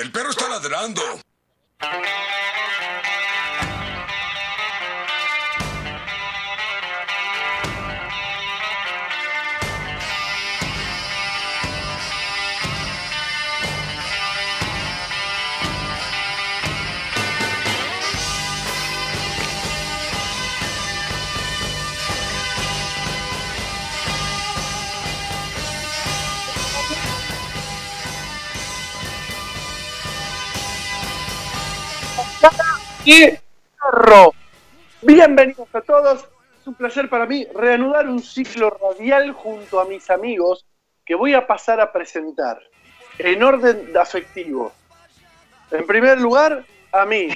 El perro está ladrando. Bienvenidos a todos. Es un placer para mí reanudar un ciclo radial junto a mis amigos que voy a pasar a presentar en orden afectivo. En primer lugar, a mí.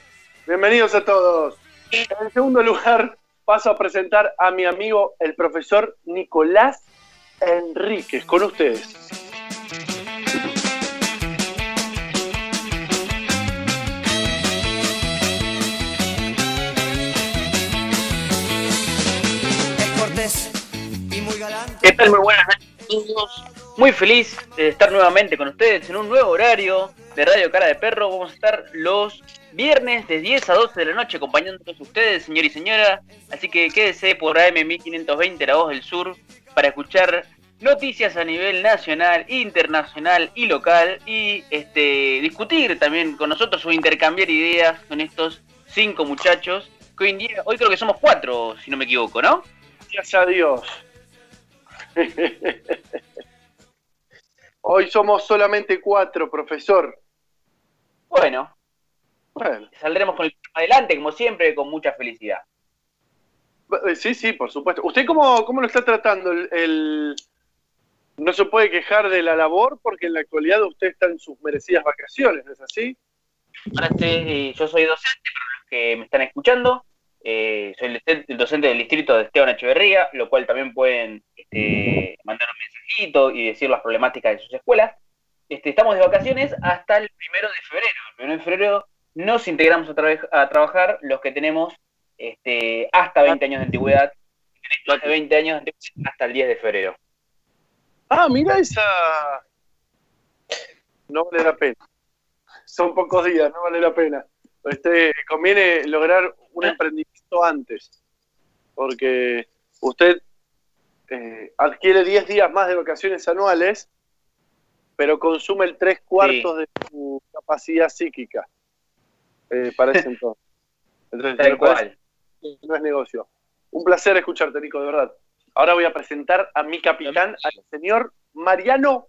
Bienvenidos a todos. En segundo lugar, paso a presentar a mi amigo, el profesor Nicolás Enríquez. Con ustedes. ¿Qué tal? Muy buenas noches. Muy feliz de estar nuevamente con ustedes en un nuevo horario de Radio Cara de Perro. Vamos a estar los viernes de 10 a 12 de la noche acompañándonos ustedes, señor y señora. Así que quédese por AM 1520, La Voz del Sur, para escuchar noticias a nivel nacional, internacional y local y este discutir también con nosotros o intercambiar ideas con estos cinco muchachos. Que hoy, día, hoy creo que somos cuatro, si no me equivoco, ¿no? Gracias a Dios. Hoy somos solamente cuatro, profesor. Bueno, Bueno, saldremos con el adelante, como siempre, con mucha felicidad. eh, sí, sí, por supuesto. ¿Usted cómo, cómo lo está tratando? El, el- No se puede quejar de la labor porque en la actualidad usted está en sus merecidas vacaciones, ¿no es así? Ahora estoy- yo soy docente, para los que me están escuchando. Eh, soy el docente- el docente del distrito de Esteban Echeverría, lo cual también pueden este, mandar un mensajito y decir las problemáticas de sus escuelas. Este, estamos de vacaciones hasta el primero de febrero. El primero de febrero nos integramos a, tra- a trabajar los que tenemos este, hasta 20 años de antigüedad. De 20 años hasta el 10 de febrero. Ah, mira esa. No vale la pena. Son pocos días, no vale la pena. Este, conviene lograr un emprendimiento antes, porque usted eh, adquiere 10 días más de vacaciones anuales, pero consume el tres cuartos de su capacidad psíquica eh, para ese entonces. Entonces, Tal parece cual. no es negocio. Un placer escucharte, Nico, de verdad. Ahora voy a presentar a mi capitán, al señor Mariano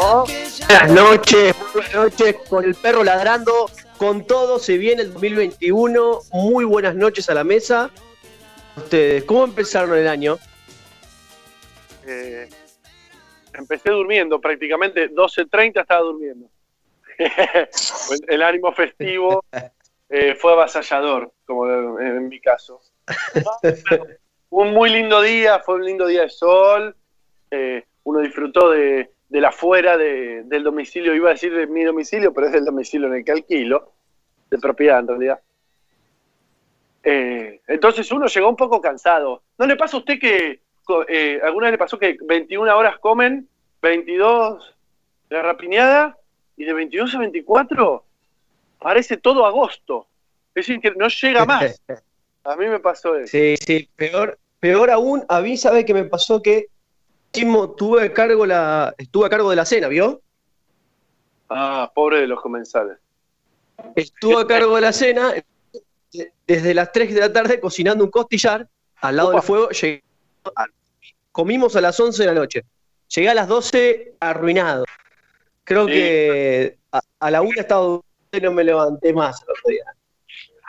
Buenas noches, buenas noches, con el perro ladrando, con todo, se viene el 2021, muy buenas noches a la mesa. Ustedes, ¿cómo empezaron el año? Eh, empecé durmiendo, prácticamente 12.30 estaba durmiendo. el ánimo festivo eh, fue avasallador, como en, mi caso. un muy lindo día, fue un lindo día de sol. eh, uno disfrutó de, de la fuera de- del domicilio, iba a decir de mi domicilio, pero es del domicilio en el que alquilo, de propiedad en realidad. Eh, entonces uno llegó un poco cansado. ¿No le pasa a usted que eh, alguna vez le pasó que 21 horas comen, 22 de rapiñada y de 22 a 24 parece todo agosto? Es decir, que no llega más. A mí me pasó eso. Sí, sí, peor, peor aún, a mí sabe que me pasó que tuve cargo la, estuve a cargo de la cena, ¿vio? Ah, pobre de los comensales. Estuve a cargo de la cena de- desde las 3 de la tarde cocinando un costillar al lado Opa. del fuego. llegué a- comimos a las 11 de la noche. Llegué a las 12 arruinado. Creo Sí. que a, a la una estaba durmiendo y no me levanté más el otro día.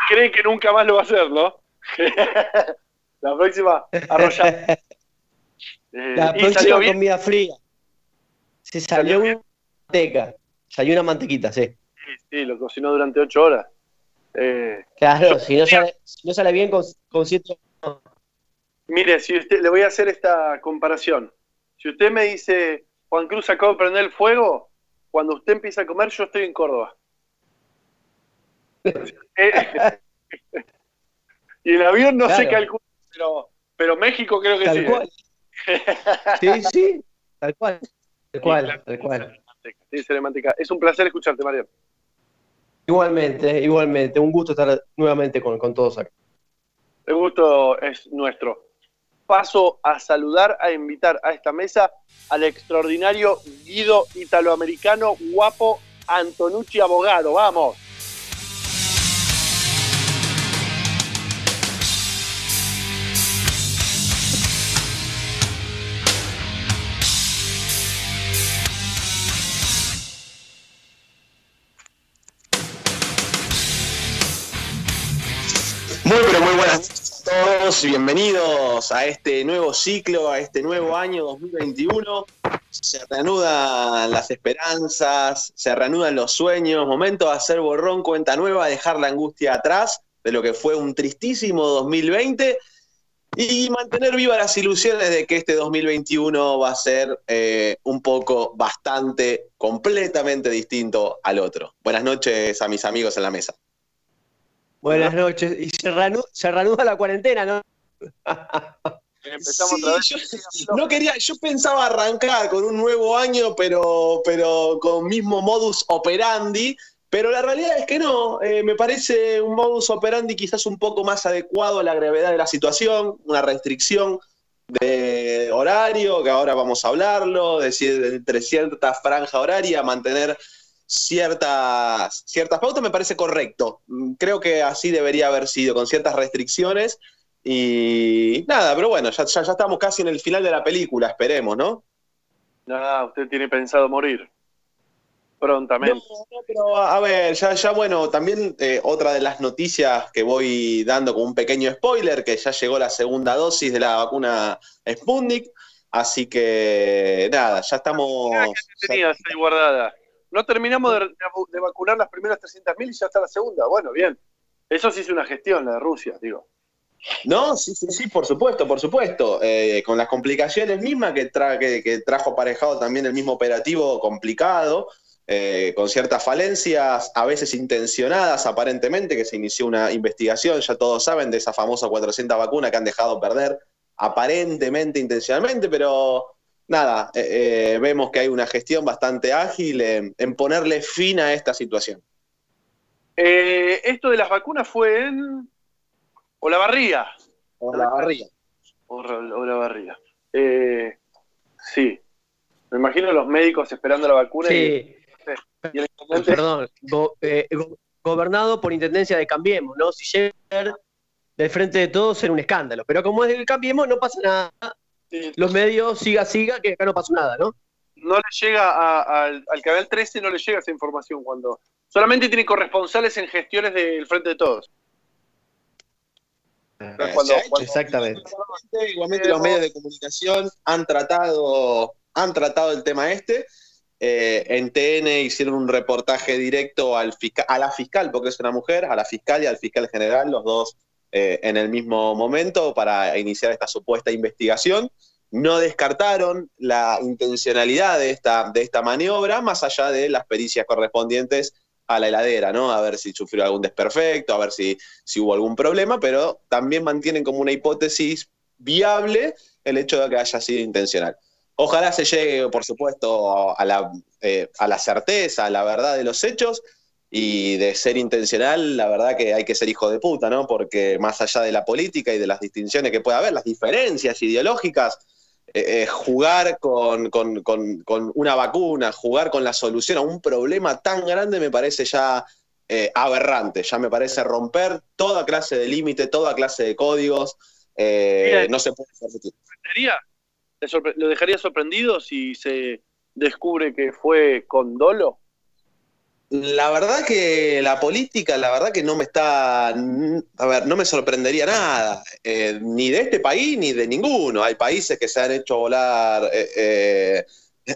Creen que nunca más lo va a hacer, ¿no? la próxima, arrollar. Eh, La y próxima salió comida fría. Se salió ¿Salió una manteca. Salió una mantequita, sí. Sí, sí, lo cocinó durante ocho horas. Eh, Claro, si no sale, si no sale bien con, con siete. mire, si usted, le voy a hacer esta comparación. Si usted me dice, Juan Cruz acaba de prender el fuego, cuando usted empieza a comer, yo estoy en Córdoba. Y el avión no se Claro. calcula, pero, pero México creo que sí. Tal ¿eh? cual. Sí, sí, tal cual. Tal cual, tal cual. Es un placer escucharte, Mariano. Igualmente, igualmente. Un gusto estar nuevamente con, con todos acá. El gusto es nuestro. Paso a saludar, a invitar a esta mesa al extraordinario guido italoamericano guapo Antonucci Abogado. ¡Vamos! Todos, bienvenidos a este nuevo ciclo, a este nuevo año 2021. Se reanudan las esperanzas, se reanudan los sueños, momento de hacer borrón, cuenta nueva, dejar la angustia atrás de lo que fue un tristísimo 2020 y mantener vivas las ilusiones de que este 2021 va a ser eh, un poco bastante, completamente distinto al otro. Buenas noches a mis amigos en la mesa. Buenas noches. Y se reanuda la cuarentena, ¿no? Yo, no quería, yo pensaba arrancar con un nuevo año, pero, pero con mismo modus operandi, pero la realidad es que no. Eh, me parece un modus operandi quizás un poco más adecuado a la gravedad de la situación, una restricción de horario, que ahora vamos a hablarlo, decir, entre cierta franja horaria, mantener ciertas, ciertas pautas, me parece correcto. Creo que así debería haber sido, con ciertas restricciones. Y nada, pero bueno, ya, ya, ya estamos casi en el final de la película, esperemos, ¿no? No, usted tiene pensado morir prontamente. No, no, pero a ver, ya, ya bueno, también eh, otra de las noticias que voy dando con un pequeño spoiler, que ya llegó la segunda dosis de la vacuna Sputnik, así que nada, ya estamos... Que tenías ahí guardada. No terminamos de, de- de vacunar las primeras 300.000 y ya está la segunda. Bueno, bien. Eso sí es una gestión, la de Rusia, digo. No, sí, sí, sí, por supuesto, por supuesto. Eh, con las complicaciones mismas que, tra- que, que trajo aparejado también el mismo operativo complicado, eh, con ciertas falencias, a veces intencionadas aparentemente, que se inició una investigación, ya todos saben, de esa famosa 400 vacuna que han dejado perder aparentemente intencionalmente, pero nada, eh, vemos que hay una gestión bastante ágil en, en ponerle fin a esta situación. Esto de las vacunas fue en Olavarría. Por la barriga. Ola- Olavarría. Eh, sí. Me imagino los médicos esperando la vacuna y, Sí. y el intendente. Perdón. Go- eh, go- gobernado por intendencia de Cambiemos, ¿no? Si llega del frente de todos será un escándalo. Pero como es del Cambiemos, no pasa nada. Sí, Los medios siga, siga, que acá no pasó nada, ¿no? no le llega a- al, al canal 13, no le llega esa información cuando. Solamente tiene corresponsales en gestiones del frente de todos. Cuando- cuando- Exactamente. Igualmente, igualmente los medios de comunicación han tratado, han tratado el tema este. Eh, en TN hicieron un reportaje directo al fisca- a la fiscal, porque es una mujer, a la fiscal y al fiscal general, los dos eh, en el mismo momento, para iniciar esta supuesta investigación. No descartaron la intencionalidad de esta, de esta maniobra, más allá de las pericias correspondientes a la heladera, ¿no? A ver si sufrió algún desperfecto, a ver si, si hubo algún problema, pero también mantienen como una hipótesis viable el hecho de que haya sido intencional. Ojalá se llegue, por supuesto, a la, eh, a la certeza, a la verdad de los hechos, y de ser intencional, la verdad que hay que ser hijo de puta, ¿no? Porque más allá de la política y de las distinciones que puede haber, las diferencias ideológicas, eh, eh, jugar con, con- con- con una vacuna, jugar con la solución a un problema tan grande me parece ya eh, aberrante, ya me parece romper toda clase de límite, toda clase de códigos, eh, Mira, no se puede permitir. ¿Lo dejaría sorprendido si se descubre que fue con dolo? La verdad que la política, la verdad que no me está, a ver, no me sorprendería nada, eh, ni de este país ni de ninguno. Hay países que se han hecho volar eh, eh,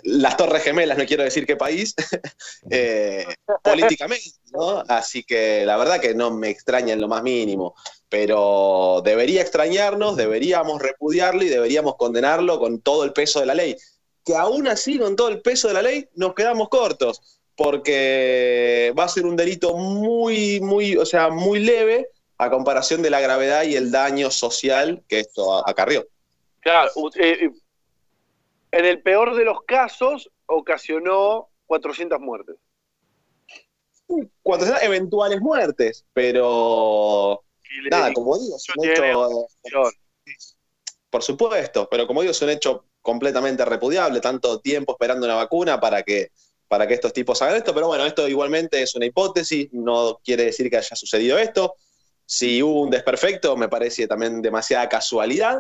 las Torres Gemelas, no quiero decir qué país, políticamente, ¿no? Así que la verdad que no me extraña en lo más mínimo, pero debería extrañarnos, deberíamos repudiarlo y deberíamos condenarlo con todo el peso de la ley. Que aún así, con todo el peso de la ley, nos quedamos cortos porque va a ser un delito muy, muy, o sea, muy leve a comparación de la gravedad y el daño social que esto acarrió. Claro, eh, eh, en el peor de los casos ocasionó 400 muertes. 400 eventuales muertes, pero nada, como digo, es un hecho, por supuesto, pero como digo, es un hecho completamente repudiable, tanto tiempo esperando una vacuna para que para que estos tipos hagan esto, pero bueno, esto igualmente es una hipótesis, no quiere decir que haya sucedido esto. Si hubo un desperfecto, me parece también demasiada casualidad,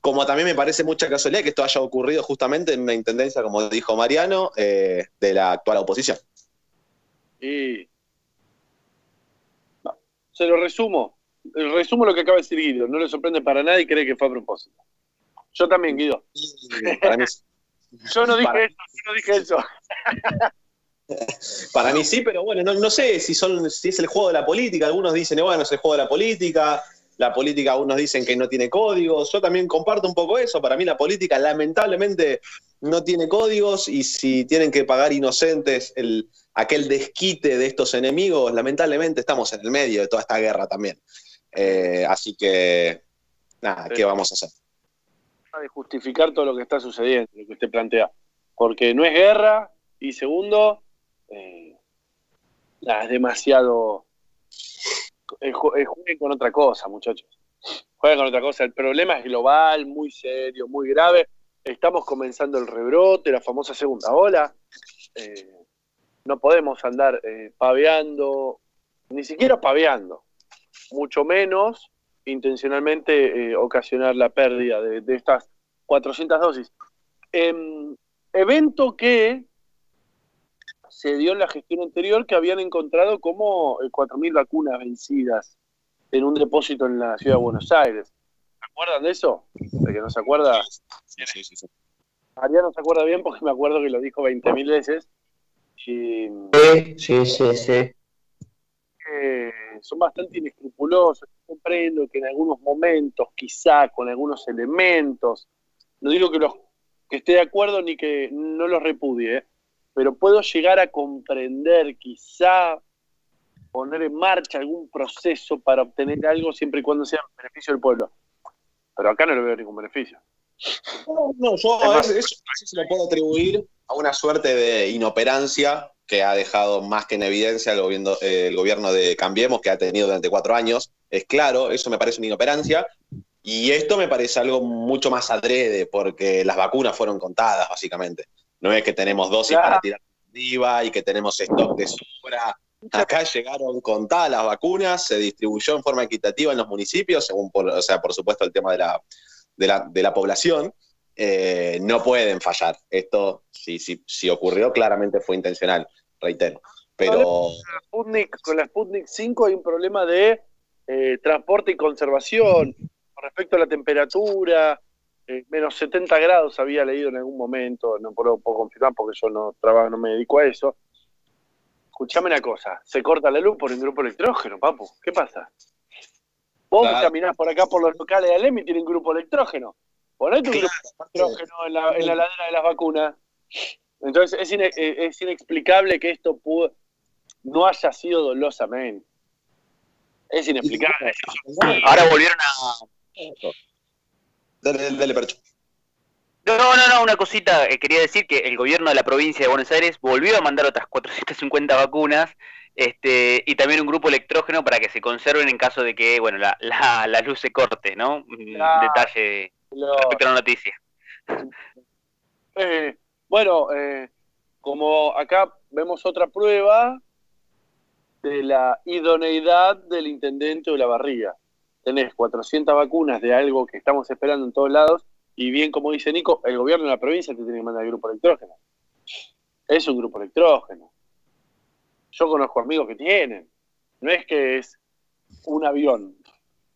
como también me parece mucha casualidad que esto haya ocurrido justamente en una intendencia, como dijo Mariano, eh, de la actual oposición. Y se lo resumo, resumo lo que acaba de decir Guido, no le sorprende para nada y cree que fue a propósito. Yo también, Guido. Para mí, yo no dije eso, yo no dije eso. Para mí sí, pero bueno, no, sé si, son, si es el juego de la política. Algunos dicen, bueno, es el juego de la política. La política, algunos dicen que no tiene códigos. Yo también comparto un poco eso. Para mí la política lamentablemente no tiene códigos y si tienen que pagar inocentes el, aquel desquite de estos enemigos, lamentablemente estamos en el medio de toda esta guerra también. Eh, así que, nada, ¿qué vamos a hacer? De justificar todo lo que está sucediendo, lo que usted plantea. Porque no es guerra y segundo, eh, es demasiado... Eh, eh, jueguen con otra cosa, muchachos. Jueguen con otra cosa. El problema es global, muy serio, muy grave. Estamos comenzando el rebrote, la famosa segunda ola. no podemos andar paveando, ni siquiera paveando, mucho menos intencionalmente eh, ocasionar la pérdida de, estas 400 dosis. Em, evento que se dio en la gestión anterior que habían encontrado como 4.000 eh, vacunas vencidas en un depósito en la ciudad de Buenos Aires. ¿Se acuerdan de eso? ¿De que no se acuerda? Sí, sí, sí. no se acuerda bien porque me acuerdo que lo dijo 20.000 veces. sí, sí, sí. sí. Eh, son bastante inescrupulosos. Comprendo que en algunos momentos, quizá con algunos elementos, no digo que, los, que esté de acuerdo ni que no los repudie, ¿eh? pero puedo llegar a comprender, quizá poner en marcha algún proceso para obtener algo siempre y cuando sea en beneficio del pueblo. Pero acá no le veo ningún beneficio. No, yo eso, se lo puedo atribuir a una suerte de inoperancia que ha dejado más que en evidencia el gobierno, el gobierno de Cambiemos, que ha tenido durante cuatro años. Es claro, eso me parece una inoperancia. Y esto me parece algo mucho más adrede, porque las vacunas fueron contadas, básicamente. No es que tenemos dosis para tirar arriba y que tenemos stock de sobra. Acá llegaron contadas las vacunas, se distribuyó en forma equitativa en los municipios, según, por, o sea, por supuesto, el tema de la, de la, de la población. Eh, no pueden fallar. Esto, si, si, si, ocurrió, claramente fue intencional, reitero. Pero... Con la Sputnik, 5 hay un problema de eh, transporte y conservación con respecto a la temperatura. Eh, menos 70 grados había leído en algún momento, no puedo, confirmar porque yo no trabajo, no me dedico a eso. Escuchame una cosa, se corta la luz por un grupo electrógeno, papu. ¿Qué pasa? Vos caminás por acá por los locales de Alem y tienen grupo electrógeno. Ponete un electrógeno en la, en la ladera de las vacunas. Entonces es, eh, es inexplicable que esto pudo, no haya sido dolosamente. Es inexplicable. Ahora volvieron a. Dale, dale, Percho. No, no, no, una cosita. Eh, quería decir que el gobierno de la provincia de Buenos Aires volvió a mandar otras 450 vacunas este, y también un grupo electrógeno para que se conserven en caso de que, bueno, la, la, la luz se corte, ¿no? Un detalle respecto a la noticia. Eh, bueno, eh, como acá vemos otra prueba de la idoneidad del intendente de la barriga. Tenés 400 vacunas de algo que estamos esperando en todos lados y bien como dice Nico, el gobierno de la provincia te tiene que mandar el grupo electrógeno. Es un grupo electrógeno. yo conozco amigos que tienen. No es que es un avión.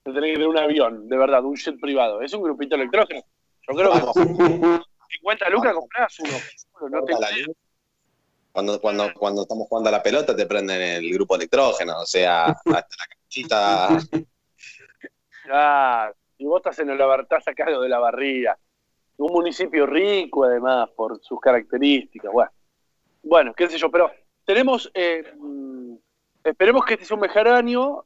No tenés que tener un avión, de verdad, un jet privado. Es un grupito electrógeno. Yo creo que 50 lucas compras uno. No te- Cuando, cuando, cuando estamos jugando a la pelota te prenden el grupo electrógeno, o sea, hasta la canchita. Ah, y vos estás en el estás sacado de la barriga. Un municipio rico, además, por sus características. Bueno, bueno qué sé yo, pero tenemos. eh, mm, esperemos que este sea un mejor año.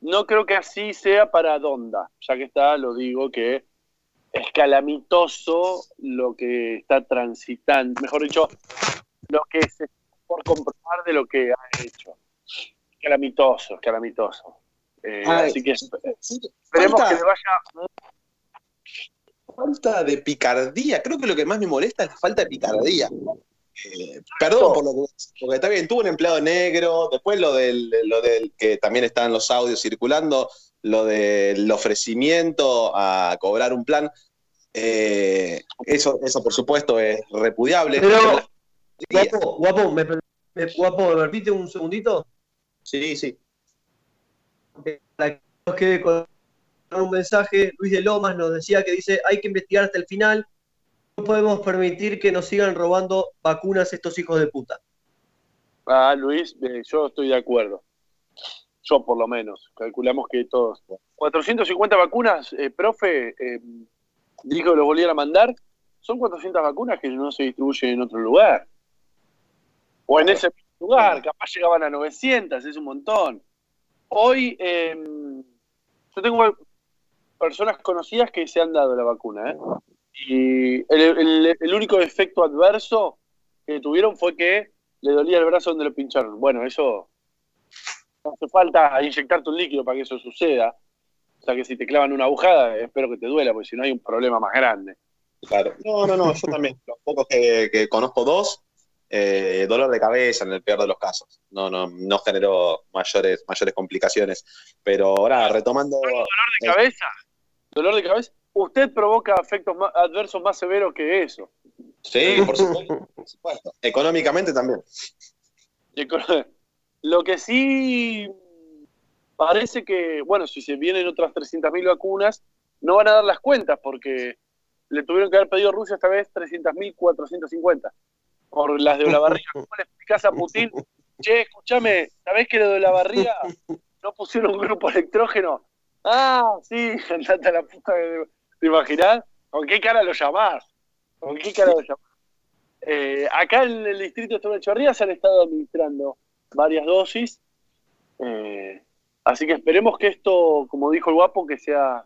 No creo que así sea para Donda, ya que está, lo digo, que es calamitoso lo que está transitando, mejor dicho, lo que se por comprobar de lo que ha hecho. Calamitoso, calamitoso. Eh, Ay, así que Sí, esperemos falta- que le vaya falta de picardía. Creo que lo que más me molesta es la falta de picardía. Eh, perdón por lo que porque está bien, tuvo un empleado negro, después lo del, lo del que también están los audios circulando, lo del ofrecimiento a cobrar un plan. Eh, eso, eso por supuesto es repudiable. Pero- Guapo, guapo, ¿me, me- guapo, ¿me permite un segundito? Sí, sí. Para que nos quede con un mensaje, Luis de Lomas nos decía que dice, hay que investigar hasta el final, no podemos permitir que nos sigan robando vacunas estos hijos de puta. Ah, Luis, eh, yo estoy de acuerdo. Yo, por lo menos. Calculamos que todos. 450 vacunas, eh, profe, eh, dijo que los volviera a mandar. Son 400 vacunas que no se distribuyen en otro lugar. O en ese lugar, capaz llegaban a 900, es un montón. Hoy, eh, yo tengo personas conocidas que se han dado la vacuna, ¿eh? Y el, el- el único efecto adverso que tuvieron fue que le dolía el brazo donde lo pincharon. Bueno, eso no hace falta inyectarte un líquido para que eso suceda. O sea que si te clavan una agujada, espero que te duela, porque si no hay un problema más grande. Claro. No, no, no, yo también. Los pocos que, que conozco dos, eh, dolor de cabeza en el peor de los casos. No, no, no generó mayores, mayores complicaciones. Pero ahora, retomando. ¿Dolor de cabeza? ¿Dolor de cabeza? Usted provoca efectos más- adversos más severos que eso. Sí, por supuesto. por supuesto. Económicamente también. Lo que sí parece que, bueno, si se vienen otras 300.000 vacunas, no van a dar las cuentas porque le tuvieron que haber pedido a Rusia esta vez 300.450 por las de Olavarría. ¿Cómo le explicás a Putin? Che, escúchame, ¿sabés que lo de Olavarría no pusieron un grupo electrógeno? Ah, sí, andate a la puta. que- ¿Te imaginás? ¿Con qué cara lo llamás? ¿Con qué cara lo llamás? Eh, acá en el distrito de Torre Chorría se han estado administrando varias dosis. eh, así que esperemos que esto, como dijo el guapo, que sea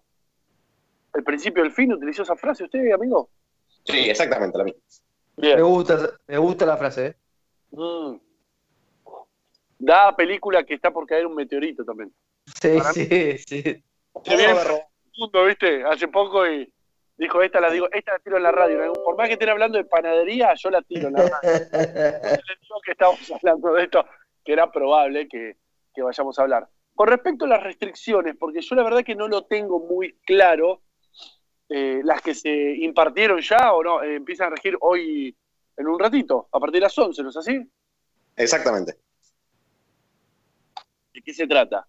el principio del fin. ¿Utilizó esa frase usted, amigo? Sí, exactamente la misma. Me gusta, me gusta la frase, ¿eh? Mm. Da película que está por caer un meteorito también. Sí, sí, sí. Se viene el mundo, ¿viste? Hace poco y dijo, esta la digo, esta la tiro en la radio. Por más que estén hablando de panadería, yo la tiro en la radio. les digo que estamos hablando de esto, que era probable que, que vayamos a hablar. Con respecto a las restricciones, porque yo la verdad que no lo tengo muy claro, eh, las que se impartieron ya o no, eh, empiezan a regir hoy en un ratito, a partir de las 11, ¿no es así? Exactamente. ¿De qué se trata?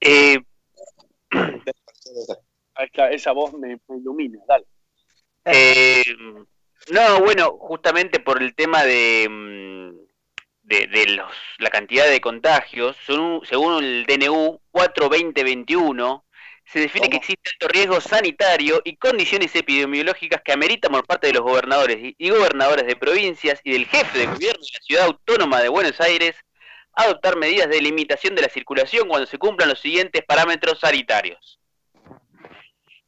Eh, Ahí está, esa voz me, me ilumina, dale. Eh, no, bueno, justamente por el tema de, mm, de, de los, la cantidad de contagios, según, según el DNU 42021, se define que existe alto riesgo sanitario y condiciones epidemiológicas que ameritan por parte de los gobernadores y, y gobernadores de provincias y del jefe de gobierno de la ciudad autónoma de Buenos Aires adoptar medidas de limitación de la circulación cuando se cumplan los siguientes parámetros sanitarios.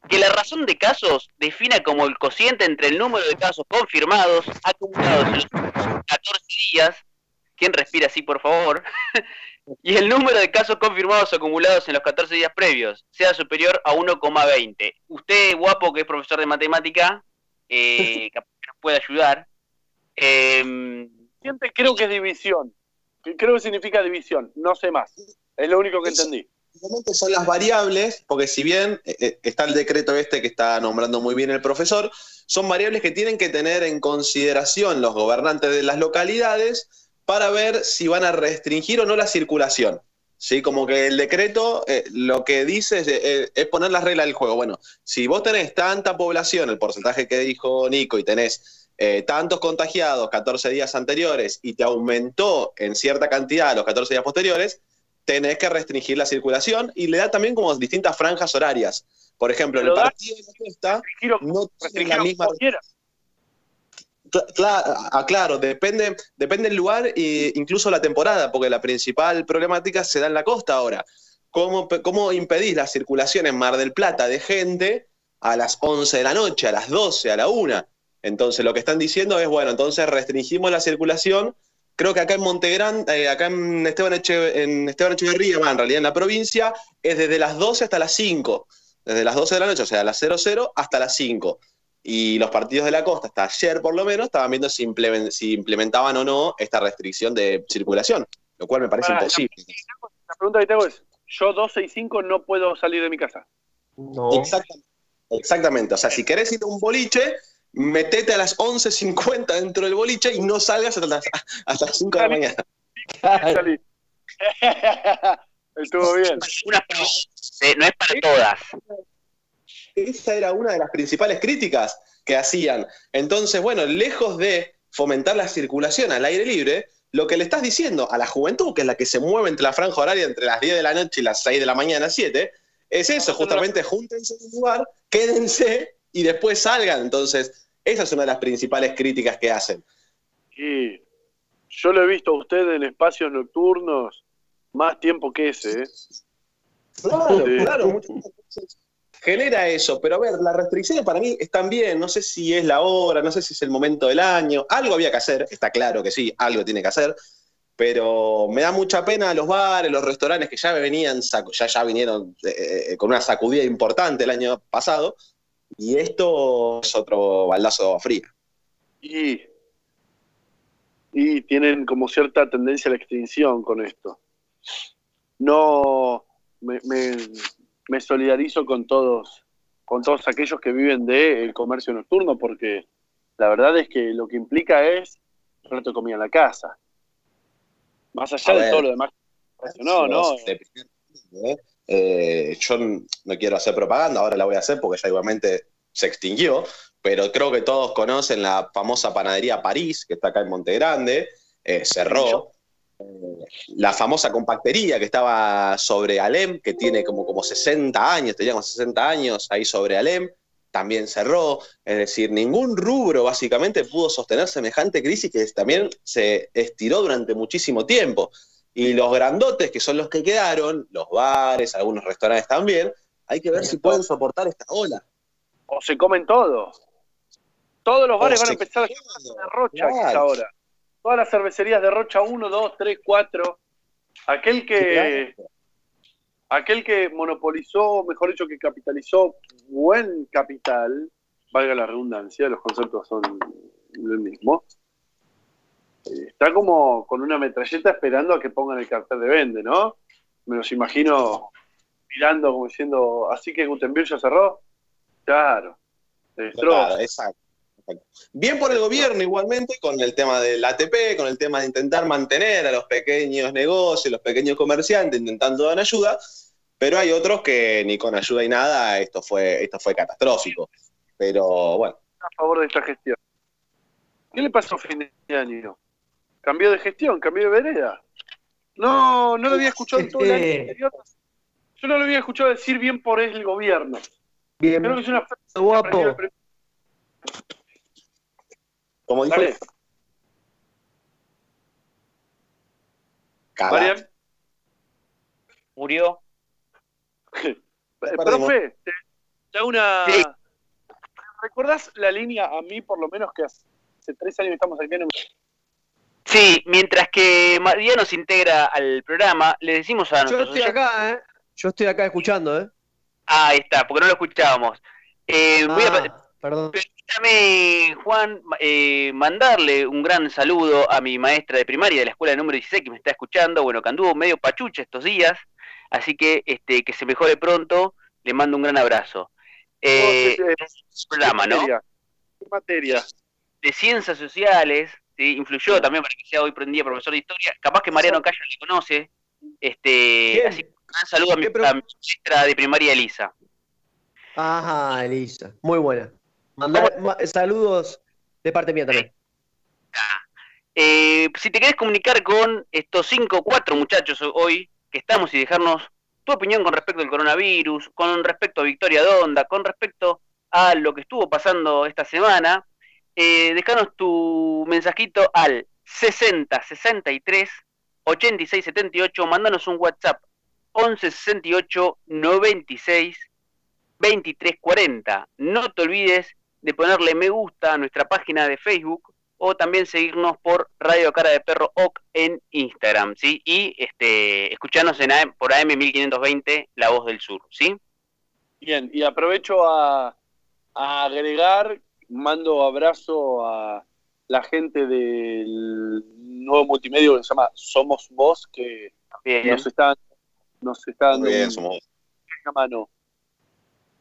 Que la razón de casos defina como el cociente entre el número de casos confirmados acumulados en los últimos 14 días, ¿quién respira así por favor? y el número de casos confirmados acumulados en los 14 días previos sea superior a 1,20. Usted, guapo, que es profesor de matemática, eh, capaz que nos puede ayudar. Eh, Siempre creo que es división. Creo que significa división, no sé más. Es lo único que entendí. Son las variables, porque si bien eh, eh, está el decreto este que está nombrando muy bien el profesor, son variables que tienen que tener en consideración los gobernantes de las localidades para ver si van a restringir o no la circulación. ¿sí? Como que el decreto eh, lo que dice es, es, poner las reglas del juego. Bueno, si vos tenés tanta población, el porcentaje que dijo Nico, y tenés eh, tantos contagiados 14 días anteriores y te aumentó en cierta cantidad los 14 días posteriores, tenés que restringir la circulación y le da también como distintas franjas horarias. Por ejemplo, el partido de la costa no tiene la misma. Claro, depende, depende el lugar e incluso la temporada, porque la principal problemática se da en la costa ahora. ¿Cómo, ¿Cómo impedís la circulación en Mar del Plata de gente a las 11 de la noche, a las 12, a la 1? Entonces lo que están diciendo es, bueno, entonces restringimos la circulación. Creo que acá en Montegrán, eh, acá en Esteban, Eche, en Esteban Echeverría, en realidad en la provincia, es desde las 12 hasta las 5. Desde las 12 de la noche, o sea, a las 00 hasta las 5 y los partidos de la costa, hasta ayer por lo menos, estaban viendo si, implementaban o no esta restricción de circulación, lo cual me parece imposible. La, pregunta que tengo es, yo 12 y 5 no puedo salir de mi casa. No. Exactamente, o sea, si querés ir a un boliche, metete a las 11.50 dentro del boliche y no salgas hasta las, hasta 5 de la mañana. Estuvo bien. no es para todas esa era una de las principales críticas que hacían. Entonces, bueno, lejos de fomentar la circulación al aire libre, lo que le estás diciendo a la juventud, que es la que se mueve entre la franja horaria entre las 10 de la noche y las 6 de la mañana, 7, es eso, justamente júntense en un lugar, quédense y después salgan. Entonces, esa es una de las principales críticas que hacen. Y yo lo he visto a usted en espacios nocturnos más tiempo que ese. ¿eh? Claro, claro genera eso. Pero a ver, las restricciones para mí están bien. No sé si es la hora, no sé si es el momento del año. Algo había que hacer, está claro que sí, algo tiene que hacer. Pero me da mucha pena los bares, los restaurantes que ya venían, ya, ya vinieron eh, eh, con una sacudida importante el año pasado. Y esto es otro baldazo frío. Y, y tienen como cierta tendencia a la extinción con esto. No, me solidarizo con todos, con todos aquellos que viven del comercio nocturno, porque la verdad es que lo que implica es rato de comida en la casa. Más allá de todo lo demás. No, no. ¿eh? Eh, yo no quiero hacer propaganda, ahora la voy a hacer porque ya igualmente se extinguió, pero creo que todos conocen la famosa panadería París, que está acá en Monte Grande, eh, cerró. La famosa compactería que estaba sobre Alem, que tiene como, como 60 años, teníamos 60 años ahí sobre Alem, también cerró. Es decir, ningún rubro básicamente pudo sostener semejante crisis que también se estiró durante muchísimo tiempo. Y los grandotes, que son los que quedaron, los bares, algunos restaurantes también, hay que ver si pueden soportar esta ola. O se comen todo. Todos los bares van a empezar a hacer rocha ahora todas las cervecerías de Rocha 1, 2, 3, 4. Aquel que, aquel que monopolizó, mejor dicho, que capitalizó buen capital, valga la redundancia, los conceptos son el mismo, eh, está como con una metralleta esperando a que pongan el cartel de vende, ¿no? Me los imagino mirando como diciendo, así que Gutenberg ya cerró. Claro, Claro, exacto. Bien por el gobierno igualmente con el tema del ATP, con el tema de intentar mantener a los pequeños negocios, los pequeños comerciantes, intentando dar ayuda, pero hay otros que ni con ayuda y nada, esto fue, esto fue catastrófico. Pero bueno. A favor de esta gestión. ¿Qué le pasó a fin de año? Cambió de gestión, cambió de vereda. No, no lo había escuchado todo el año anterior. Yo no lo había escuchado decir bien por el gobierno. Bien. Creo que es una guapo. ¿Cómo dijo? Marian. Murió. Profe, te, una. ¿Recuerdas la línea a mí, por lo menos, que hace, tres años estamos aquí en Sí, mientras que Mariano se integra al programa, le decimos a Yo estoy acá, ¿eh? Yo estoy acá escuchando, ¿eh? Ah, ahí está, porque no lo escuchábamos. Eh, voy a... Ah, perdón. Permítame, Juan, eh, mandarle un gran saludo a mi maestra de primaria de la escuela número 16 que me está escuchando, bueno, que anduvo medio pachucha estos días, así que este, que se mejore pronto, le mando un gran abrazo. Eh, programa, ¿no? ¿Qué materia? De ciencias sociales, ¿sí? influyó también para que sea hoy prendida profesor de historia. Capaz que Mariano Calla le conoce. Este, así que un gran saludo a mi, ¿Qué pro- a mi maestra de primaria, Elisa. Ajá, Elisa. Muy buena. Mandar- ma- saludos de parte mía también. Eh, si te querés comunicar con estos cinco, cuatro muchachos hoy que estamos y dejarnos tu opinión con respecto al coronavirus, con respecto a Victoria Donda, con respecto a lo que estuvo pasando esta semana, eh, dejanos tu mensajito al 60 63 86 78, mandanos un WhatsApp 11 68 96 23 40. No te olvides de ponerle me gusta a nuestra página de Facebook o también seguirnos por Radio Cara de Perro OC en Instagram, ¿sí? Y este, escucharnos en AM, por AM 1520, La Voz del Sur, ¿sí? Bien, y aprovecho a, a agregar, mando abrazo a la gente del nuevo multimedio que se llama Somos Vos, que Bien. nos están, nos está dando Muy bien, un- somos una mano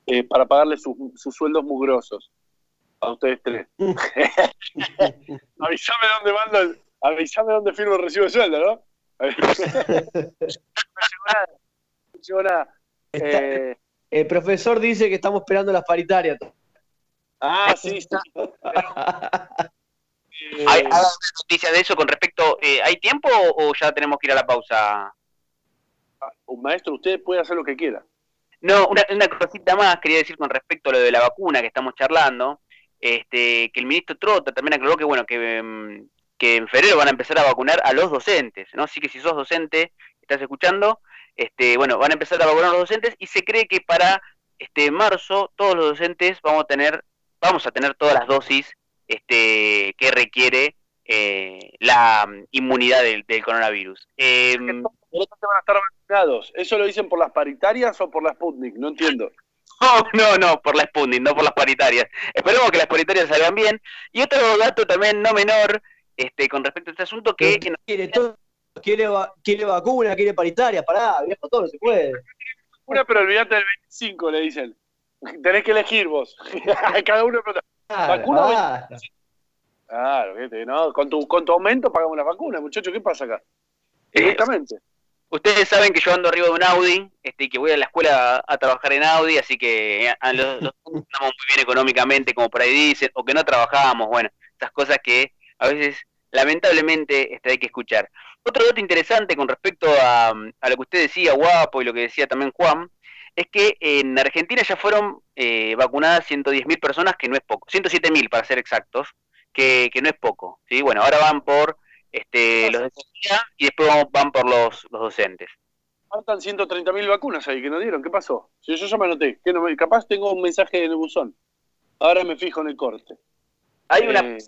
eh, para pagarle sus, sus sueldos mugrosos a ustedes tres. avísame dónde mando, el- avísame dónde firmo el recibo de sueldo, ¿no? no llegó nada. No llegó nada. Está- Eh, el profesor dice que estamos esperando las paritarias. ah, sí, sí. Eh, ¿Hay, hay noticias de eso con respecto? eh, ¿Hay tiempo o ya tenemos que ir a la pausa? un maestro, usted puede hacer lo que quiera. No, una, una cosita más quería decir con respecto a lo de la vacuna que estamos charlando, este, que el ministro Trota también aclaró que bueno que, mm, que en febrero van a empezar a vacunar a los docentes, ¿no? Así que si sos docente, estás escuchando, este, bueno, van a empezar a vacunar a los docentes y se cree que para este marzo todos los docentes vamos a tener, vamos a tener todas las dosis este, que requiere eh, la mm, inmunidad del, del coronavirus. Em, otros van a estar vacunados. ¿Eso lo dicen por las paritarias o por la Sputnik? No entiendo. No, no, no, por la Sputnik, no por las paritarias. Esperemos que las paritarias salgan bien. Y otro dato también no menor, este, con respecto a este asunto, que quiere todo, quiere, va- quiere vacuna, quiere paritaria, pará, viejo, todo no se puede. Una, pero olvídate del 25, le dicen. Tenés que elegir vos. Cada uno. Claro, Vacuna, basta. Claro, viste, ¿no? Con tu, con tu aumento pagamos la vacuna, muchachos. ¿Qué pasa acá? Eh, Directamente. Ustedes saben que yo ando arriba de un Audi, este, y que voy a la escuela a, a trabajar en Audi, así que a- a los, los- estamos muy bien económicamente, como por ahí dicen, o que no trabajamos, bueno, esas cosas que a veces lamentablemente este, hay que escuchar. Otro dato interesante con respecto a, a lo que usted decía, Guapo, y lo que decía también Juan, es que en Argentina ya fueron eh, vacunadas 110.000 personas, que no es poco, 107.000 para ser exactos, que, que no es poco. ¿sí? Bueno, ahora van por este, los de y después vamos- van por los, los docentes. Faltan 130.000 vacunas ahí que no dieron. ¿Qué pasó? Si yo ya me anoté. ¿Qué no me- capaz tengo un mensaje en el buzón. Ahora me fijo en el corte. Hay una Eh,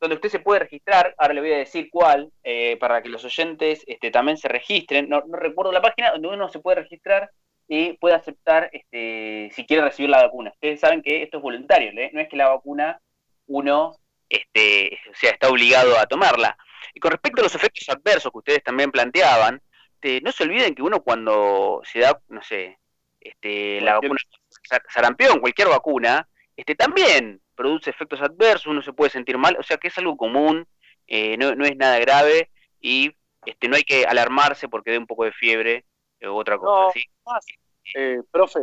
donde usted se puede registrar, ahora le voy a decir cuál, eh, para que los oyentes este, también se registren. No, no recuerdo la página donde uno se puede registrar y puede aceptar este, si quiere recibir la vacuna. Ustedes saben que esto es voluntario, ¿eh? no es que la vacuna uno este, o sea, está obligado a tomarla. Y con respecto a los efectos adversos que ustedes también planteaban, este, no se olviden que uno cuando se da, no sé, este, la vacuna sa- sarampión, cualquier vacuna, este, también produce efectos adversos, uno se puede sentir mal, o sea que es algo común, eh, no, no es nada grave y este, no hay que alarmarse porque dé un poco de fiebre o otra cosa, No. ¿sí? eh, profe,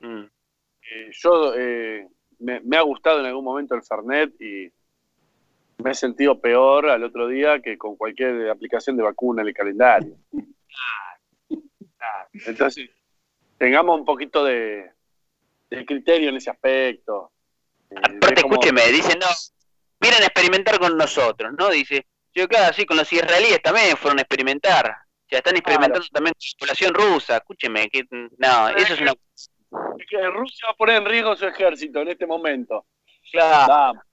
Mm. eh, yo eh, me, me ha gustado en algún momento el Fernet y me he sentido peor al otro día que con cualquier aplicación de vacuna en el calendario. Entonces, tengamos un poquito de, de criterio en ese aspecto. Eh, Aparte, escúcheme, dicen, no, vienen a experimentar con nosotros, ¿no? Dice, yo claro, sí, con los israelíes también fueron a experimentar. Ya están experimentando también con la población rusa. Escúcheme, que no, eso es una... que Rusia va a poner en riesgo su ejército en este momento. Claro, Vamos,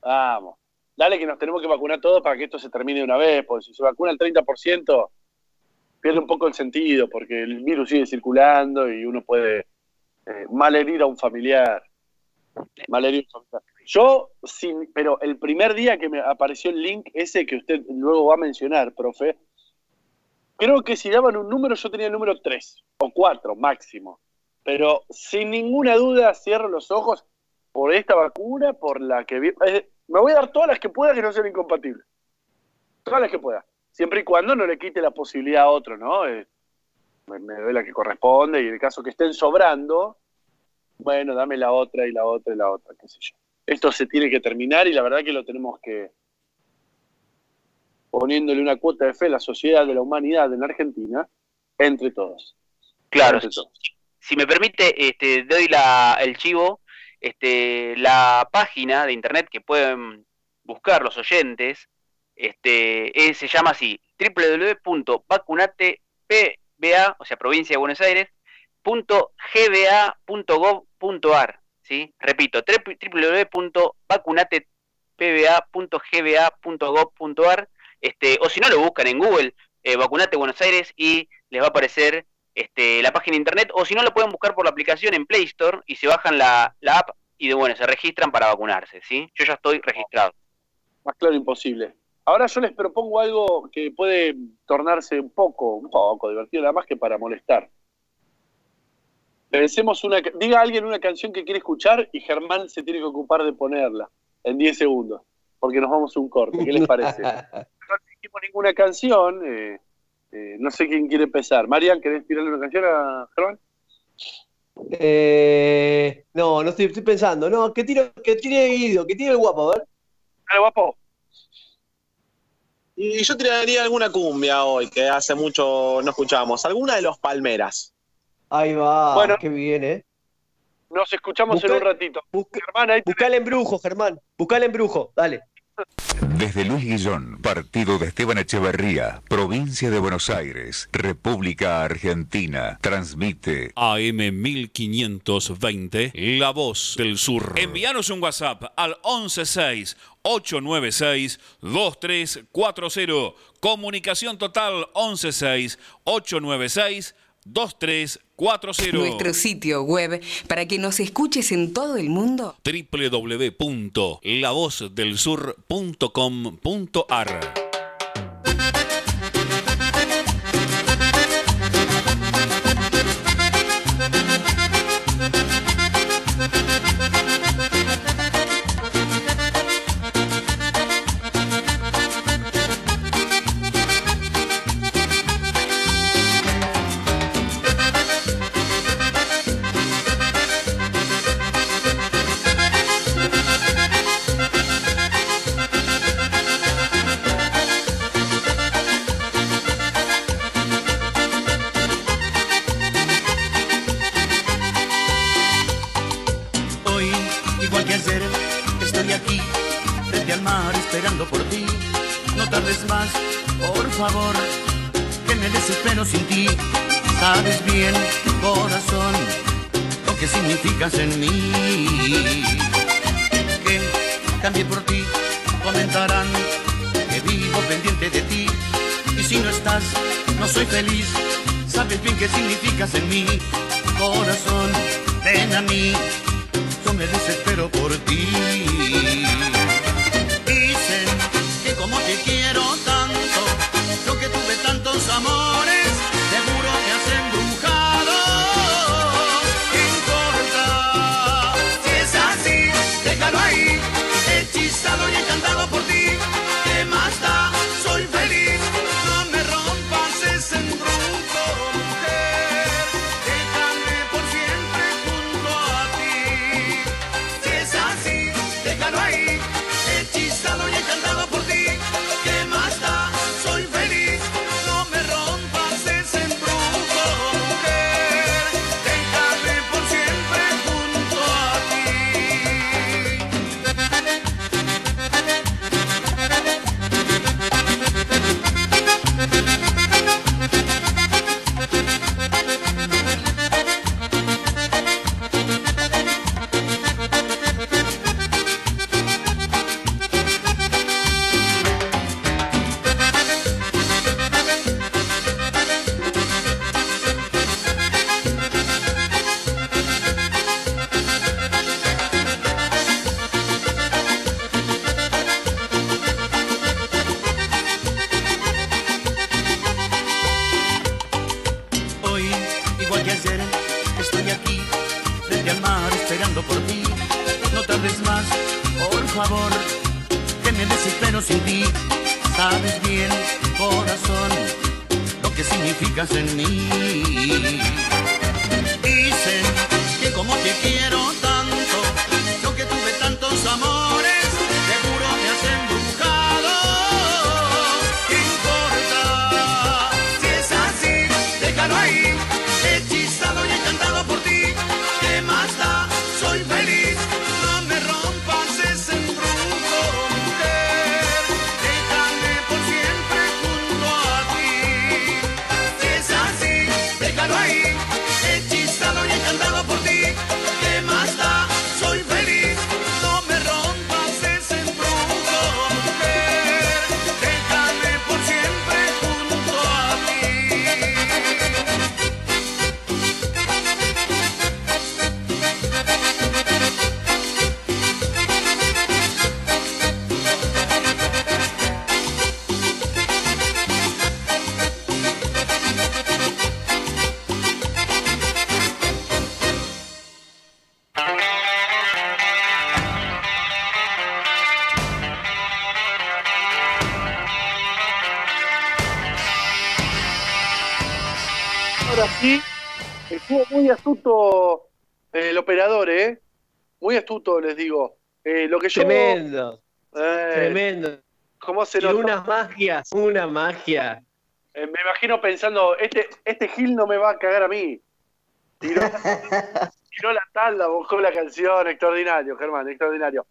vamos. Dale que nos tenemos que vacunar todos para que esto se termine de una vez, porque si se vacuna el 30%, pierde un poco el sentido, porque el virus sigue circulando y uno puede eh, malherir a un familiar. Malherir a un familiar. Yo, sin, pero el primer día que me apareció el link ese que usted luego va a mencionar, profe, creo que si daban un número, yo tenía el número 3 o 4 máximo. Pero sin ninguna duda cierro los ojos por esta vacuna, por la que Me voy a dar todas las que pueda que no sean incompatibles. Todas las que pueda. Siempre y cuando no le quite la posibilidad a otro, ¿no? Eh, me, me doy la que corresponde y en el caso que estén sobrando, bueno, dame la otra y la otra y la otra, qué sé yo. Esto se tiene que terminar y la verdad que lo tenemos que poniéndole una cuota de fe a la sociedad de la humanidad en la Argentina, entre todos. Claro, Entre todos. si me permite, este, doy la, el chivo, este, la página de internet que pueden buscar los oyentes, este, es- se llama así, www.vacunatepba, o sea, provincia de Buenos Aires, gba.gov.ar, ¿sí? Repito, www.vacunatepba.gba.gov.ar, este, o si no lo buscan en Google, eh, Vacunate Buenos Aires y les va a aparecer este, la página de internet, o si no lo pueden buscar por la aplicación en Play Store y se bajan la, la app y de bueno, se registran para vacunarse, ¿sí? Yo ya estoy registrado. Más claro imposible. Ahora yo les propongo algo que puede tornarse un poco, un poco divertido, nada más que para molestar. Pensemos una, diga alguien una canción que quiere escuchar y Germán se tiene que ocupar de ponerla en 10 segundos, porque nos vamos a un corte. ¿Qué les parece? no dijimos ninguna canción. eh, eh, no sé quién quiere empezar. Marian, ¿querés tirarle una canción a Germán? Eh, no, no estoy, estoy pensando. No, que tire, que tire Guido, que tire el guapo, a ver. Dale, guapo. Y yo tiraría alguna cumbia hoy, que hace mucho no escuchábamos. Alguna de los Palmeras. Ahí va, Bueno. qué bien, ¿eh? Nos escuchamos Busca- en un ratito. Busca, Germán, ahí tenés. buscale embrujo, Germán. Buscale embrujo, dale. Desde Luis Guillón, partido de Esteban Echeverría, provincia de Buenos Aires, República Argentina, transmite AM 1520, La Voz del Sur. Envíanos un WhatsApp al 116 896 2340. Comunicación total 116 896 2340. Nuestro sitio web para que nos escuches en todo el mundo. www.lavozdelsur.com.ar yo. Tremendo, Eh, tremendo. ¿Cómo se Y notó? unas magias, una magia. Eh, me imagino pensando, este, este Gil no me va a cagar a mí. Tiró, tiró la tabla, buscó la canción, extraordinario, Germán, extraordinario.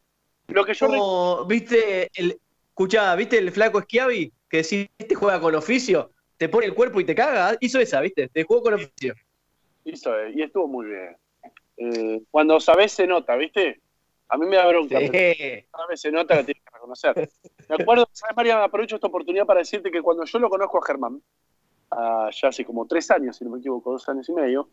Lo que yo Como, ¿viste el, escuchá, ¿viste el flaco Schiavi? Que si este juega con oficio, te pone el cuerpo y te caga. Hizo esa, ¿viste? Te jugó con oficio. hizo, eh, y estuvo muy bien. Eh, cuando sabés se nota, ¿viste? A mí me da bronca, pero Sí. sabes se nota, la tienes que reconocer. Me acuerdo, ¿sabes, María? Aprovecho esta oportunidad para decirte que cuando yo lo conozco a Germán, ya hace como tres años, si no me equivoco, dos años y medio,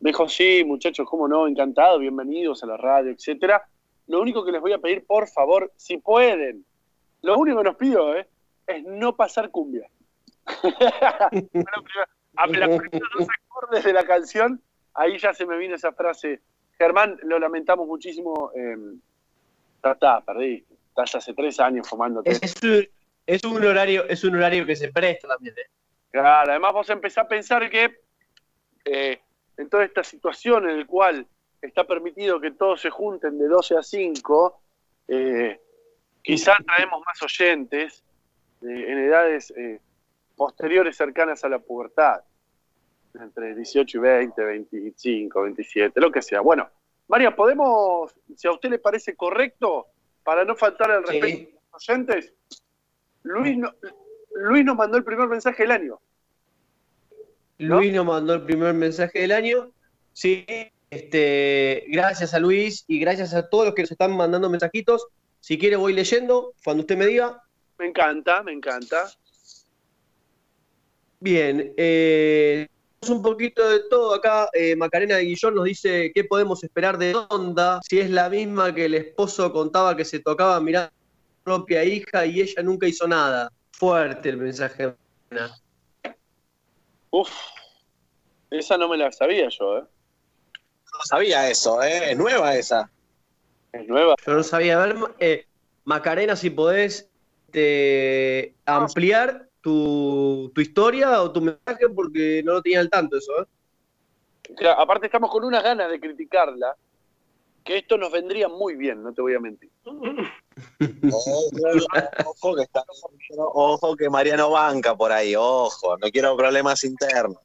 me dijo, sí, muchachos, cómo no, encantado, bienvenidos a la radio, etcétera. Lo único que les voy a pedir, por favor, si pueden, lo único que nos pido ¿eh? es no pasar cumbia. Bueno, a los primeros dos acordes de la canción, ahí ya se me vino esa frase. Germán, lo lamentamos muchísimo. Eh, ya está, perdiste. Estás hace tres años fumándote. Es, es un, es un horario, es un horario que se presta también. ¿eh? Claro, además vos empezás a pensar que eh, en toda esta situación en la cual está permitido que todos se junten de 12 a 5, eh, quizás traemos más oyentes eh, en edades eh, posteriores cercanas a la pubertad, entre 18 y 20, 25, 27, lo que sea. Bueno, María, ¿podemos, si a usted le parece correcto, para no faltar al respeto Sí. de los oyentes, Luis, no- Luis nos mandó el primer mensaje del año. ¿No? Luis nos mandó el primer mensaje del año. Sí, este, gracias a Luis y gracias a todos los que nos están mandando mensajitos. Si quiere voy leyendo, cuando usted me diga. Me encanta, me encanta. Bien, eh, un poquito de todo acá. Eh, Macarena de Guillón nos dice qué podemos esperar de Onda, si es la misma que el esposo contaba que se tocaba mirar a su propia hija y ella nunca hizo nada. Fuerte el mensaje. Macarena. Uf, esa no me la sabía yo, ¿eh? No sabía eso, ¿eh? Es nueva esa. Es nueva. Yo no sabía. A ver, eh, Macarena, si podés ampliar tu, tu historia o tu mensaje, porque no lo tenía al tanto eso. ¿eh? Claro, aparte estamos con unas ganas de criticarla, que esto nos vendría muy bien, no te voy a mentir. Ojo, ojo que está, ojo que Mariano banca por ahí, ojo, no quiero problemas internos.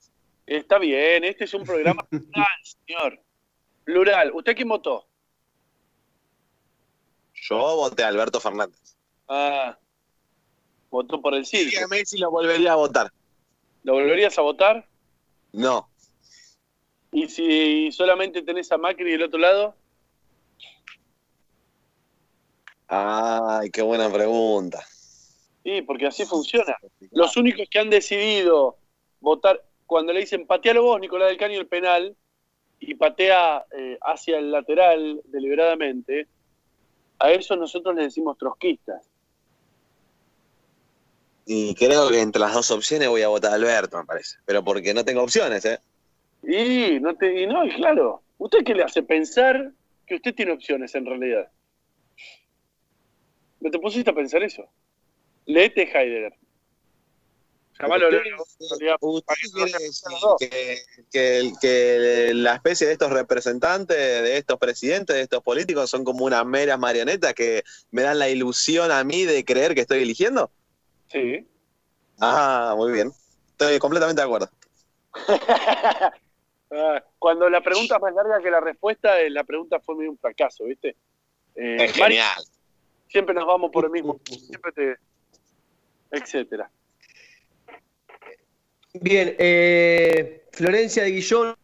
Está bien, este es un programa plural, señor. Plural. ¿Usted quién votó? Yo voté a Alberto Fernández. Ah, votó por el sí. Y a Messi lo volvería a votar. ¿Lo volverías a votar? No, ¿Y si solamente tenés a Macri del otro lado? ay, qué buena pregunta. Sí, porque así funciona. Los únicos que han decidido votar, cuando le dicen patealo vos, Nicolás del Caño, el penal, y patea eh, hacia el lateral deliberadamente, a eso nosotros le decimos trotskistas. Y creo que entre las dos opciones voy a votar a Alberto, me parece. Pero porque no tengo opciones, ¿eh? Y no, te, y no, y claro, ¿usted qué le hace pensar que usted tiene opciones en realidad? ¿No te pusiste a pensar eso? Leete Heidegger. Llamalo ¿Usted, Leo, usted quiere decir que, que que la especie de estos representantes, de estos presidentes, de estos políticos son como unas meras marionetas que me dan la ilusión a mí de creer que estoy eligiendo? Sí. Ah, muy bien. Estoy completamente de acuerdo. Ah, Cuando la pregunta es más larga que la respuesta, eh, la pregunta fue medio un fracaso, ¿viste? Eh, Es genial. siempre nos vamos por el mismo, siempre te, etcétera. Bien, eh, Florencia de Guillón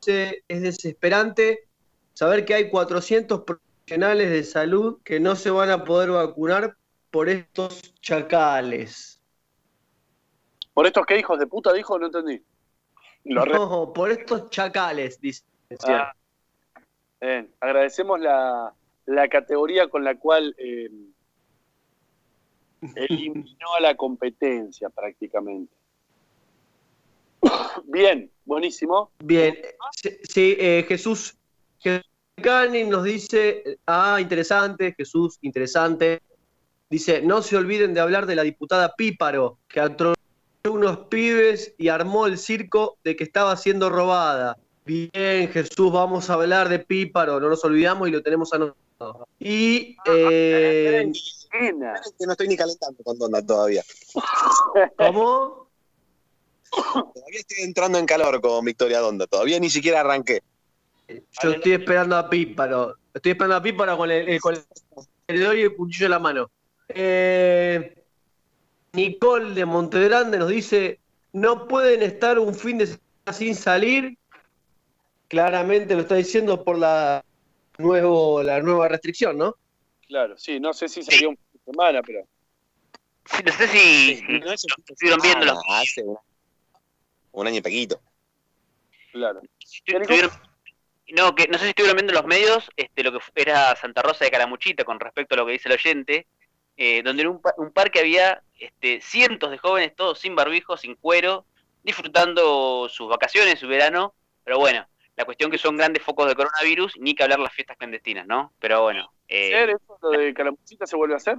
dice, es desesperante saber que hay 400 profesionales de salud que no se van a poder vacunar por estos chacales. Por estos que hijos de puta dijo, no entendí. Lo No, por estos chacales, dice. Ah, bien. Agradecemos la, la categoría con la cual eh, eliminó a la competencia prácticamente. Bien, buenísimo. Bien, sí, eh, Jesús, Jesús Cani nos dice, ah, interesante, Jesús, interesante. Dice, no se olviden de hablar de la diputada Píparo, que atropelló unos pibes y armó el circo de que estaba siendo robada. Bien, Jesús, vamos a hablar de Píparo, no nos olvidamos y lo tenemos anotado. Y eh, Nena. Que no estoy ni calentando con Donda todavía. ¿cómo? Todavía estoy entrando en calor con Victoria Donda. Todavía ni siquiera arranqué. Yo estoy esperando a Píparo. Estoy esperando a Píparo con el, eh, con el dedo y el cuchillo en la mano. Eh, Nicole de Montegrande nos dice: No pueden estar un fin de semana sin salir. Claramente lo está diciendo por la, nuevo, la nueva restricción, ¿no? Claro, sí, no sé si sería un fin de semana, pero Sí, no sé si, No es estuvieron viendo los hace un, un año y poquito. claro. No, que no sé si estuvieron viendo en los medios este, lo que era Santa Rosa de Calamuchita con respecto a lo que dice el oyente, eh, donde en un, un parque había este, cientos de jóvenes, todos sin barbijo, sin cuero, disfrutando sus vacaciones, su verano, pero bueno, la cuestión que son grandes focos de coronavirus, ni que hablar las fiestas clandestinas, ¿no? Pero bueno, eh, ¿Ser eso lo de Calamuchita se vuelve a hacer?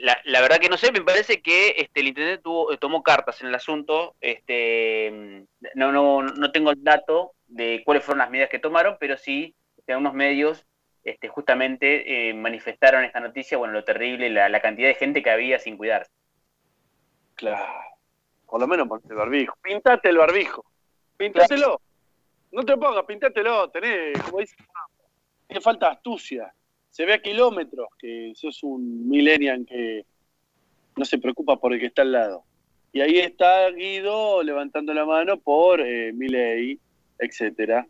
la, la verdad que no sé, me parece que este, el internet tuvo, tomó cartas en el asunto. Este, no, no, no tengo el dato de cuáles fueron las medidas que tomaron, pero sí, este, algunos medios este, justamente eh, manifestaron esta noticia, bueno, lo terrible, la, la cantidad de gente que había sin cuidarse. Claro. Por lo menos ponte el barbijo. Pintate el barbijo. Pintátelo. No te pongas, pintátelo. Tenés, como dice, tiene falta astucia. Se ve a kilómetros que sos un millennial que no se preocupa por el que está al lado. Y ahí está Guido levantando la mano por eh, Milei, etcétera.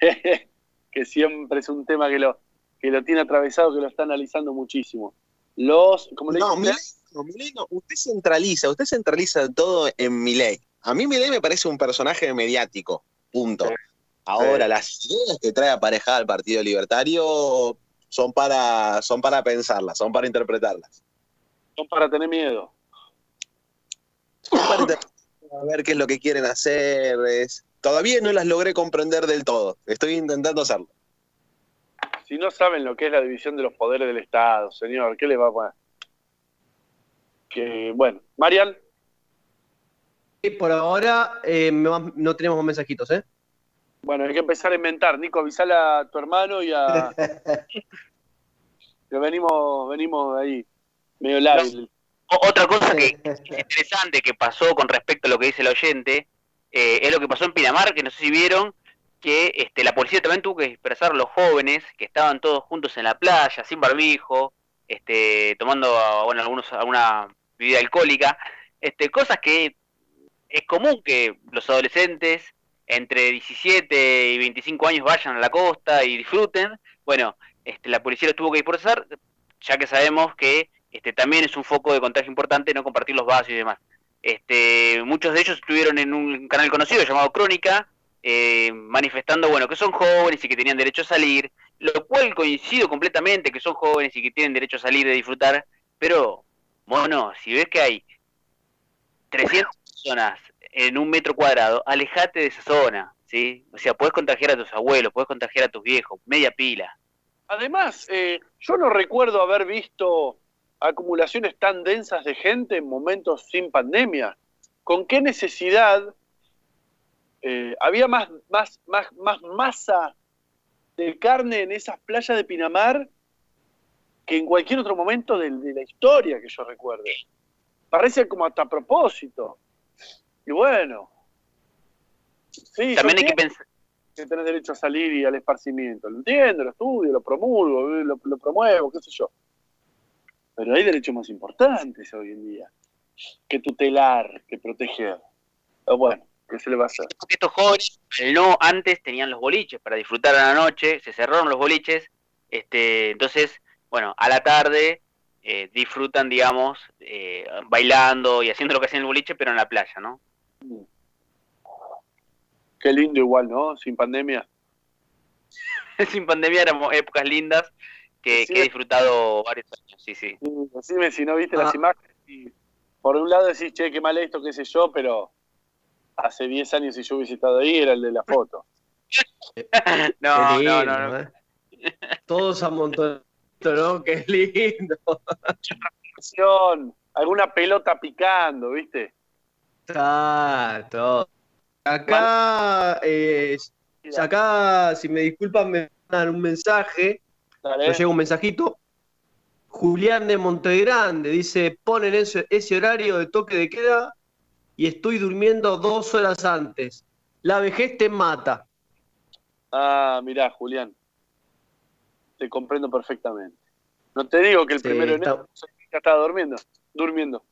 que siempre es un tema que lo, que lo tiene atravesado, que lo está analizando muchísimo. Los, como le No, Milei usted? no, centraliza, usted centraliza todo en Milei. A mí Milei me parece un personaje mediático, punto. Sí. Ahora, las ideas que trae aparejada al Partido Libertario son para, son para pensarlas, son para interpretarlas. son para tener miedo. Son para a ver qué es lo que quieren hacer. es- Todavía no las logré comprender del todo. Estoy intentando hacerlo. Si no saben lo que es la división de los poderes del Estado, señor, ¿qué les va a poner? Que, bueno, Marian, Y por ahora eh, no tenemos más mensajitos, ¿eh? bueno, hay que empezar a inventar. Nico, avisale a tu hermano y a. que venimos, venimos ahí, medio lábil. Otra cosa que es interesante que pasó con respecto a lo que dice el oyente eh, es lo que pasó en Pinamar, que no sé si vieron, que este, la policía también tuvo que dispersar a los jóvenes que estaban todos juntos en la playa, sin barbijo, este, tomando ah, bueno, algunos, alguna bebida alcohólica, este, cosas que es común que los adolescentes entre 17 y 25 años vayan a la costa y disfruten. Bueno, este, la policía los tuvo que dispersar, ya que sabemos que este, también es un foco de contagio importante no compartir los vasos y demás. Este, muchos de ellos estuvieron en un canal conocido llamado Crónica, eh, manifestando bueno que son jóvenes y que tenían derecho a salir, lo cual coincido completamente que son jóvenes y que tienen derecho a salir y disfrutar, pero bueno, si ves que hay 300 personas en un metro cuadrado, alejate de esa zona, ¿sí? O sea, puedes contagiar a tus abuelos, puedes contagiar a tus viejos, media pila. Además, eh, yo no recuerdo haber visto acumulaciones tan densas de gente en momentos sin pandemia. ¿Con qué necesidad eh, había más, más, más, más masa de carne en esas playas de Pinamar que en cualquier otro momento de, de la historia que yo recuerde? Parece como hasta a propósito. Y bueno. Sí, También hay que pensar. que tenés derecho a salir y al esparcimiento. Lo entiendo, lo estudio, lo promulgo, lo, lo promuevo, qué sé yo. Pero hay derechos más importantes hoy en día que tutelar, que proteger. Pero bueno, ¿qué se le va a hacer? Porque estos jóvenes el no antes tenían los boliches para disfrutar a la noche, se cerraron los boliches, este, entonces, bueno, a la tarde eh, disfrutan, digamos, eh, bailando y haciendo lo que hacían en el boliche, pero en la playa, ¿no? Qué lindo igual, ¿no? Sin pandemia. Sin pandemia eran épocas lindas que, he disfrutado varios años, sí, sí. Sí, Decime si no viste Ah. las imágenes. Y por un lado decís, che, qué mal esto, qué sé yo, pero hace 10 años si yo hubiese estado ahí era el de la foto. No, no, no, no. ¿eh? Todos amontonados, ¿no? Qué lindo. Alguna pelota picando, ¿viste? Está todo. Acá, eh, acá, si me disculpan, me mandan un mensaje. Dale. Nos llega un mensajito. Julián de Montegrande dice: ponen ese, ese horario de toque de queda y estoy durmiendo dos horas antes. La vejez te mata. Ah, mirá, Julián. Te comprendo perfectamente. No te digo que el Sí, primero de enero ya estaba durmiendo. Durmiendo.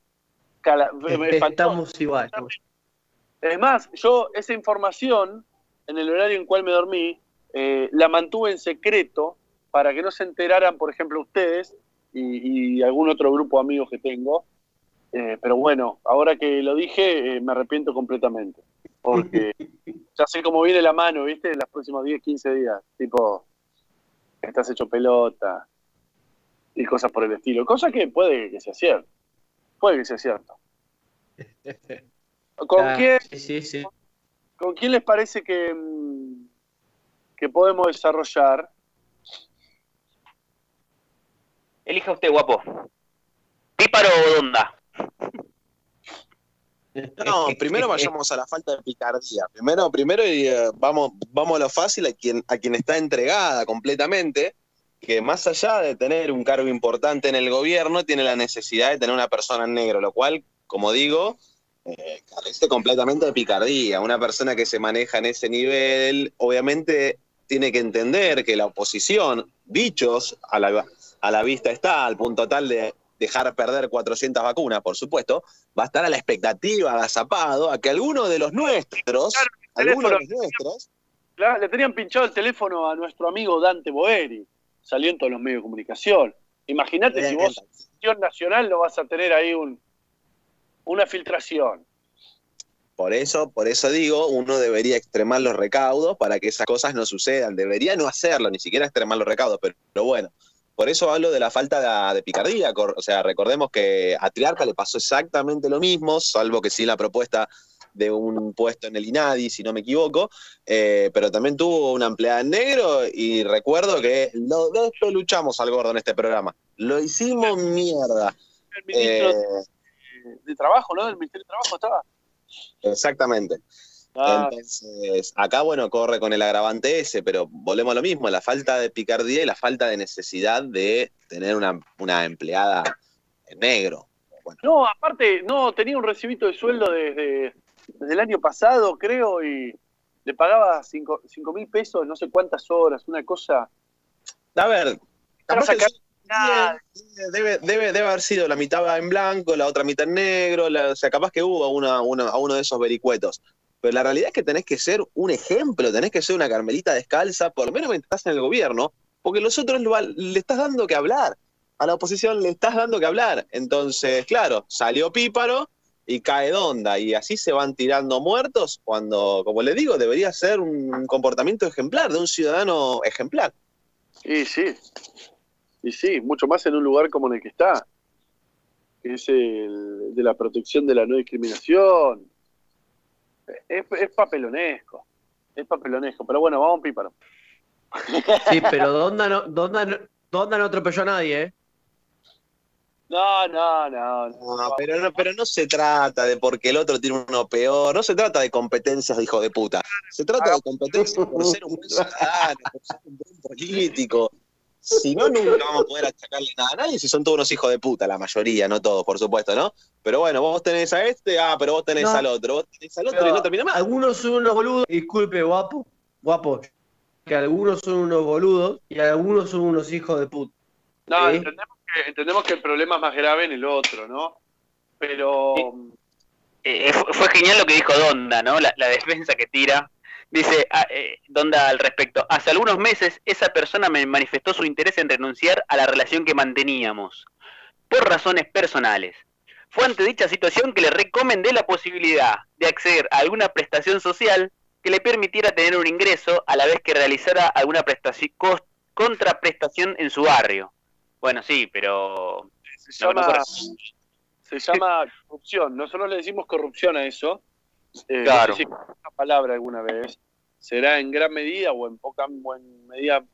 Cala- faltó. Estamos igual. Es más, yo esa información, en el horario en cual me dormí, eh, la mantuve en secreto para que no se enteraran, por ejemplo, ustedes y, y algún otro grupo de amigos que tengo. Eh, pero bueno, ahora que lo dije, eh, me arrepiento completamente. Porque ya sé cómo viene la mano, ¿viste? En los próximos 10, 15 días. Tipo, estás hecho pelota y cosas por el estilo. Cosa que puede que sea cierto. Puede que sea cierto. ¿Con Ah, quién? Sí, sí, sí. ¿Con quién les parece que, mm, que podemos desarrollar? Elija usted, guapo. ¿Píparo o Donda? No, primero vayamos a la falta de picardía. Primero, primero eh, vamos, vamos a lo fácil, a quien, a quien está entregada completamente, que más allá de tener un cargo importante en el gobierno, tiene la necesidad de tener una persona en negro, lo cual, como digo, eh, carece completamente de picardía. Una persona que se maneja en ese nivel, obviamente tiene que entender que la oposición, dichos a la, a la vista está, al punto tal de dejar perder 400 vacunas, por supuesto, va a estar a la expectativa, agazapado, a que alguno de los nuestros, alguno de los nuestros, Claro, Le tenían pinchado el teléfono a nuestro amigo Dante Boeri. Salió en todos los medios de comunicación. Imagínate si vos, acción nacional, no vas a tener ahí un, una filtración. por eso, por eso digo, uno debería extremar los recaudos para que esas cosas no sucedan. Debería no hacerlo, ni siquiera extremar los recaudos, pero, pero bueno. Por eso hablo de la falta de, de picardía. O sea, recordemos que a Triarca le pasó exactamente lo mismo, salvo que sí la propuesta de un puesto en el INADI, si no me equivoco, eh, pero también tuvo una empleada en negro y recuerdo que lo, de esto luchamos al gordo en este programa. Lo hicimos mierda. El ministro Eh, de, de Trabajo, ¿no? Del Ministerio de Trabajo estaba. exactamente. Ah, Entonces, acá, bueno, corre con el agravante ese, pero volvemos a lo mismo, la falta de picardía y la falta de necesidad de tener una, una empleada en negro. No, aparte, no, tenía un recibito de sueldo desde, desde el año pasado, creo, y le pagaba cinco cinco mil pesos, no sé cuántas horas, una cosa. A ver, sacar debe, debe, debe haber sido la mitad en blanco, la otra mitad en negro, la- o sea, capaz que hubo una, una- a uno de esos vericuetos. Pero la realidad es que tenés que ser un ejemplo, tenés que ser una carmelita descalza, por lo menos mientras estás en el gobierno, porque los otros le estás dando que hablar. A la oposición le estás dando que hablar. Entonces, claro, salió Píparo y cae Donda, y así se van tirando muertos cuando, como le digo, debería ser un comportamiento ejemplar, de un ciudadano ejemplar. Y sí, y sí, mucho más en un lugar como en el que está, que es el de la protección de la no discriminación. Es, es papelonesco, es papelonesco, pero bueno, vamos píparo. Sí, pero Donda no, Donda, no- Donda no atropelló a nadie, ¿eh? No, no, no. no. No, pero no, pero no se trata de porque el otro tiene uno peor, no se trata de competencias de hijo de puta, se trata de competencias por ser un buen ciudadano, por ser un buen político. Si no, nunca vamos a poder achacarle nada a nadie si son todos unos hijos de puta, la mayoría, no todos, por supuesto, ¿no? Pero bueno, vos tenés a este, ah, pero vos tenés No. al otro, vos tenés al otro Pero y no termina más. Algunos son unos boludos, disculpe, guapo, guapo, que algunos son unos boludos y algunos son unos hijos de puta. No, Sí. entendemos, que, entendemos que el problema es más grave en el otro, ¿no? Pero. Eh, fue, fue genial lo que dijo Donda, ¿no? La, la defensa que tira. Dice ah, eh, Donda al respecto. Hace algunos meses esa persona me manifestó su interés en renunciar a la relación que manteníamos. Por razones personales. Fue ante dicha situación que le recomendé la posibilidad de acceder a alguna prestación social que le permitiera tener un ingreso a la vez que realizara alguna prestación, contraprestación en su barrio. Bueno, sí, pero se No, no llama, corresponde. se llama corrupción. Nosotros le decimos corrupción a eso. Eh, no Claro. sé si palabra alguna vez. Será en gran medida o en poca o en medida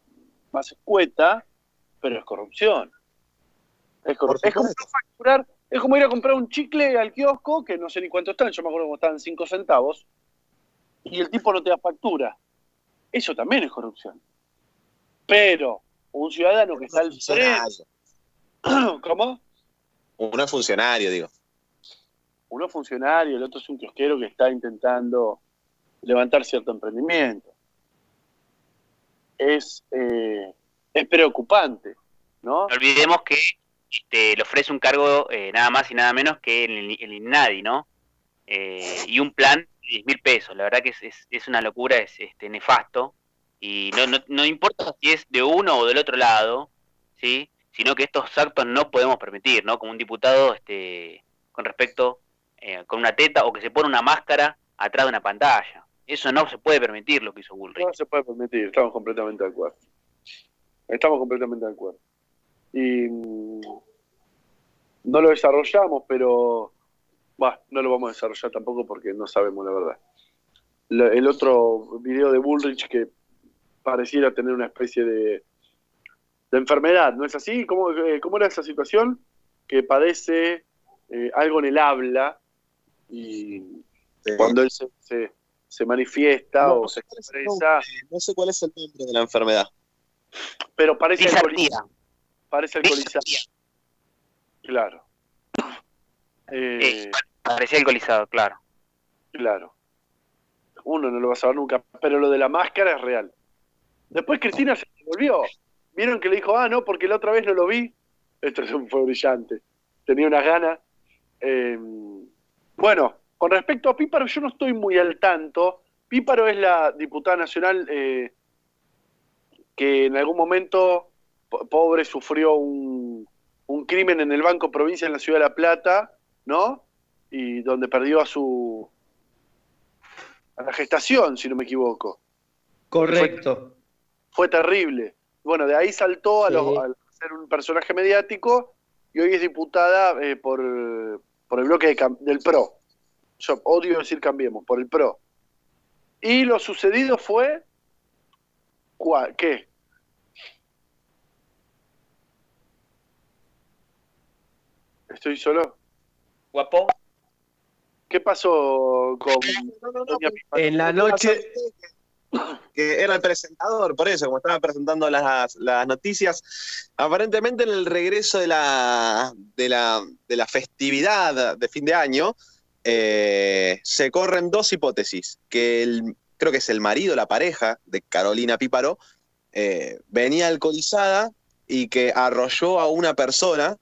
más escueta, pero es corrupción. Es, como no facturar, es como ir a comprar un chicle al kiosco, que no sé ni cuánto están, yo me acuerdo que estaban 5 centavos, y el tipo no te da factura. Eso también es corrupción. Pero un ciudadano que está al frente. ¿cómo? Es funcionario, digo. Uno es funcionario, el otro es un kiosquero que está intentando levantar cierto emprendimiento. Es, eh, es preocupante, ¿no? No olvidemos que este, le ofrece un cargo eh, nada más y nada menos que el, el INADI, ¿no? Eh, y un plan de 10 mil pesos. La verdad que es, es, es una locura, es este, nefasto. Y no, no, no importa si es de uno o del otro lado, ¿sí? Sino que estos actos no podemos permitir, ¿no? Como un diputado este, con respecto, eh, con una teta o que se pone una máscara atrás de una pantalla. Eso no se puede permitir lo que hizo Bullrich. No se puede permitir, estamos completamente de acuerdo. Estamos completamente de acuerdo. Y mm, no lo desarrollamos, pero bah, no lo vamos a desarrollar tampoco porque no sabemos la verdad. El otro video de Bullrich que pareciera tener una especie de, de enfermedad, ¿no es así? ¿Cómo, eh, cómo era esa situación? Que padece eh, algo en el habla y Sí. cuando él se, se, se manifiesta No, o se ¿cuál es el expresa? No sé cuál es el nombre de la enfermedad. pero parece Disartría. alcoholizado. Parece alcoholizado, Disartría. claro. Eh, Eh, parecía alcoholizado, claro. Claro. Uno no lo va a saber nunca, pero lo de la máscara es real. Después Cristina se volvió. ¿Vieron que le dijo, ah, no, porque la otra vez no lo vi? Esto fue brillante. Tenía unas ganas. Eh, bueno, con respecto a Píparo, yo no estoy muy al tanto. Píparo es la diputada nacional eh, que en algún momento, po- pobre, sufrió un, un crimen en el Banco Provincia en la ciudad de La Plata, ¿no? Y donde perdió a su. a la gestación, si no me equivoco. Correcto. Fue terrible. Bueno, de ahí saltó a, Sí. los- a ser un personaje mediático y hoy es diputada eh, por, por el bloque de del PRO. Yo odio decir cambiemos, por el PRO. Y lo sucedido fue. ¿cuál? ¿Qué? ¿Estoy solo? Guapo. ¿Qué pasó con Doña Pipa? En la noche, que era el presentador, por eso, como estaba presentando las, las noticias, aparentemente en el regreso de la, de la, de la festividad de fin de año, eh, se corren dos hipótesis, que el, creo que es el marido, la pareja de Carolina Píparo, eh, venía alcoholizada y que arrolló a una persona,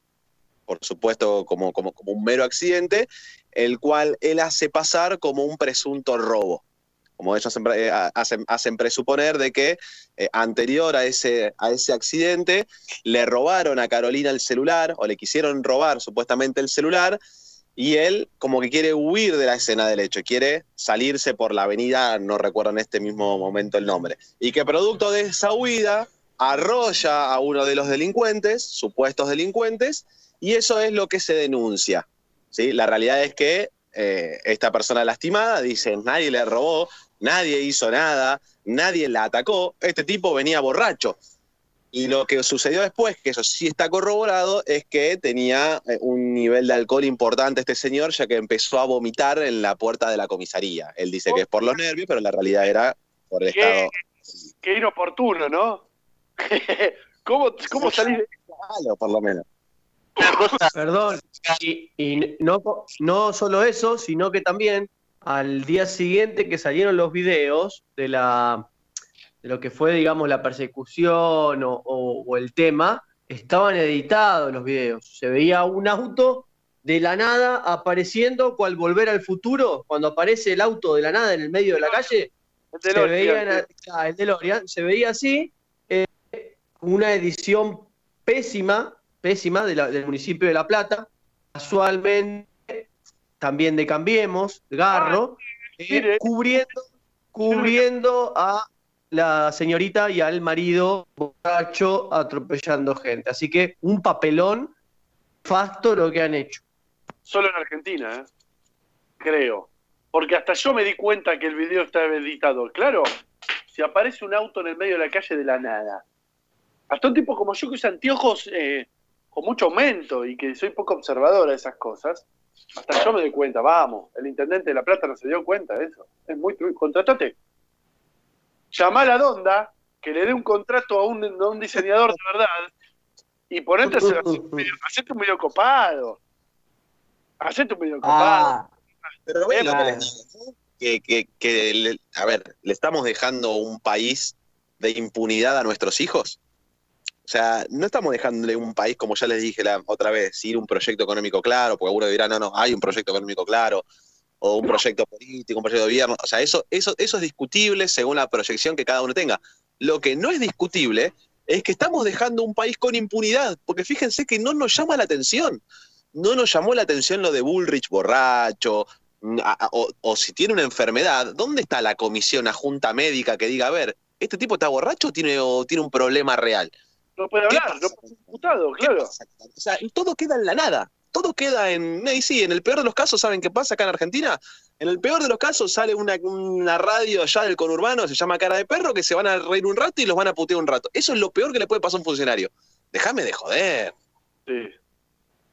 por supuesto como, como, como un mero accidente, el cual él hace pasar como un presunto robo como ellos hacen, eh, hacen presuponer de que eh, anterior a ese, a ese accidente le robaron a Carolina el celular o le quisieron robar supuestamente el celular y él como que quiere huir de la escena del hecho, quiere salirse por la avenida, no recuerdo en este mismo momento el nombre, y que producto de esa huida arrolla a uno de los delincuentes, supuestos delincuentes, y eso es lo que se denuncia. ¿sí? La realidad es que eh, esta persona lastimada dice, nadie le robó, nadie hizo nada, nadie la atacó, este tipo venía borracho. Y lo que sucedió después, que eso sí está corroborado, es que tenía eh, un nivel de alcohol importante este señor, ya que empezó a vomitar en la puerta de la comisaría. Él dice que es por los nervios, pero la realidad era por el Qué, estado qué inoportuno, ¿no? ¿Cómo, cómo salir de malo, por lo menos. Perdón, y, y no, no solo eso, sino que también al día siguiente que salieron los videos de la de lo que fue, digamos, la persecución o, o- o el tema, estaban editados los videos. Se veía un auto de la nada apareciendo, cual volver al futuro, cuando aparece el auto de la nada en el medio de la calle, el se DeLorean? veía, ah, el DeLorean, se veía así, eh, una edición pésima, pésima de la- del municipio de La Plata, casualmente también de Cambiemos, Garro, eh, mire. cubriendo, cubriendo a la señorita y al marido borracho atropellando gente. Así que un papelón facto lo que han hecho. Solo en Argentina, ¿eh? Creo. Porque hasta yo me di cuenta que el video está editado. Claro, si aparece un auto en el medio de la calle de la nada. Hasta un tipo como yo que usa anteojos eh, con mucho aumento y que soy poco observador de esas cosas, hasta yo me doy cuenta. Vamos, el intendente de La Plata no se dio cuenta de eso. Es muy tru- Contratate. Llamá a la Donda, que le dé un contrato a un, a un diseñador de verdad y ponete a hacer un video- hacete un video copado. Hacete un copado. Ah, Pero ven lo que Claro. les digo, ¿no? que, que- que le- a ver, le estamos dejando un país de impunidad a nuestros hijos. O sea, no estamos dejándole un país, como ya les dije la otra vez, sin un proyecto económico claro, porque algunos dirán, no, no, hay un proyecto económico claro, o un proyecto político, un proyecto de gobierno. O sea, eso, eso, eso es discutible según la proyección que cada uno tenga. Lo que no es discutible es que estamos dejando un país con impunidad, porque fíjense que no nos llama la atención. No nos llamó la atención lo de Bullrich borracho, mm, o, o si tiene una enfermedad, ¿dónde está la comisión, la junta médica que diga, a ver, este tipo está borracho o tiene, o tiene un problema real? No puede ¿Qué hablar, no puede ser diputado, ¿Qué claro. O sea, todo queda en la nada. Todo queda en. Y sí, en el peor de los casos, ¿saben qué pasa acá en Argentina? En el peor de los casos sale una, una radio allá del conurbano, se llama Cara de Perro, que se van a reír un rato y los van a putear un rato. Eso es lo peor que le puede pasar a un funcionario. Déjame de joder. Sí.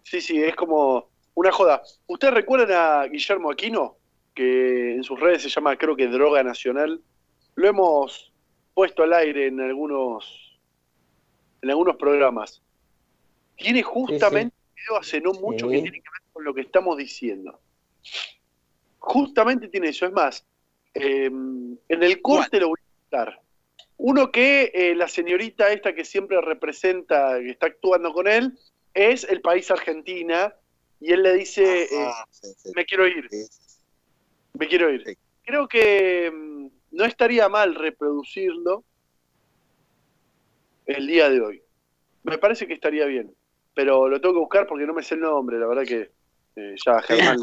sí, sí, es como una joda. ¿Ustedes recuerdan a Guillermo Aquino? Que en sus redes se llama, creo que Droga Nacional. Lo hemos puesto al aire en algunos, en algunos programas. Tiene justamente un video hace no mucho que Sí. tiene que ver con lo que estamos diciendo. Justamente tiene eso. Es más, eh, en el corte lo voy a contar. Uno que eh, la señorita esta que siempre representa, que está actuando con él, es el país Argentina, y él le dice, eh, Ah, sí, sí. me quiero ir, Sí. me quiero ir. Sí. Creo que mm, no estaría mal reproducirlo el día de hoy. Me parece que estaría bien, pero lo tengo que buscar porque no me sé el nombre, la verdad que eh, ya Germán...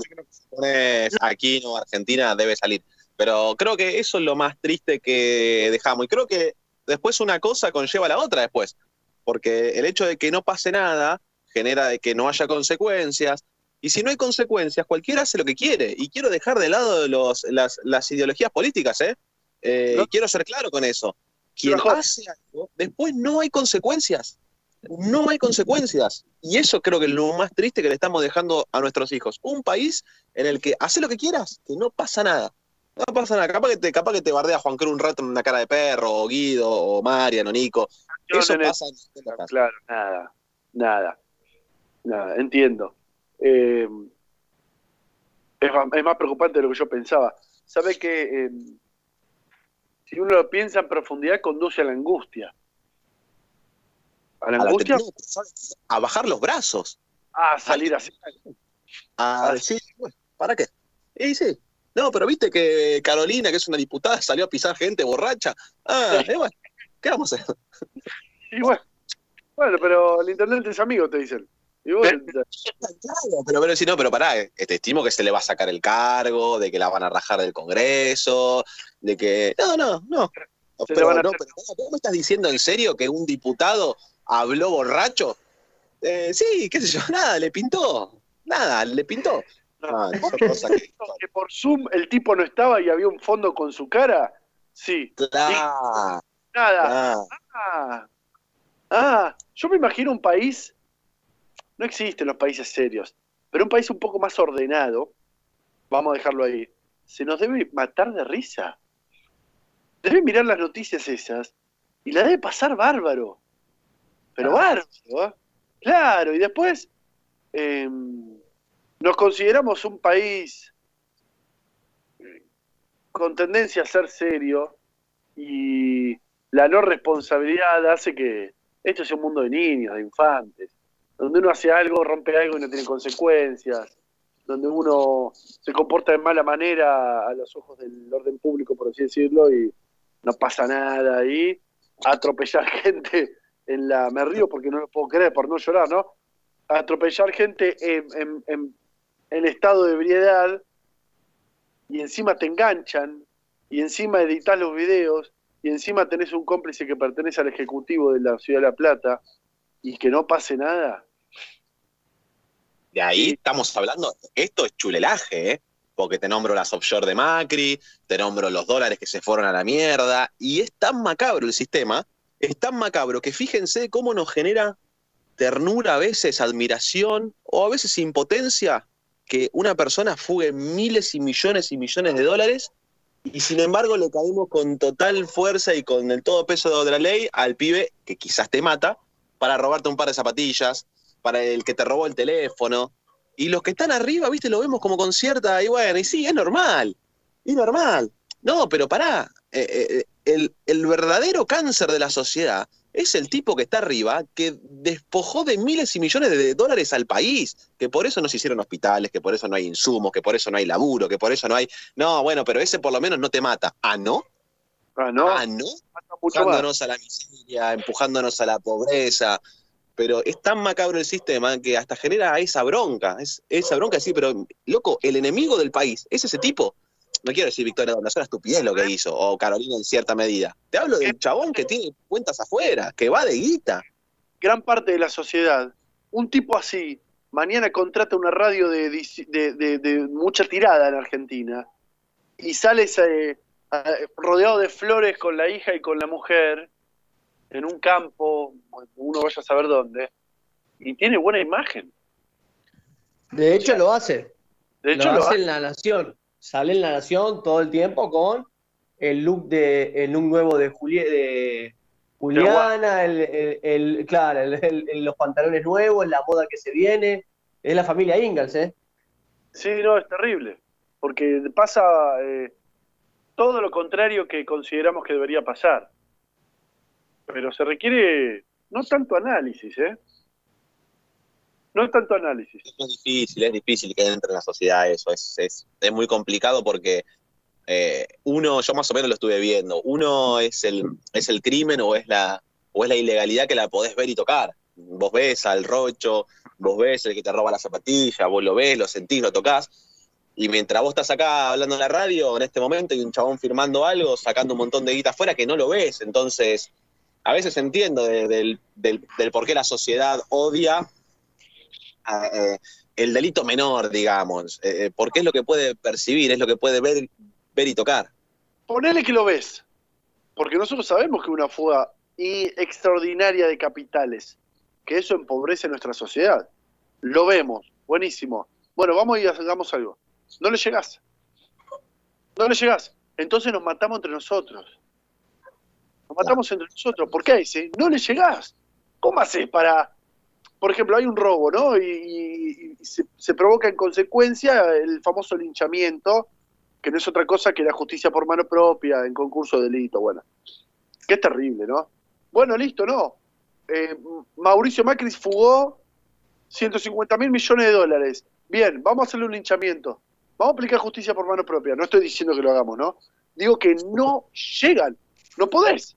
aquí no Argentina debe salir. Pero creo que eso es lo más triste que dejamos. Y creo que después una cosa conlleva a la otra después. Porque el hecho de que no pase nada genera de que no haya consecuencias. Y si no hay consecuencias, cualquiera hace lo que quiere. Y quiero dejar de lado los, las, las ideologías políticas, ¿eh? Eh, No. Quiero ser claro con eso. Quien Pero, hace algo, después no hay consecuencias. No hay consecuencias. Y eso creo que es lo más triste que le estamos dejando a nuestros hijos. Un país en el que hace lo que quieras, que no pasa nada. No pasa nada. Capaz que te, capaz que te bardea Juan Cruz un rato en una cara de perro, o Guido, o Mariano, Nico. Yo Eso el- pasa en. Claro, nada, nada, nada, entiendo. Eh, es, más, es más preocupante de lo que yo pensaba. ¿Sabe que eh, si uno lo piensa en profundidad, conduce a la angustia? ¿A la A, angustia? a bajar los brazos. A salir así. A decir, bueno, ¿para qué? Y sí. No, pero viste que Carolina, que es una diputada, salió a pisar gente borracha. Ah, eh, bueno, ¿qué vamos a hacer? Y bueno, bueno, pero el intendente es amigo, te dicen. Y bueno, Claro, pero, pero si no, pero pará, eh, te estimo que se le va a sacar el cargo, de que la van a rajar del Congreso, de que. No, no, no. Pero, no, pero pará, ¿vos me estás diciendo en serio que un diputado habló borracho? Eh, sí, qué sé yo, nada, le pintó. Nada, le pintó. Ah, que- que por Zoom el tipo no estaba y había un fondo con su cara. Sí. Claro. Nada. claro. Ah, ah, yo me imagino un país, no existen los países serios, pero un país un poco más ordenado, vamos a dejarlo ahí, se nos debe matar de risa. Debe mirar las noticias esas y la debe pasar bárbaro. Pero bárbaro, ¿eh? Claro, y después eh, nos consideramos un país con tendencia a ser serio y la no responsabilidad hace que esto sea un mundo de niños, de infantes, donde uno hace algo, rompe algo y no tiene consecuencias, donde uno se comporta de mala manera a los ojos del orden público, por así decirlo, y no pasa nada, y atropellar gente en la... Me río porque no lo puedo creer, por no llorar, ¿no? Atropellar gente en, en- en- en estado de ebriedad y encima te enganchan y encima editas los videos y encima tenés un cómplice que pertenece al ejecutivo de la Ciudad de La Plata y que no pase nada. De ahí estamos hablando, esto es chulelaje, ¿eh? Porque te nombro las offshore de Macri, te nombro los dólares que se fueron a la mierda, y es tan macabro el sistema, es tan macabro que fíjense cómo nos genera ternura a veces, admiración o a veces impotencia que una persona fugue miles y millones y millones de dólares y sin embargo le caímos con total fuerza y con el todo peso de la ley al pibe que quizás te mata para robarte un par de zapatillas, para el que te robó el teléfono. Y los que están arriba, viste, lo vemos como con cierta, y bueno, y sí, es normal, es normal. No, pero pará, eh, eh, el, el verdadero cáncer de la sociedad es el tipo que está arriba, que despojó de miles y millones de dólares al país, que por eso no se hicieron hospitales, que por eso no hay insumos, que por eso no hay laburo, que por eso no hay... No, bueno, pero ese por lo menos no te mata. ¿Ah, no? Ah, no, ¿Ah, no? empujándonos a la miseria, empujándonos a la pobreza. Pero es tan macabro el sistema que hasta genera esa bronca. Es, esa bronca, sí, pero loco, el enemigo del país es ese tipo. No quiero decir Victoria Donda, es una estupidez lo que hizo, o Carolina en cierta medida. Te hablo del chabón que tiene cuentas afuera, que va de guita. Gran parte de la sociedad, un tipo así, mañana contrata una radio de, de- mucha tirada en Argentina y sale ese, eh, rodeado de flores con la hija y con la mujer en un campo, uno vaya a saber dónde, y tiene buena imagen. De hecho, lo hace. De hecho, lo, lo hace hace. en La Nación. Sale en La Nación todo el tiempo con el look de el look nuevo de, Juli- de Juliana, el, el- el- claro, el- los pantalones nuevos, la moda que se viene. Es la familia Ingalls, ¿eh? Sí, no, es terrible, porque pasa eh, todo lo contrario que consideramos que debería pasar. Pero se requiere no tanto análisis, ¿eh? No tanto análisis. Es difícil, es difícil que entre en la sociedad eso. Es, es, es muy complicado porque eh, uno, yo más o menos lo estuve viendo, uno es el, es el crimen o es la o es la ilegalidad que la podés ver y tocar. Vos ves al rocho, vos ves el que te roba la zapatilla, vos lo ves, lo sentís, lo tocas. Y mientras vos estás acá hablando en la radio, en este momento hay un chabón firmando algo, sacando un montón de guita afuera que no lo ves. Entonces, a veces entiendo de- del, del- del por qué la sociedad odia eh, el delito menor, digamos, eh, porque es lo que puede percibir, es lo que puede ver, ver y tocar. Ponele que lo ves, porque nosotros sabemos que una fuga y extraordinaria de capitales, que eso empobrece nuestra sociedad. Lo vemos, buenísimo. Bueno, vamos y hagamos algo. No le llegás. No le llegás. Entonces nos matamos entre nosotros. Matamos entre nosotros. ¿Por qué? Dice, no le llegás. ¿Cómo haces para, por ejemplo, hay un robo, ¿no? Y, se, provoca en consecuencia el famoso linchamiento, que no es otra cosa que la justicia por mano propia en concurso de delito. Bueno, qué terrible, ¿no? Bueno, listo, no. Eh, Mauricio Macri fugó 150 mil millones de dólares. Bien, vamos a hacerle un linchamiento. Vamos a aplicar justicia por mano propia. No estoy diciendo que lo hagamos, ¿no? Digo que no llegan. No podés.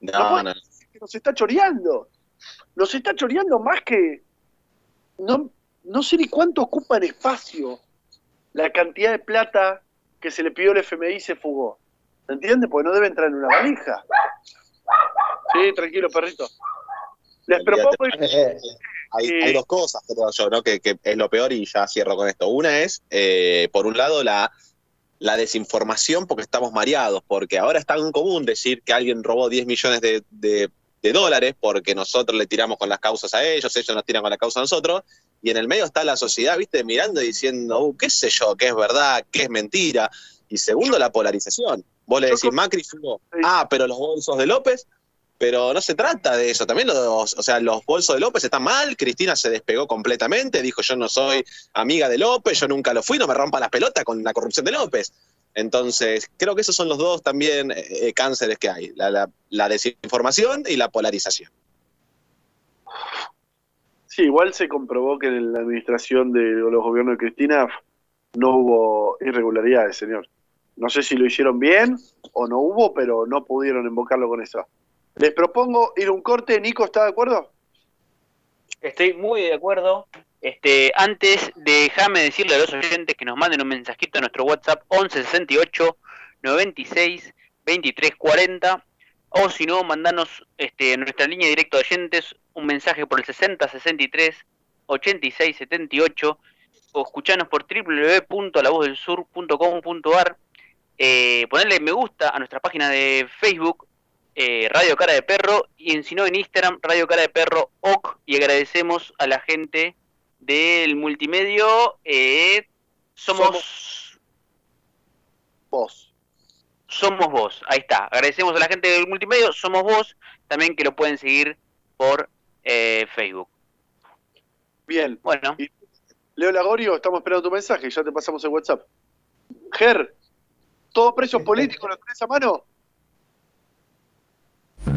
No No, no, que nos está choreando. Nos está choreando más que. No, no sé ni cuánto ocupa en espacio la cantidad de plata que se le pidió al FMI y se fugó. ¿Se entiende? Porque no debe entrar en una valija. Sí, tranquilo, perrito. Les propongo. Eh, hay, Sí. hay dos cosas, creo yo, ¿no? Que, que es lo peor y ya cierro con esto. Una es, eh, por un lado, la la desinformación porque estamos mareados, porque ahora es tan común decir que alguien robó 10 millones de, de- de dólares porque nosotros le tiramos con las causas a ellos, ellos nos tiran con la causa a nosotros, y en el medio está la sociedad, viste, mirando y diciendo, uh, qué sé yo, qué es verdad, qué es mentira, y segundo, la polarización. Vos le decís, Macri ah, pero los bolsos de López, pero no se trata de eso, también los, o sea, los bolsos de López están mal, Cristina se despegó completamente, dijo yo no soy amiga de López, yo nunca lo fui, no me rompa las pelotas con la corrupción de López. Entonces, creo que esos son los dos también eh, eh, cánceres que hay, la, la- la desinformación y la polarización. Sí, igual se comprobó que en la administración de los gobiernos de Cristina no hubo irregularidades, señor. No sé si lo hicieron bien o no hubo, pero no pudieron invocarlo con eso. Les propongo ir un corte. Nico, ¿está de acuerdo? Estoy muy de acuerdo. Este, antes, déjame decirle a los oyentes que nos manden un mensajito a nuestro WhatsApp 1168 96 23 40 o si no, mandanos este, en nuestra línea directa de oyentes un mensaje por el 60 63 86 78 o escuchanos por www.lavozdelsur.com.ar eh, ponerle me gusta a nuestra página de Facebook eh, Radio Cara de Perro y en, si no en Instagram Radio Cara de Perro OC y agradecemos a la gente del multimedio eh, somos, Vos. somos vos ahí está agradecemos a la gente del multimedio somos vos también que lo pueden seguir por eh, Facebook Bien. bueno Leo Lagorio, estamos esperando tu mensaje. Ya te pasamos el WhatsApp. Ger, ¿todos presos políticos los tenés a mano?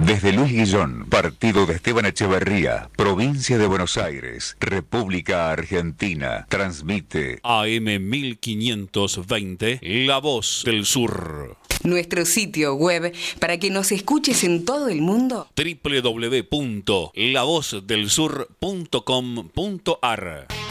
Desde Luis Guillón, partido de Esteban Echeverría, provincia de Buenos Aires, República Argentina, transmite AM 1520, La Voz del Sur. Nuestro sitio web para que nos escuches en todo el mundo. www.lavozdelsur.com.ar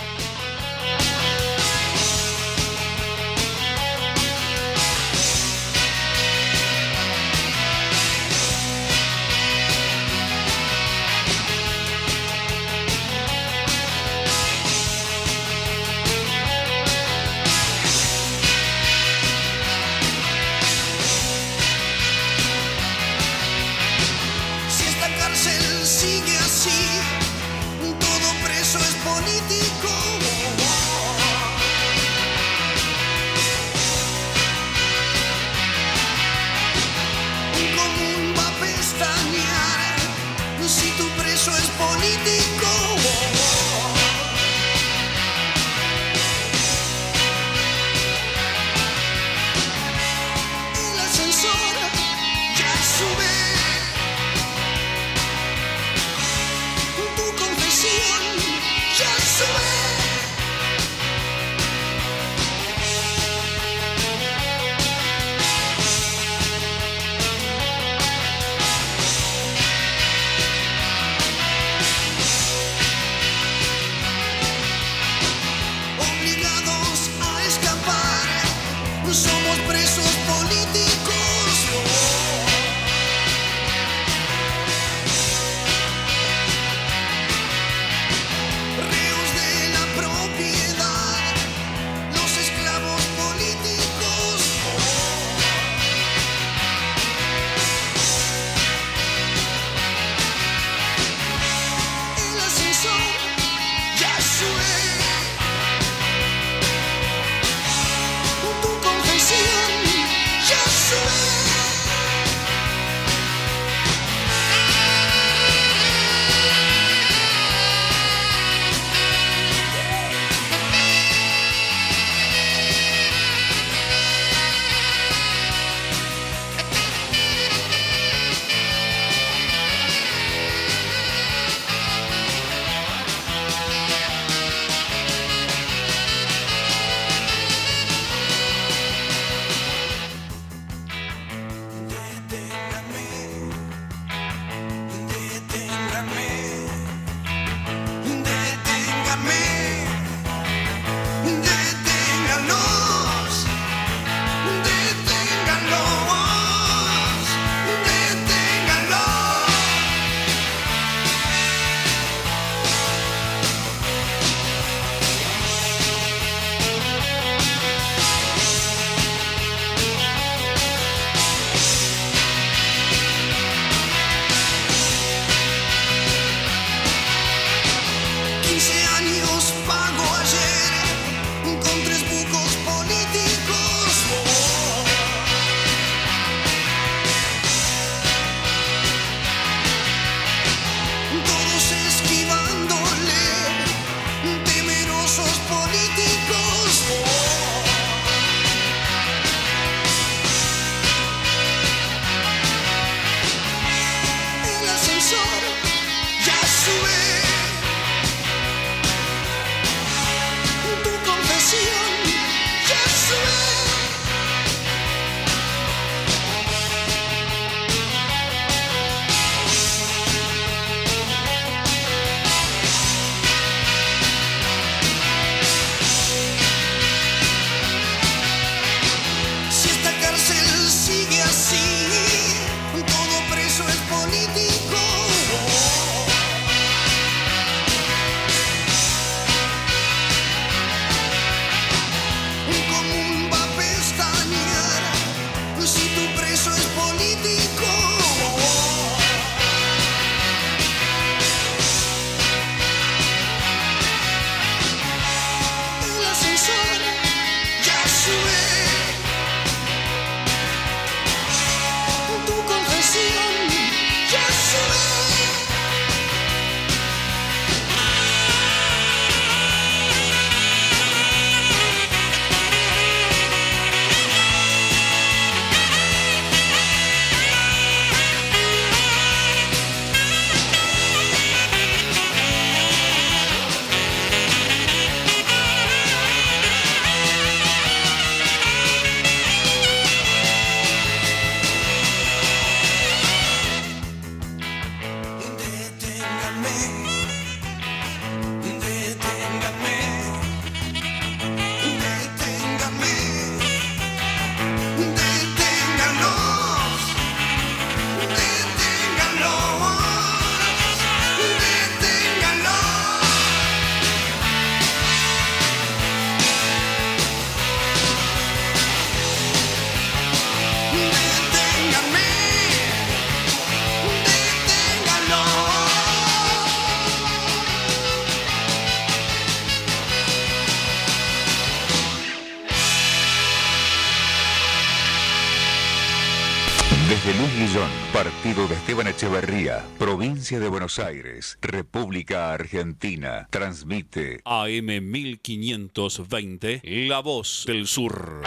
Esteban Echeverría, provincia de Buenos Aires, República Argentina, transmite AM 1520, La Voz del Sur.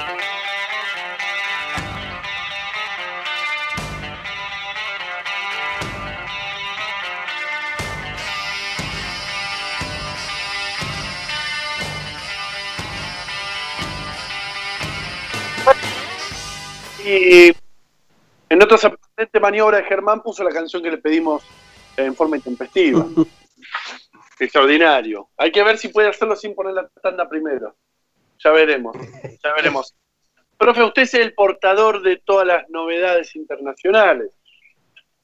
Y en otra sorprendente maniobra de Germán puso la canción que le pedimos en forma intempestiva. Extraordinario. Hay que ver si puede hacerlo sin poner la tanda primero. Ya veremos. Ya veremos. Profe, usted es el portador de todas las novedades internacionales.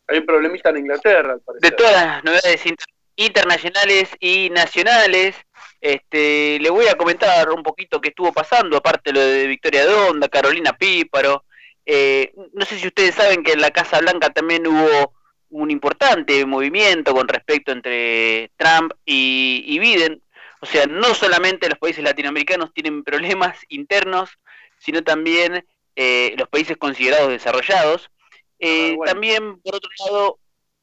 Hay un problemista en Inglaterra, al parecer. De todas las novedades inter- internacionales y nacionales, este, le voy a comentar un poquito qué estuvo pasando, aparte lo de Victoria Donda, Carolina Píparo. Eh, no sé si ustedes saben que en la Casa Blanca también hubo un importante movimiento con respecto entre Trump y, y Biden. O sea, no solamente los países latinoamericanos tienen problemas internos, sino también eh, los países considerados desarrollados. Eh, Ah, bueno. También, por otro lado,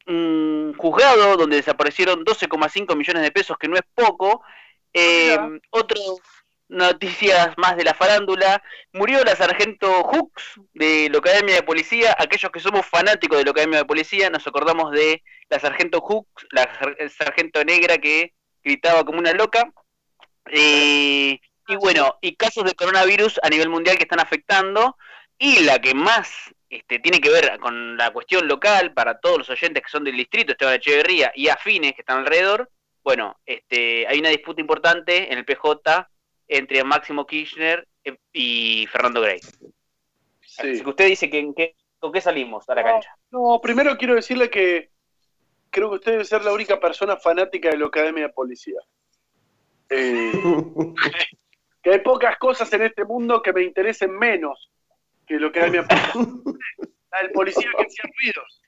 un juzgado donde desaparecieron 12,5 millones de pesos, que no es poco. Eh, Mira. otro noticias más de la farándula. Murió la sargento Hooks de la Academia de Policía. Aquellos que somos fanáticos de la Academia de Policía nos acordamos de la sargento Hooks, la sargento negra que gritaba como una loca. Eh, y bueno, y casos de coronavirus a nivel mundial que están afectando. Y la que más este, tiene que ver con la cuestión local para todos los oyentes que son del distrito, Esteban Echeverría y afines que están alrededor. Bueno, este, hay una disputa importante en el PJ entre Máximo Kirchner eh, y Fernando Grey. Así que usted dice que, en qué- con qué salimos a la cancha. No, primero quiero decirle que creo que usted debe ser la única persona fanática de la Academia de Policía. Eh, que hay pocas cosas en este mundo que me interesen menos que la Academia de Policía. La del policía que hacía ruidos.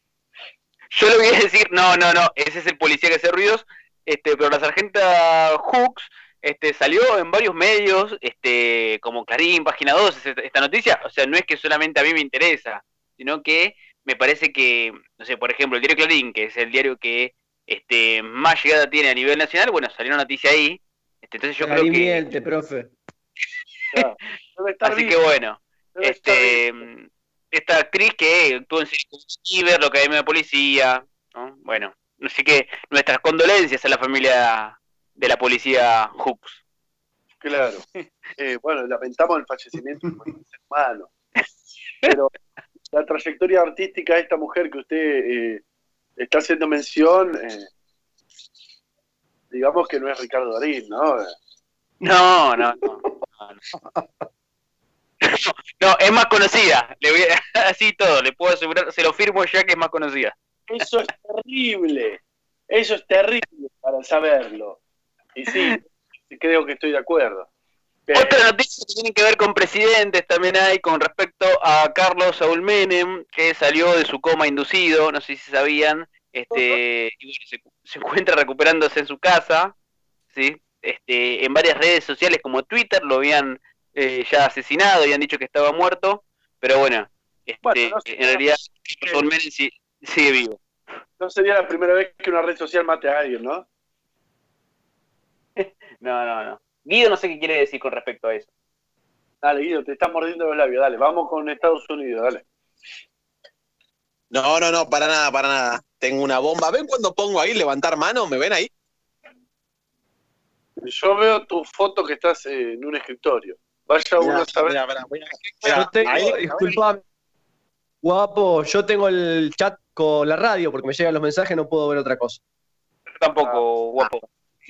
Yo le voy a decir, no, no, no, ese es el policía que hace ruidos, este, pero la sargenta Hooks este, salió en varios medios, este, como Clarín, Página 2, esta, noticia, o sea, no es que solamente a mí me interesa, sino que me parece que, no sé, por ejemplo, el diario Clarín, que es el diario que este, más llegada tiene a nivel nacional, bueno, salió una noticia ahí, este, entonces yo creo que... miente, profe. Claro, Así bien, que bueno, debe este, esta actriz que actuó en series como Ciber, la Academia de Policía, ¿no? bueno, así que nuestras condolencias a la familia de la policía Hooks. Claro. Eh, bueno, lamentamos el fallecimiento de un ser humano. Pero la trayectoria artística de esta mujer que usted eh, está haciendo mención, eh, digamos que no es Ricardo Darín, ¿no? No, no, no. No, no. No, es más conocida. Le voy a, así todo, le puedo asegurar, se lo firmo ya que es más conocida. Eso es terrible. Eso es terrible para saberlo. Y sí, creo que estoy de acuerdo. Otra noticia que tiene que ver con presidentes también hay con respecto a Carlos Saúl Menem, que salió de su coma inducido, no sé si sabían, este, y bueno, se, se encuentra recuperándose en su casa, ¿sí? Este, en varias redes sociales como Twitter lo habían eh, ya asesinado, habían dicho que estaba muerto, pero bueno, este, Bueno, no sé. en realidad Saúl Menem sí- sigue vivo. no sería la primera vez que una red social mate a alguien, ¿no? No, no, no. Guido no sé qué quiere decir con respecto a eso. Dale, Guido, te estás mordiendo los labios. Dale, vamos con Estados Unidos, dale. No, no, no, para nada, para nada. Tengo una bomba. ¿Ven cuando pongo ahí levantar mano? ¿Me ven ahí? Yo veo tu foto que estás en un escritorio. Vaya uno a saber. Disculpame, guapo, yo tengo el chat con la radio porque me llegan los mensajes, no puedo ver otra cosa. Yo tampoco, guapo.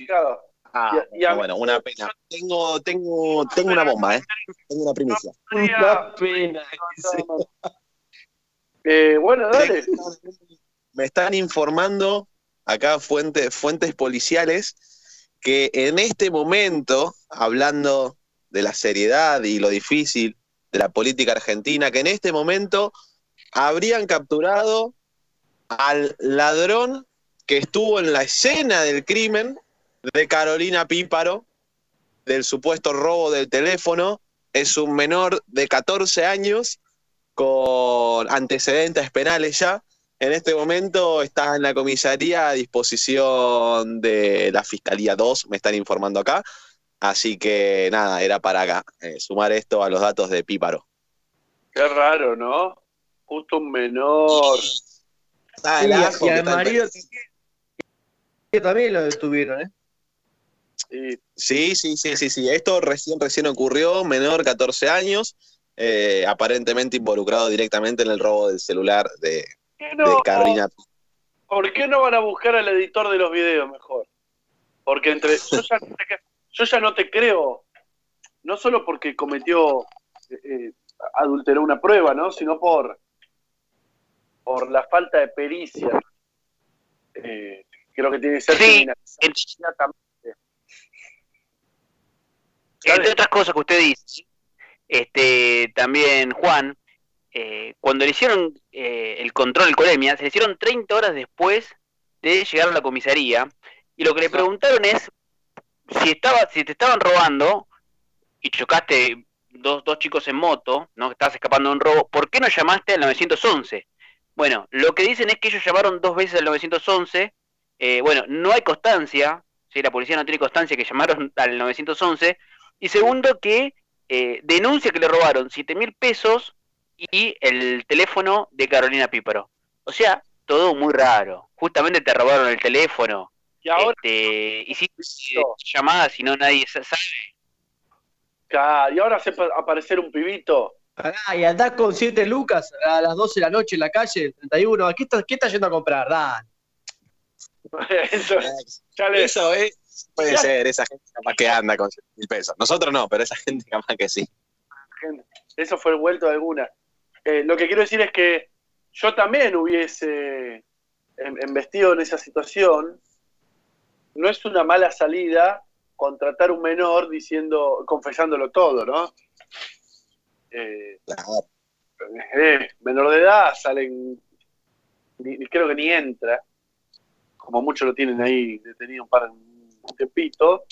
Claro. Ah, Y- y a- bueno, una pena. Tengo, tengo, tengo una bomba, ¿eh? Tengo una primicia. Una pena. Eh, bueno, dale. Me están informando acá fuentes, fuentes policiales que en este momento, hablando de la seriedad y lo difícil de la política argentina, que en este momento habrían capturado al ladrón que estuvo en la escena del crimen de Carolina Píparo, del supuesto robo del teléfono. Es un menor de 14 años con antecedentes penales ya. En este momento está en la comisaría a disposición de la Fiscalía 2, me están informando acá. Así que nada, era para acá, eh, sumar esto a los datos de Píparo. Qué raro, ¿no? Justo un menor. Ah, Sí, el ajo y que al marido Pérez. que también lo detuvieron, ¿eh? Sí, sí, sí, sí, sí. Esto recién, recién ocurrió, menor, 14 años, eh, aparentemente involucrado directamente en el robo del celular de, ¿qué de no? Carolina. ¿Por qué no van a buscar al editor de los videos mejor? Porque entre yo ya no te, yo ya no te creo, no solo porque cometió, eh, eh, adulteró una prueba, ¿no? Sino por, por la falta de pericia. Eh, creo que tiene que ser Sí, inmediatamente. Entre otras cosas que usted dice, este, también Juan, eh, cuando le hicieron eh, el control del colemia, se le hicieron 30 horas después de llegar a la comisaría, y lo que le preguntaron es si estaba, si te estaban robando y chocaste dos, dos chicos en moto, ¿no? Estabas escapando de un robo, ¿por qué no llamaste al 911? Bueno, lo que dicen es que ellos llamaron dos veces al 911, eh, bueno, no hay constancia, ¿sí? la policía no tiene constancia que llamaron al 911, y segundo, que eh, denuncia que le robaron 7 mil pesos y el teléfono de Carolina Píparo. O sea, todo muy raro. Justamente te robaron el teléfono. Y ahora, este, hiciste llamadas y no nadie sa- sabe. ca- y ahora hace pa- aparecer un pibito. Y andás con 7 lucas a las 12 de la noche en la calle, el 31. ¿A qué estás, qué estás yendo a comprar? Dale. Eso, ya le- Eso es, puede ser, esa gente capaz que anda con 100 mil pesos. Nosotros no, pero esa gente capaz que sí. Eso fue el vuelto de alguna. Eh, lo que quiero decir es que yo también hubiese em- embestido en esa situación. No es una mala salida contratar un menor diciendo, confesándolo todo, ¿no? Eh, Claro. eh, menor de edad, salen, ni- creo que ni entra, como muchos lo tienen ahí detenido un par un tiempito.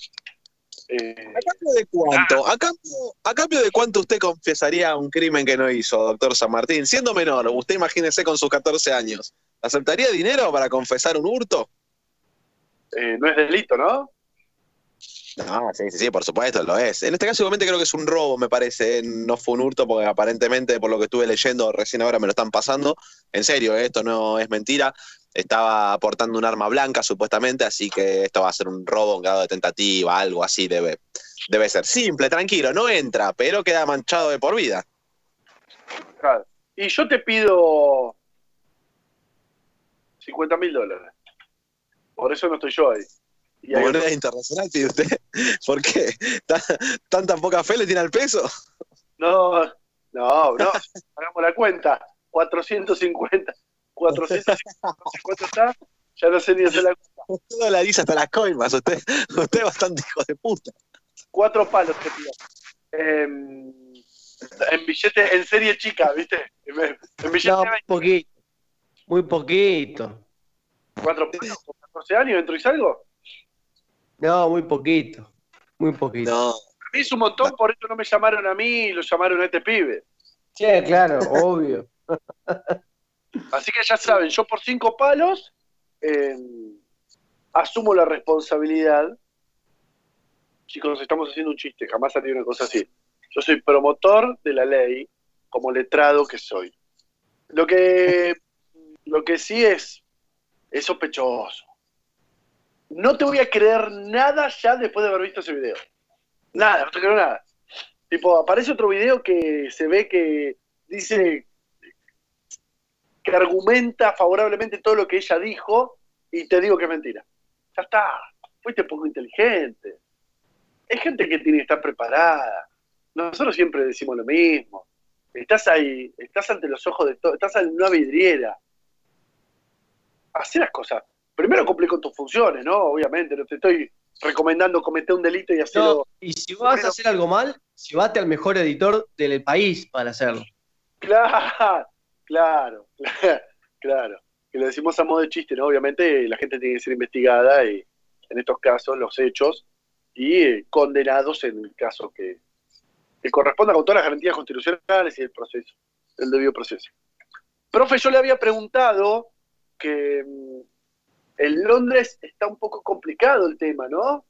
Eh, ¿A cambio de cuánto? ¿A cambio, ¿A cambio de cuánto usted confesaría un crimen que no hizo, doctor San Martín? Siendo menor, usted imagínese con sus 14 años. ¿Aceptaría dinero para confesar un hurto? eh, no es delito, ¿no? No, sí, sí, sí, por supuesto, lo es. En este caso, igualmente creo que es un robo, me parece. ¿eh? No fue un hurto, porque aparentemente, por lo que estuve leyendo, recién ahora me lo están pasando. En serio, ¿eh? esto no es mentira. Estaba aportando un arma blanca, supuestamente, así que esto va a ser un robo, un grado de tentativa, algo así debe, debe ser. Simple, tranquilo, no entra, pero queda manchado de por vida. Claro. Y yo te pido 50 mil dólares. Por eso no estoy yo ahí. Y hay Moneda otro- internacional, pide usted. ¿Por qué? ¿Tan- ¿Tanta poca fe le tiene al peso? No, no, no. Hagamos la cuenta. 450. 450 ¿cuánto está? Ya no sé ni hacer la cuenta. Usted dolariza hasta las coimas, usted, usted es bastante hijo de puta. Cuatro palos te pido. Em, en billete, en serie chica, ¿viste? En, billete No, de muy 20, poquito. Muy poquito. cuatro palos, con 14 años, ¿entro y salgo? No, muy poquito. Muy poquito. No, A mí es un montón, por eso no me llamaron a mí y lo llamaron a este pibe. Sí, claro, obvio. Así que ya saben, yo por cinco palos eh, asumo la responsabilidad. Chicos, estamos haciendo un chiste, jamás salió una cosa así. Yo soy promotor de la ley, como letrado que soy. Lo que, lo que sí es, es sospechoso. No te voy a creer nada ya después de haber visto ese video. Nada, no te creo nada. Tipo, aparece otro video que se ve que dice que argumenta favorablemente todo lo que ella dijo y te digo que es mentira. Ya está, fuiste poco inteligente. Hay gente que tiene que estar preparada. Nosotros siempre decimos lo mismo. Estás ahí, estás ante los ojos de todos, estás en una vidriera. Hacé las cosas. Primero cumplí con tus funciones, ¿no? Obviamente, no te estoy recomendando cometer un delito y hacerlo. No, y si vas a hacer algo mal, llévate al mejor editor del país para hacerlo. Claro, claro, claro. Que lo decimos a modo de chiste, ¿no? Obviamente la gente tiene que ser investigada y en estos casos los hechos y eh, condenados en el caso que, que corresponda con todas las garantías constitucionales y el proceso el debido proceso. Profe, yo le había preguntado que mm, en Londres está un poco complicado el tema, ¿no?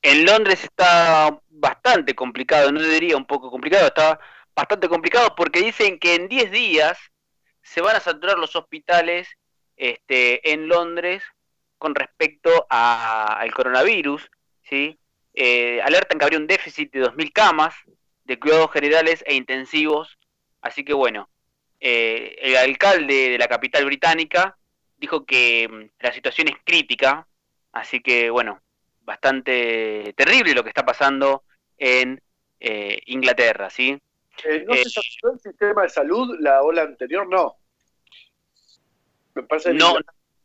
En Londres está bastante complicado, no diría un poco complicado, está bastante complicado porque dicen que en 10 días se van a saturar los hospitales este, en Londres con respecto a- al coronavirus, ¿sí? Eh, alertan que habría un déficit de 2.000 camas de cuidados generales e intensivos, así que bueno, eh, el alcalde de la capital británica dijo que mm, la situación es crítica, así que bueno, bastante terrible lo que está pasando en eh, Inglaterra, ¿sí? Eh, ¿No Eh, se saturó el sistema de salud la ola anterior? No. Me parece No,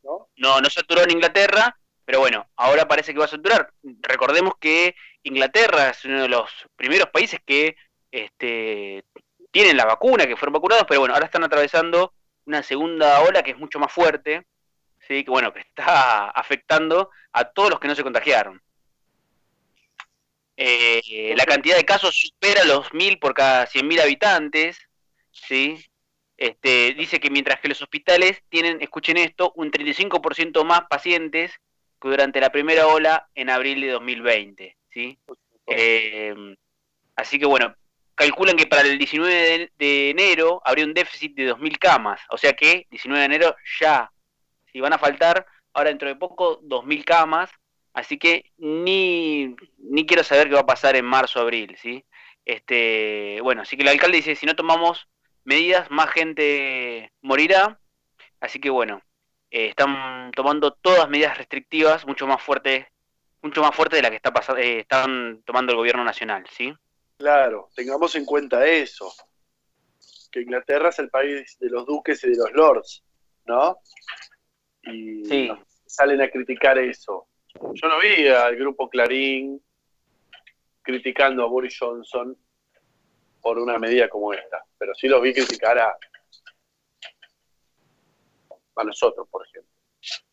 ¿no? no, no saturó en Inglaterra, pero bueno, ahora parece que va a saturar. Recordemos que Inglaterra es uno de los primeros países que este, tienen la vacuna, que fueron vacunados, pero bueno, ahora están atravesando una segunda ola que es mucho más fuerte, ¿sí? que bueno, que está afectando a todos los que no se contagiaron. Eh, la cantidad de casos supera los mil por cada 100.000 habitantes, ¿sí? Este, dice que mientras que los hospitales tienen, escuchen esto, un 35% más pacientes que durante la primera ola en abril de 2020, ¿sí? Eh, así que bueno, calculan que para el 19 de, de enero habría un déficit de 2.000 camas, o sea que 19 de enero ya, si van a faltar, ahora dentro de poco 2.000 camas, así que ni, ni quiero saber qué va a pasar en marzo, abril, ¿sí? Este, bueno, así que el alcalde dice, si no tomamos medidas, más gente morirá, así que bueno, eh, están tomando todas medidas restrictivas mucho más fuertes, mucho más fuertes de las que está pasando, eh, están tomando el gobierno nacional, ¿sí? Claro, tengamos en cuenta eso. Que Inglaterra es el país de los duques y de los lords, ¿no? Y Sí. salen a criticar eso. Yo no vi al grupo Clarín criticando a Boris Johnson por una medida como esta, pero sí lo vi criticar a, a nosotros, por ejemplo.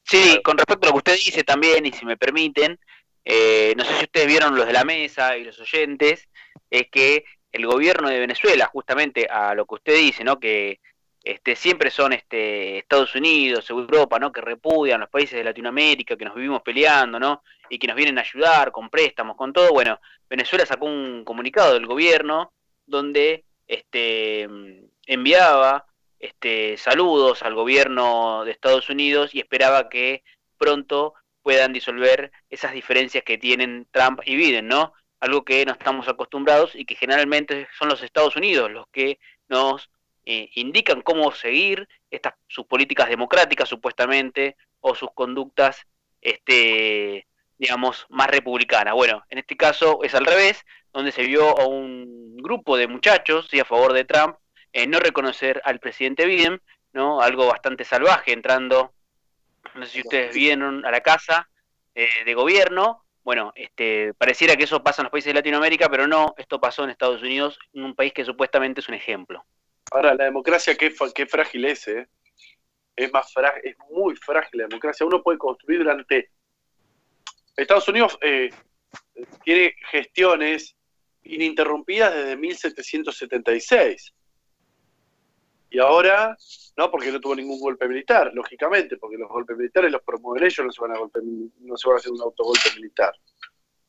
Sí, con respecto a lo que usted dice también, y si me permiten, eh, no sé si ustedes vieron los de la mesa y los oyentes, es que el gobierno de Venezuela, justamente a lo que usted dice, ¿no? Que este, siempre son este, Estados Unidos, Europa, ¿no? Que repudian los países de Latinoamérica, que nos vivimos peleando, ¿no? Y que nos vienen a ayudar con préstamos, con todo. Bueno, Venezuela sacó un comunicado del gobierno donde este, enviaba este, saludos al gobierno de Estados Unidos y esperaba que pronto puedan disolver esas diferencias que tienen Trump y Biden, ¿no? Algo que no estamos acostumbrados y que generalmente son los Estados Unidos los que nos eh, indican cómo seguir estas sus políticas democráticas supuestamente o sus conductas este digamos más republicanas. Bueno, en este caso es al revés, donde se vio a un grupo de muchachos ¿sí? a favor de Trump eh, no reconocer al presidente Biden, ¿no? Algo bastante salvaje entrando, no sé si ustedes vieron a la casa eh, de gobierno. Bueno, este, pareciera que eso pasa en los países de Latinoamérica, pero no, esto pasó en Estados Unidos, en un país que supuestamente es un ejemplo. Ahora, la democracia, qué, qué frágil es, ¿eh? Es, más es muy frágil la democracia. Uno puede construir durante... Estados Unidos eh, tiene gestiones ininterrumpidas desde 1776. Y ahora, no porque no tuvo ningún golpe militar, lógicamente, porque los golpes militares los promueven ellos, no se van a, golpe, no se van a hacer un autogolpe militar.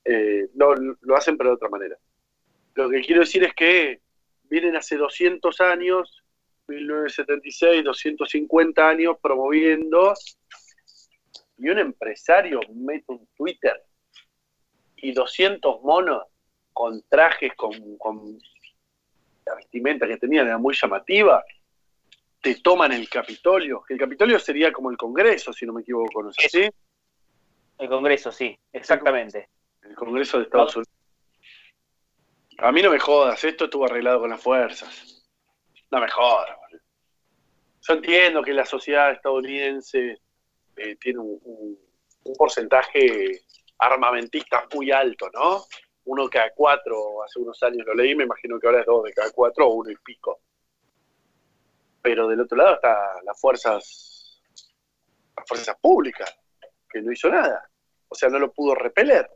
Eh, no, lo hacen pero de otra manera. Lo que quiero decir es que vienen hace 200 años, 1976, 250 años promoviendo, y un empresario mete un Twitter y 200 monos con trajes, con, con la vestimenta que tenían era muy llamativa, te toman el Capitolio, que el Capitolio sería como el Congreso, si no me equivoco, ¿no es así? El Congreso, sí, exactamente. El Congreso de Estados Unidos. A mí no me jodas, esto estuvo arreglado con las fuerzas. No me jodas. Yo entiendo que la sociedad estadounidense eh, tiene un, un- porcentaje armamentista muy alto, ¿no? Uno cada cuatro, hace unos años lo leí, me imagino que ahora es dos de cada cuatro o uno y pico. Pero del otro lado están las fuerzas, las fuerzas públicas, que no hizo nada. O sea, no lo pudo repeler.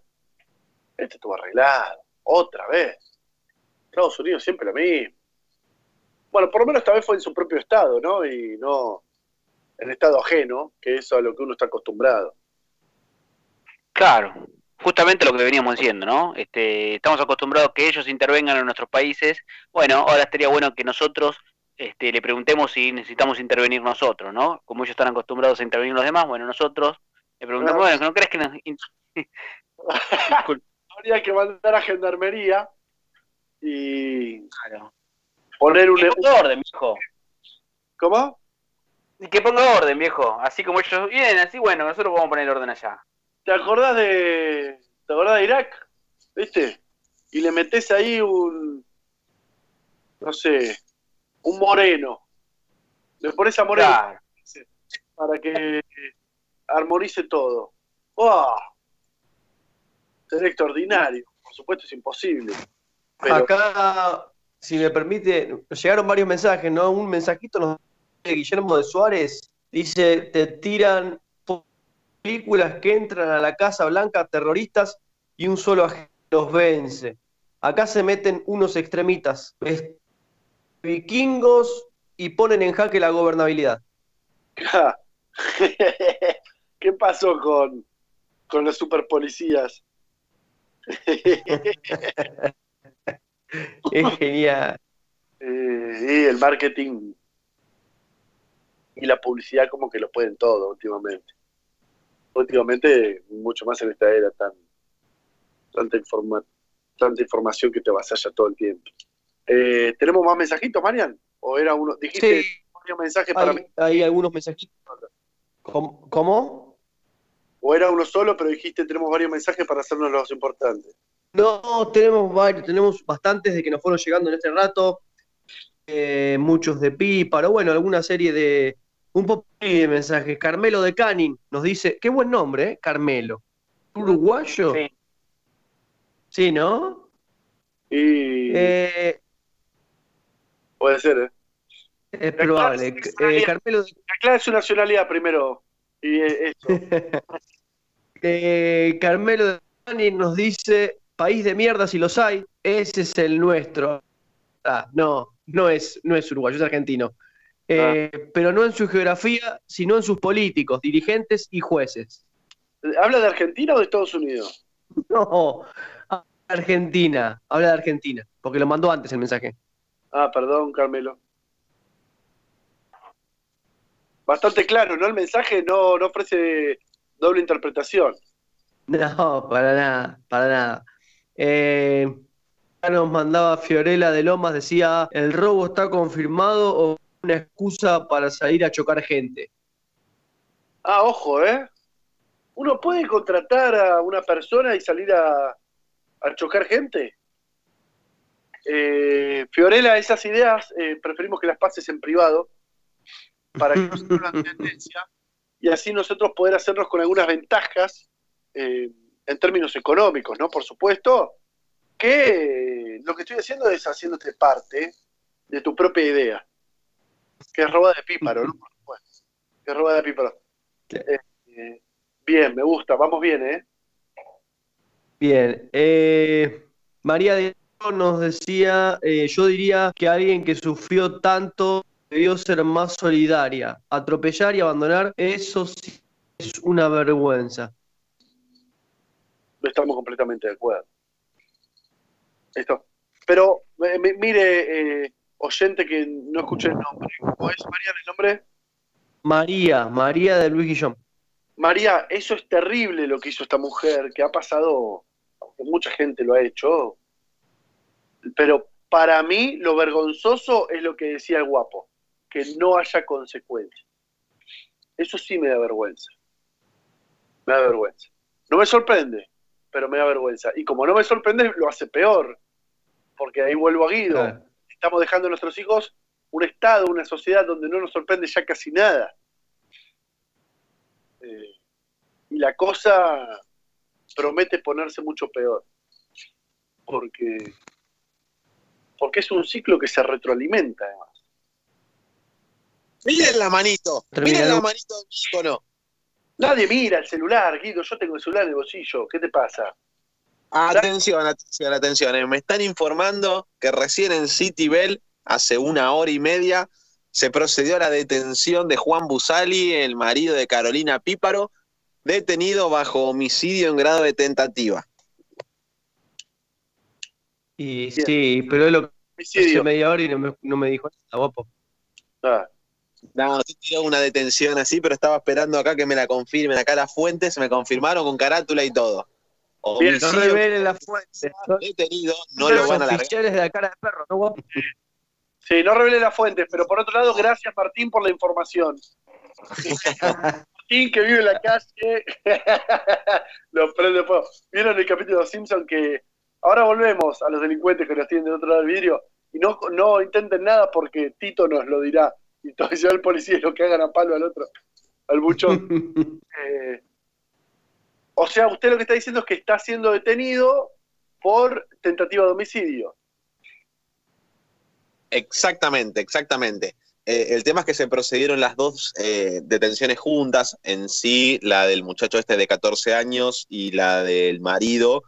Este estuvo arreglado, otra vez. Estados Unidos siempre lo mismo. Bueno, por lo menos esta vez fue en su propio estado, ¿no? Y no en estado ajeno, que es a lo que uno está acostumbrado. Claro, justamente lo que veníamos diciendo, ¿no? Este, estamos acostumbrados a que ellos intervengan en nuestros países. Bueno, ahora estaría bueno que nosotros este, le preguntemos si necesitamos intervenir nosotros, ¿no? Como ellos están acostumbrados a intervenir los demás, bueno, nosotros le preguntamos, bueno, ¿no crees que nos... Habría que mandar a gendarmería y Claro. poner un... Ponga orden, viejo. ¿Cómo? Y Que ponga orden, viejo. Así como ellos vienen, así, bueno, nosotros vamos a poner orden allá. ¿Te acordás de. ¿Te acordás de Irak? ¿Viste? Y le metés ahí un. No sé. Un moreno. Le pones a moreno Claro. para que armonice todo. ¡Oh! Sería extraordinario. Por supuesto es imposible. Pero Acá, si me permite, nos llegaron varios mensajes, ¿no? Un mensajito nos dice Guillermo de Suárez, dice, te tiran películas que entran a la Casa Blanca terroristas y un solo agente los vence. Acá se meten unos extremitas, de vikingos y ponen en jaque la gobernabilidad. ¿Qué pasó con, con los superpolicías? Es genial. Eh, y el marketing y la publicidad como que lo pueden todo últimamente. Últimamente, mucho más en esta era tan tanta, informa- tanta información que te avasalla todo el tiempo. Eh, ¿Tenemos más mensajitos, Marian? ¿O era uno? Dijiste Sí, un mensaje para mí. hay, hay algunos mensajitos. ¿Cómo? ¿O era uno solo, pero dijiste tenemos varios mensajes para hacernos los importantes? No, tenemos varios, tenemos bastantes de que nos fueron llegando en este rato, eh, muchos de Píparo, bueno, alguna serie de, un poco de mensajes. Carmelo de Canin nos dice, qué buen nombre, ¿eh? Carmelo. ¿Uruguayo? Sí. Sí, ¿no? Y Eh, puede ser, ¿eh? es probable. Eh, Carmelo de Aclara su nacionalidad primero. Y esto. Eh, Carmelo Dani nos dice, país de mierda si los hay, ese es el nuestro. Ah, no, no es, no es uruguayo, es argentino. Eh, Pero no en su geografía, sino en sus políticos, dirigentes y jueces. ¿Habla de Argentina o de Estados Unidos? No, Argentina, habla de Argentina, porque lo mandó antes el mensaje. Ah, perdón, Carmelo. Bastante claro, ¿no? El mensaje no, no ofrece doble interpretación. No, para nada, para nada. Eh, acá nos mandaba Fiorella de Lomas, decía, el robo está confirmado o una excusa para salir a chocar gente. Ah, ojo, ¿eh? ¿Uno puede contratar a una persona y salir a, a chocar gente? Eh, Fiorella, esas ideas eh, preferimos que las pases en privado para que no se vuelvan tendencia y así nosotros poder hacernos con algunas ventajas eh, en términos económicos, ¿no? Por supuesto, que lo que estoy haciendo es haciéndote parte de tu propia idea, que es roba de píparo, ¿no? Por supuesto, que es roba de píparo. Eh, bien, me gusta, vamos bien, ¿eh? Bien, eh, María de nos decía, eh, yo diría que alguien que sufrió tanto debió ser más solidaria. Atropellar y abandonar, eso sí es una vergüenza. Estamos completamente de acuerdo. Esto. Pero, eh, mi- mire, eh, oyente que no escuché el nombre, ¿cómo es, María, el nombre? María, María de Luis Guillón. María, eso es terrible lo que hizo esta mujer, que ha pasado, aunque mucha gente lo ha hecho, pero para mí lo vergonzoso es lo que decía el guapo, que no haya consecuencias. Eso sí me da vergüenza. Me da vergüenza. No me sorprende, pero me da vergüenza. Y como no me sorprende, lo hace peor, porque ahí vuelvo a Guido. Claro. Estamos dejando a nuestros hijos un estado, una sociedad donde no nos sorprende ya casi nada. Eh, y la cosa promete ponerse mucho peor. Porque, porque es un ciclo que se retroalimenta, además. Miren la manito, miren la manito del icono. Nadie mira el celular, Guido. Yo tengo el celular en el bolsillo. ¿Qué te pasa? Atención, atención, atención. eh, Me están informando que recién en City Bell hace una hora y media, se procedió a la detención de Juan Busali, el marido de Carolina Píparo, detenido bajo homicidio en grado de tentativa. Y sí, pero es lo que hace media hora y no me, no me dijo nada, guapo. Ah, No, sí tiró una detención así, pero estaba esperando acá que me la confirmen. Acá las fuentes me confirmaron con carátula y todo. Bien, No revelen la fuente. Son detenido, no lo van a largar. de la cara de perro, ¿no? Sí, no revele las fuentes, pero por otro lado, gracias Martín por la información. Martín que vive en la calle, lo prende fuego. ¿Vieron el capítulo de Simpson que ahora volvemos a los delincuentes que nos tienen del otro lado del vidrio y no, no intenten nada porque Tito nos lo dirá? Y ya el policía es lo que hagan a palo al otro, al buchón. Eh, o sea, usted lo que está diciendo es que está siendo detenido por tentativa de homicidio. Exactamente, exactamente. Eh, el tema es que se procedieron las dos eh, detenciones juntas, en sí, la del muchacho este de 14 años y la del marido.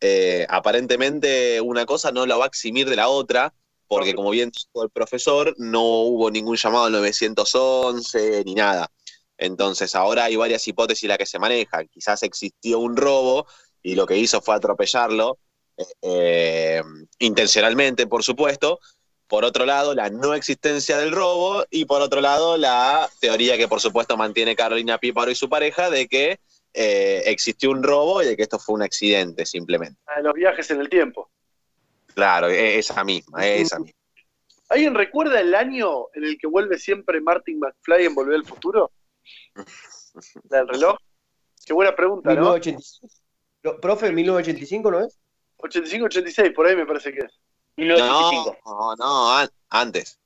Eh, aparentemente una cosa no la va a eximir de la otra, porque como bien dijo el profesor, no hubo ningún llamado al 911 ni nada. Entonces ahora hay varias hipótesis las que se manejan. Quizás existió un robo y lo que hizo fue atropellarlo, eh, intencionalmente, por supuesto, por otro lado, la no existencia del robo y por otro lado, la teoría que por supuesto mantiene Carolina Píparo y su pareja de que eh, existió un robo y de que esto fue un accidente simplemente. Ah, Los viajes en el tiempo. Claro, e- esa misma, esa misma. ¿Alguien recuerda el año en el que vuelve siempre Martin McFly en Volver al Futuro? ¿La del reloj? Qué buena pregunta, ¿no? 1985. Lo- Profe, 1985, ¿no es? 85-86, por ahí me parece que es. 1985. No, no, no, an- antes.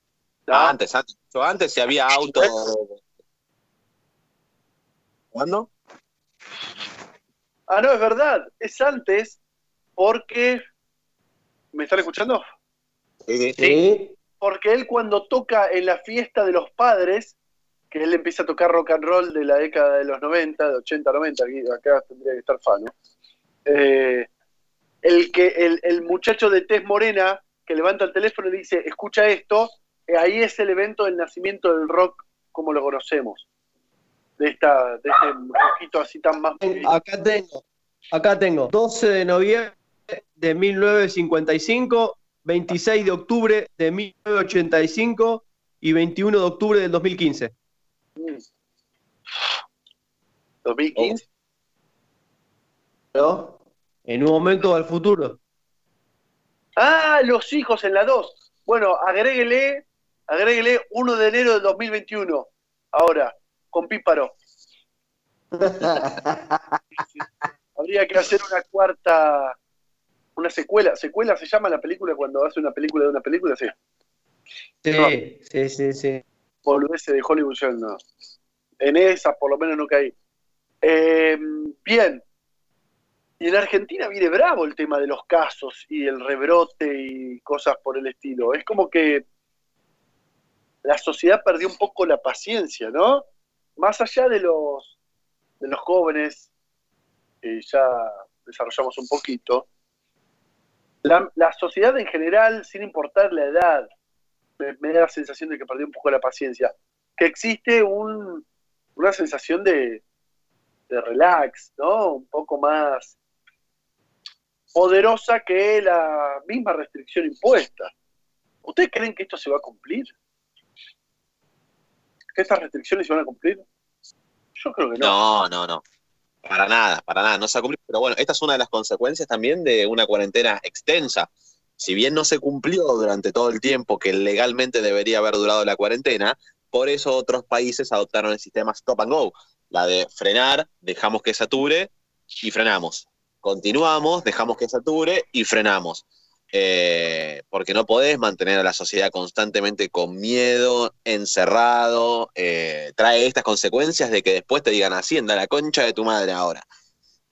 Ah, Antes, antes. Yo antes si había auto. ¿Cuándo? Ah, no, es verdad. Es antes porque... ¿Me están escuchando? Sí. Porque él cuando toca en la fiesta de los padres, que él empieza a tocar rock and roll de la década de los 90, de 80 90, aquí, acá tendría que estar Fano. Eh, el, que, el, el muchacho de tez morena que levanta el teléfono y dice, escucha esto, eh, ahí es el evento del nacimiento del rock como lo conocemos. De, esta, de este rockito así tan más... Acá tengo, acá tengo 12 de noviembre de 1955, 26 de octubre de 1985 y 21 de octubre del 2015. Mm. 2015. ¿No? En un momento al futuro. Ah, los hijos en la 2. Bueno, agréguele, agréguele 1 de enero del 2021. Ahora, con Píparo. Habría que hacer una cuarta, una secuela. ¿Secuela se llama la película cuando hace una película de una película? Sí. Sí, sí, sí, sí. De Hollywood yo no. En esa por lo menos no caí. Eh, bien. Y en Argentina viene bravo el tema de los casos y el rebrote y cosas por el estilo. Es como que la sociedad perdió un poco la paciencia, ¿no? Más allá de los, de los jóvenes, que ya desarrollamos un poquito, la, la sociedad en general, sin importar la edad, me, me da la sensación de que perdió un poco la paciencia. Que existe un, una sensación de, de relax, ¿no? Un poco más poderosa que la misma restricción impuesta. ¿Ustedes creen que esto se va a cumplir? ¿Que estas restricciones se van a cumplir? Yo creo que no. No, no, no. Para nada, para nada, no se ha cumplido. Pero bueno, esta es una de las consecuencias también de una cuarentena extensa. Si bien no se cumplió durante todo el tiempo que legalmente debería haber durado la cuarentena, por eso otros países adoptaron el sistema stop and go, la de frenar, dejamos que sature y frenamos. Continuamos, dejamos que sature y frenamos. Eh, porque no podés mantener a la sociedad constantemente con miedo, encerrado, eh, trae estas consecuencias de que después te digan hacienda la concha de tu madre ahora.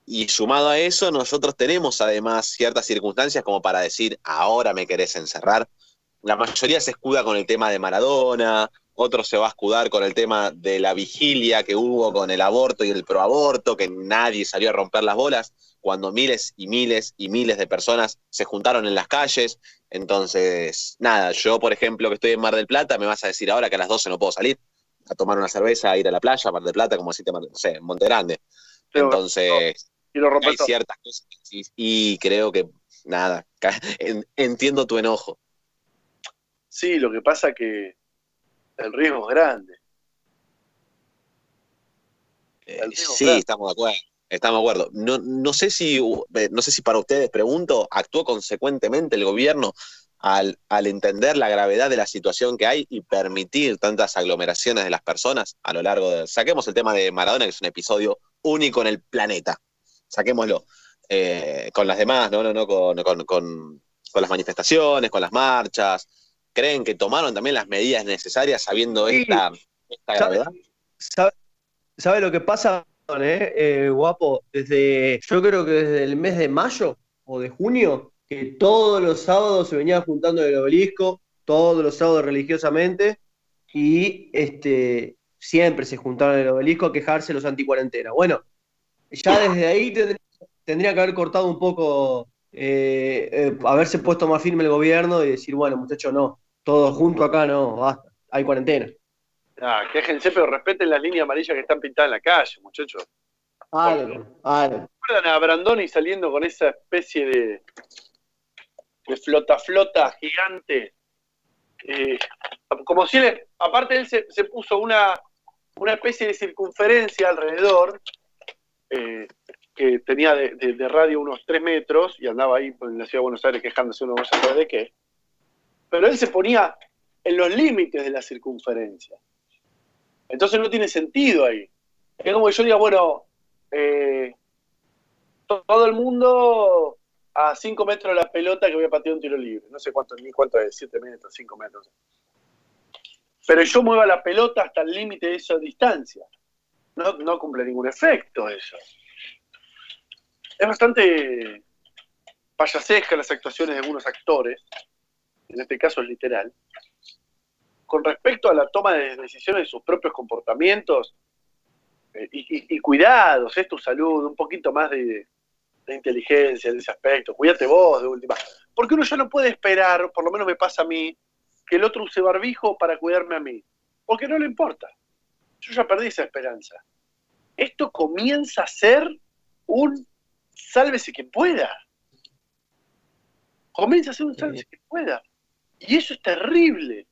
Y sumado a eso, nosotros tenemos además ciertas circunstancias como para decir, ahora me querés encerrar. La mayoría se escuda con el tema de Maradona, otro se va a escudar con el tema de la vigilia que hubo con el aborto y el proaborto, que nadie salió a romper las bolas, cuando miles y miles y miles de personas se juntaron en las calles. Entonces, nada, yo, por ejemplo, que estoy en Mar del Plata, me vas a decir ahora que a las 12 no puedo salir a tomar una cerveza, a ir a la playa, a Mar del Plata, como si te, no sé, en Monte Grande. Entonces, Y rompe hay ciertas cosas decís, y creo que, nada, entiendo tu enojo. Sí, lo que pasa que el riesgo es grande. Eh, riesgo sí, grande. estamos de acuerdo. Estamos de acuerdo. No, no sé si, eh, no sé si para ustedes pregunto, ¿actuó consecuentemente el gobierno al, al entender la gravedad de la situación que hay y permitir tantas aglomeraciones de las personas a lo largo de. Saquemos el tema de Maradona, que es un episodio único en el planeta. Saquémoslo. Eh, con las demás, no, no, no, con, con- con- con las manifestaciones, con las marchas. ¿Creen que tomaron también las medidas necesarias sabiendo Sí. esta, esta ¿Sabe, gravedad? sabe- sabe lo que pasa, eh? Eh, guapo? Desde, yo creo que desde el mes de mayo o de junio, que todos los sábados se venían juntando en el obelisco, todos los sábados religiosamente, y este, siempre se juntaron en el obelisco a quejarse los anticuarentena. Bueno, ya desde ahí tendría, tendría que haber cortado un poco, eh, eh, haberse puesto más firme el gobierno y decir, bueno, muchachos, no, todos juntos acá no, basta, hay cuarentena. Ah, quéjense, pero respeten las líneas amarillas que están pintadas en la calle, muchachos. Algo, algo. ¿Recuerdan a Brandoni saliendo con esa especie de, de flota-flota gigante? Eh, como si él, aparte él se, se puso una, una especie de circunferencia alrededor, eh, que tenía de, radio unos 3 metros, y andaba ahí en la ciudad de Buenos Aires quejándose uno de qué. Pero él se ponía en los límites de la circunferencia. Entonces no tiene sentido ahí. Es como que yo diga, bueno, eh, to- todo el mundo a 5 metros de la pelota que voy a patear un tiro libre. No sé cuánto, ni cuánto es, 7 metros, 5 metros. Pero yo mueva la pelota hasta el límite de esa distancia. No cumple ningún efecto eso. Es bastante payasesca las actuaciones de algunos actores, en este caso es literal, con respecto a la toma de decisiones de sus propios comportamientos eh, y, cuidados, es tu salud, un poquito más de, de inteligencia en ese aspecto, cuídate vos de última. Porque uno ya no puede esperar, por lo menos me pasa a mí, que el otro use barbijo para cuidarme a mí, porque no le importa. Yo ya perdí esa esperanza. Esto comienza a ser un sálvese quien pueda. Comienza a ser un sálvese quien pueda. Y eso es terrible.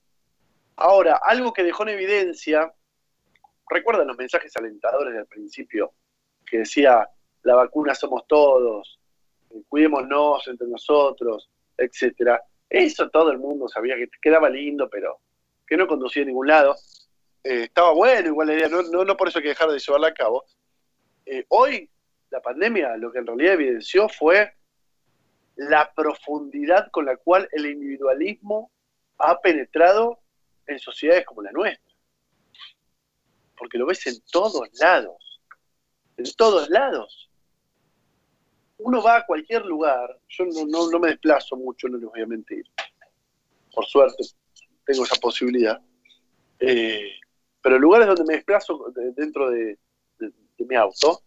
Ahora, algo que dejó en evidencia, recuerdan los mensajes alentadores del principio, que decía, la vacuna somos todos, eh, cuidémonos entre nosotros, etcétera. Eso todo el mundo sabía que quedaba lindo, pero que no conducía a ningún lado. Eh, estaba bueno igual la idea, no, no, no por eso hay que dejar de llevarla a cabo. Eh, hoy, la pandemia lo que en realidad evidenció fue la profundidad con la cual el individualismo ha penetrado en sociedades como la nuestra. Porque lo ves en todos lados. En todos lados. Uno va a cualquier lugar, yo no, no, no me desplazo mucho, no les voy a mentir. Por suerte, tengo esa posibilidad. Eh, pero lugares donde me desplazo de- dentro de, de- de mi auto,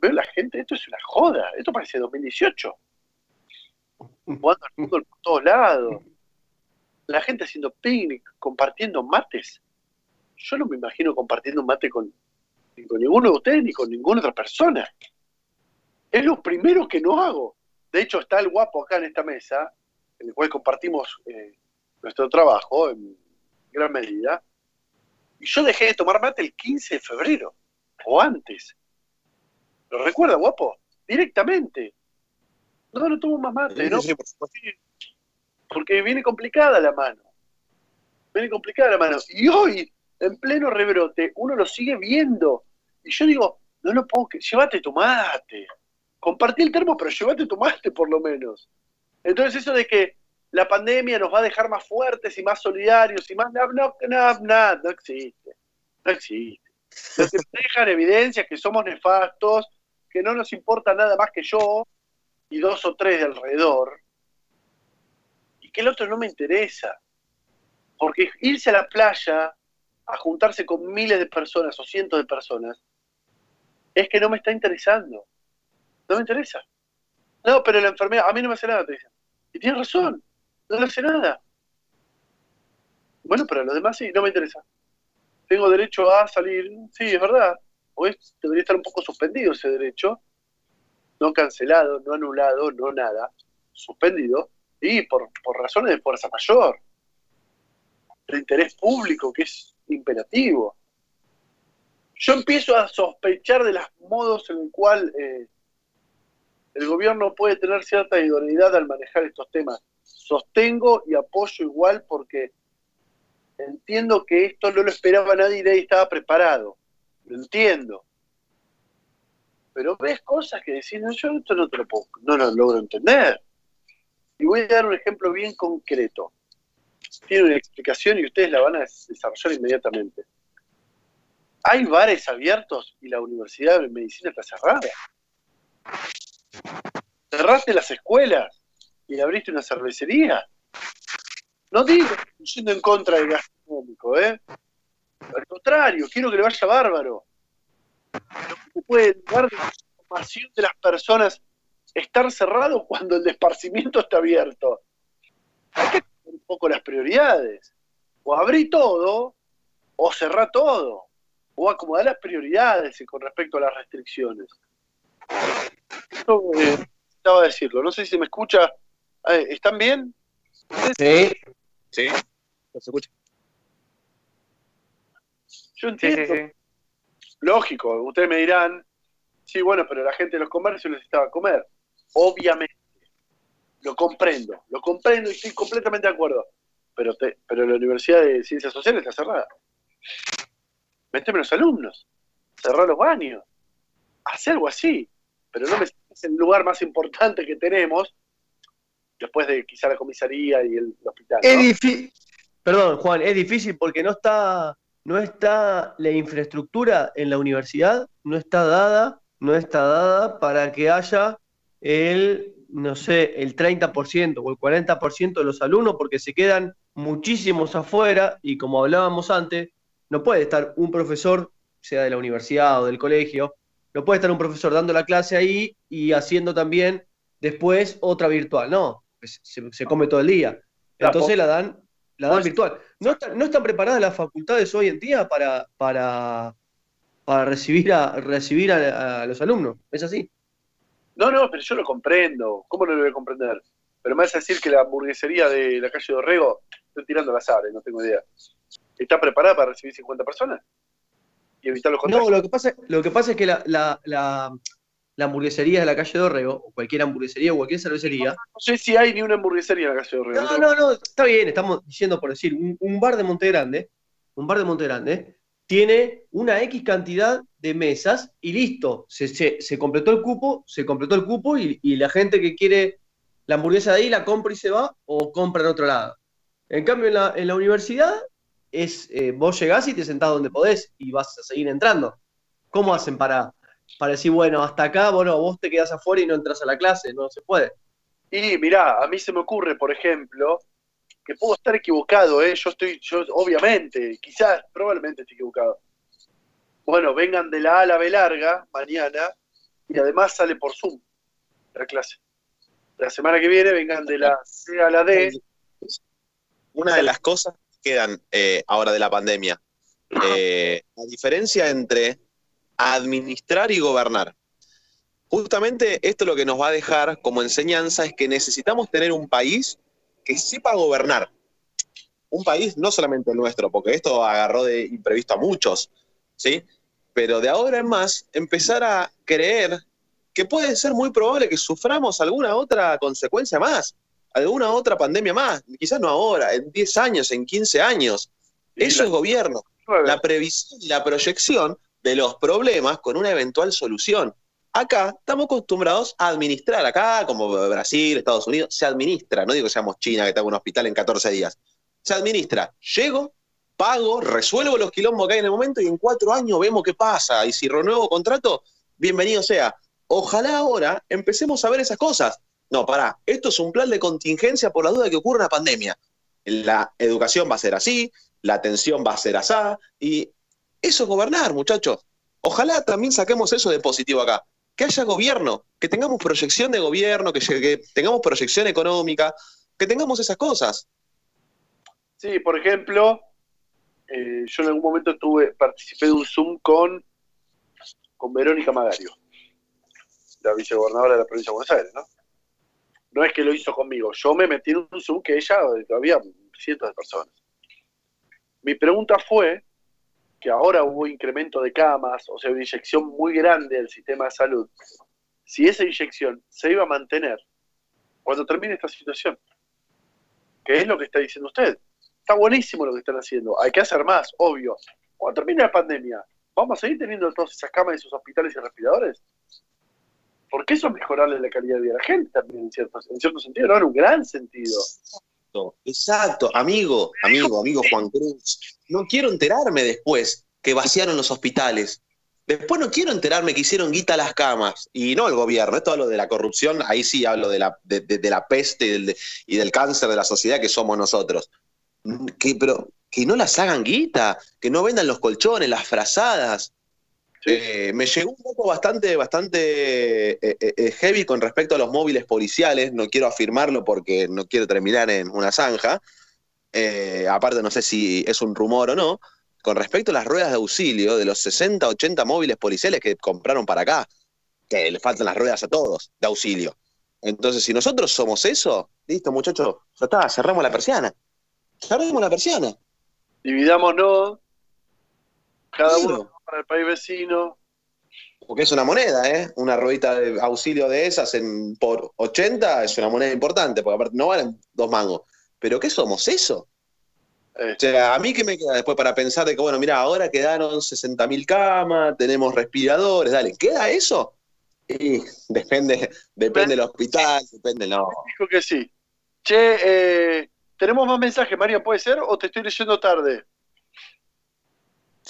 veo la gente, esto es una joda, esto parece 2018. Jugando al fútbol por todos lados. La gente haciendo picnic, compartiendo mates. Yo no me imagino compartiendo un mate con, con ninguno de ustedes ni con ninguna otra persona. Es lo primero que no hago. De hecho, está el guapo acá en esta mesa, en el cual compartimos eh, nuestro trabajo en gran medida. Y yo dejé de tomar mate el 15 de febrero, o antes. ¿Lo recuerda, guapo? Directamente. No, no tomo más mate, Sí, ¿no? sí, por. Porque viene complicada la mano. Viene complicada la mano. Y hoy, en pleno rebrote, uno lo sigue viendo. Y yo digo, no lo puedo que llévate tu mate. Compartí el termo, pero llévate tu mate por lo menos. Entonces eso de que la pandemia nos va a dejar más fuertes y más solidarios y más... No, no, no, no, no existe. No existe. Lo que deja en evidencia es que somos nefastos, que no nos importa nada más que yo y dos o tres de alrededor, y que el otro no me interesa. Porque irse a la playa a juntarse con miles de personas o cientos de personas, es que no me está interesando. No me interesa. No, pero la enfermedad, a mí no me hace nada, te dicen. Y tienes razón, no le hace nada. Bueno, pero a los demás sí, no me interesa. Tengo derecho a salir, sí, es verdad. Debería estar un poco suspendido ese derecho, no cancelado, no anulado, no nada, suspendido, y por, por razones de fuerza mayor, de interés público que es imperativo. Yo empiezo a sospechar de los modos en el cual eh, el gobierno puede tener cierta idoneidad al manejar estos temas. Sostengo y apoyo igual porque entiendo que esto no lo esperaba nadie y nadie estaba preparado. Lo entiendo. Pero ves cosas que decís, no, yo esto no te lo puedo, no lo logro entender. Y voy a dar un ejemplo bien concreto. Tiene una explicación y ustedes la van a desarrollar inmediatamente. Hay bares abiertos y la Universidad de Medicina está cerrada. Cerraste las escuelas y abriste una cervecería. No digo yendo en contra del gastronómico, ¿eh? Al contrario, quiero que le vaya bárbaro. Lo que se puede dar de la información de las personas estar cerrado cuando el esparcimiento está abierto. Hay que tener un poco las prioridades. O abrí todo, o cerrá todo. O acomodar las prioridades con respecto a las restricciones. Esto eh, necesitaba decirlo. No sé si se me escucha. Eh, ¿Están bien? Sí. ¿Sí? No se escucha. Yo entiendo. sí, sí. Lógico, ustedes me dirán, sí, bueno, pero la gente de los comercios necesitaba comer. Obviamente, lo comprendo, lo comprendo y estoy completamente de acuerdo. Pero, te- pero la Universidad de Ciencias Sociales está cerrada. Méteme los alumnos, cerrar los baños, hacer algo así. Pero no me es el lugar más importante que tenemos, después de quizá la comisaría y el, el hospital. Es ¿no? difícil, perdón, Juan, es difícil porque no está, no está la infraestructura en la universidad, no está dada, no está dada para que haya el, no sé, el 30% o el 40% de los alumnos, porque se quedan muchísimos afuera y como hablábamos antes, no puede estar un profesor, sea de la universidad o del colegio, no puede estar un profesor dando la clase ahí y haciendo también después otra virtual, no, se, se come todo el día. Entonces la dan, la dan virtual. ¿No, están- ¿No están preparadas las facultades hoy en día para, para, para recibir, a, recibir a, a los alumnos? ¿Es así? No, no, pero yo lo comprendo. ¿Cómo no lo voy a comprender? Pero me vas a decir que la hamburguesería de la calle de Orrego, estoy tirando las aves, no tengo idea. ¿Está preparada para recibir 50 personas? Y evitar los contagios. No, lo que pasa, lo que pasa es que la, la, la, la hamburguesería de la calle de Orrego, o cualquier hamburguesería o cualquier cervecería, No sé si hay ni una hamburguesería en la calle de Orrego. No, no, no, está bien, estamos diciendo por decir, un, un bar de Monte Grande, un bar de Monte Grande, tiene una X cantidad de mesas y listo, se, se- se completó el cupo, se completó el cupo y, y la gente que quiere la hamburguesa de ahí la compra y se va o compra en otro lado. En cambio, en la, en la universidad es eh, vos llegás y te sentás donde podés y vas a seguir entrando. ¿Cómo hacen para, para decir, bueno, hasta acá, bueno, vos te quedás afuera y no entras a la clase? No se puede. Y mirá, a mí se me ocurre, por ejemplo, que puedo estar equivocado, ¿eh? Yo estoy, yo obviamente, quizás, probablemente estoy equivocado. Bueno, vengan de la A a la B larga mañana y además sale por Zoom la clase. La semana que viene vengan de la C a la D. Una de las cosas que quedan eh, ahora de la pandemia, eh, la diferencia entre administrar y gobernar. Justamente esto lo que nos va a dejar como enseñanza es que necesitamos tener un país que sepa gobernar. Un país no solamente el nuestro, porque esto agarró de imprevisto a muchos, ¿sí? Pero de ahora en más, empezar a creer que puede ser muy probable que suframos alguna otra consecuencia más, alguna otra pandemia más, quizás no ahora, en 10 años, en 15 años. Eso es gobierno, la previsión y la proyección de los problemas con una eventual solución. Acá estamos acostumbrados a administrar, acá como Brasil, Estados Unidos, se administra, no digo que seamos China, que tenga un hospital en 14 días, se administra, llego, pago, resuelvo los quilombos que hay en el momento y en cuatro años vemos qué pasa, y si renuevo contrato, bienvenido sea. Ojalá ahora empecemos a ver esas cosas. No, pará, esto es un plan de contingencia por la duda de que ocurra una pandemia. La educación va a ser así, la atención va a ser asá, y eso es gobernar, muchachos. Ojalá también saquemos eso de positivo acá. Que haya gobierno, que tengamos proyección de gobierno, que, tengamos proyección económica, que tengamos esas cosas. Sí, por ejemplo, eh, yo en algún momento tuve, participé de un Zoom con, con Verónica Magario, la vicegobernadora de la provincia de Buenos Aires, ¿no? No es que lo hizo conmigo, yo me metí en un Zoom que ella, había cientos de personas. Mi pregunta fue que ahora hubo incremento de camas, o sea, una inyección muy grande del sistema de salud. Si esa inyección se iba a mantener cuando termine esta situación, ¿qué es lo que está diciendo usted? Está buenísimo lo que están haciendo, hay que hacer más, obvio. Cuando termine la pandemia, ¿vamos a seguir teniendo todas esas camas en esos hospitales y respiradores? Porque eso es mejorarle la calidad de vida a la gente también, en cierto, en cierto sentido, no en un gran sentido. Exacto, amigo, amigo, amigo Juan Cruz. No quiero enterarme después que vaciaron los hospitales. Después no quiero enterarme que hicieron guita las camas. Y no el gobierno, esto hablo de la corrupción, ahí sí hablo de la, de, de- la peste y del, cáncer de la sociedad que somos nosotros. Que, pero que no las hagan guita, que no vendan los colchones, las frazadas. Eh, me llegó un poco bastante, bastante eh, eh, heavy con respecto a los móviles policiales. No quiero afirmarlo porque no quiero terminar en una zanja. Aparte, no sé si es un rumor o no. Con respecto a las ruedas de auxilio de los 60, 80 móviles policiales que compraron para acá, que le faltan las ruedas a todos de auxilio. Entonces, si nosotros somos eso, listo, muchachos, ya está, cerramos la persiana. Cerramos la persiana. Dividámonos, cada uno para el país vecino. Porque es una moneda, ¿eh? Una ruedita de auxilio de esas en, por 80 es una moneda importante, porque aparte no valen dos mangos. ¿Pero qué somos eso? Eh, O sea, a mí que me queda después para pensar de que, bueno, mira, ahora quedaron 60.000 camas, tenemos respiradores, dale, ¿queda eso? Y depende, depende del hospital, depende, no. dijo que sí. Che, eh, tenemos más mensajes, María, ¿puede ser? ¿O te estoy leyendo tarde?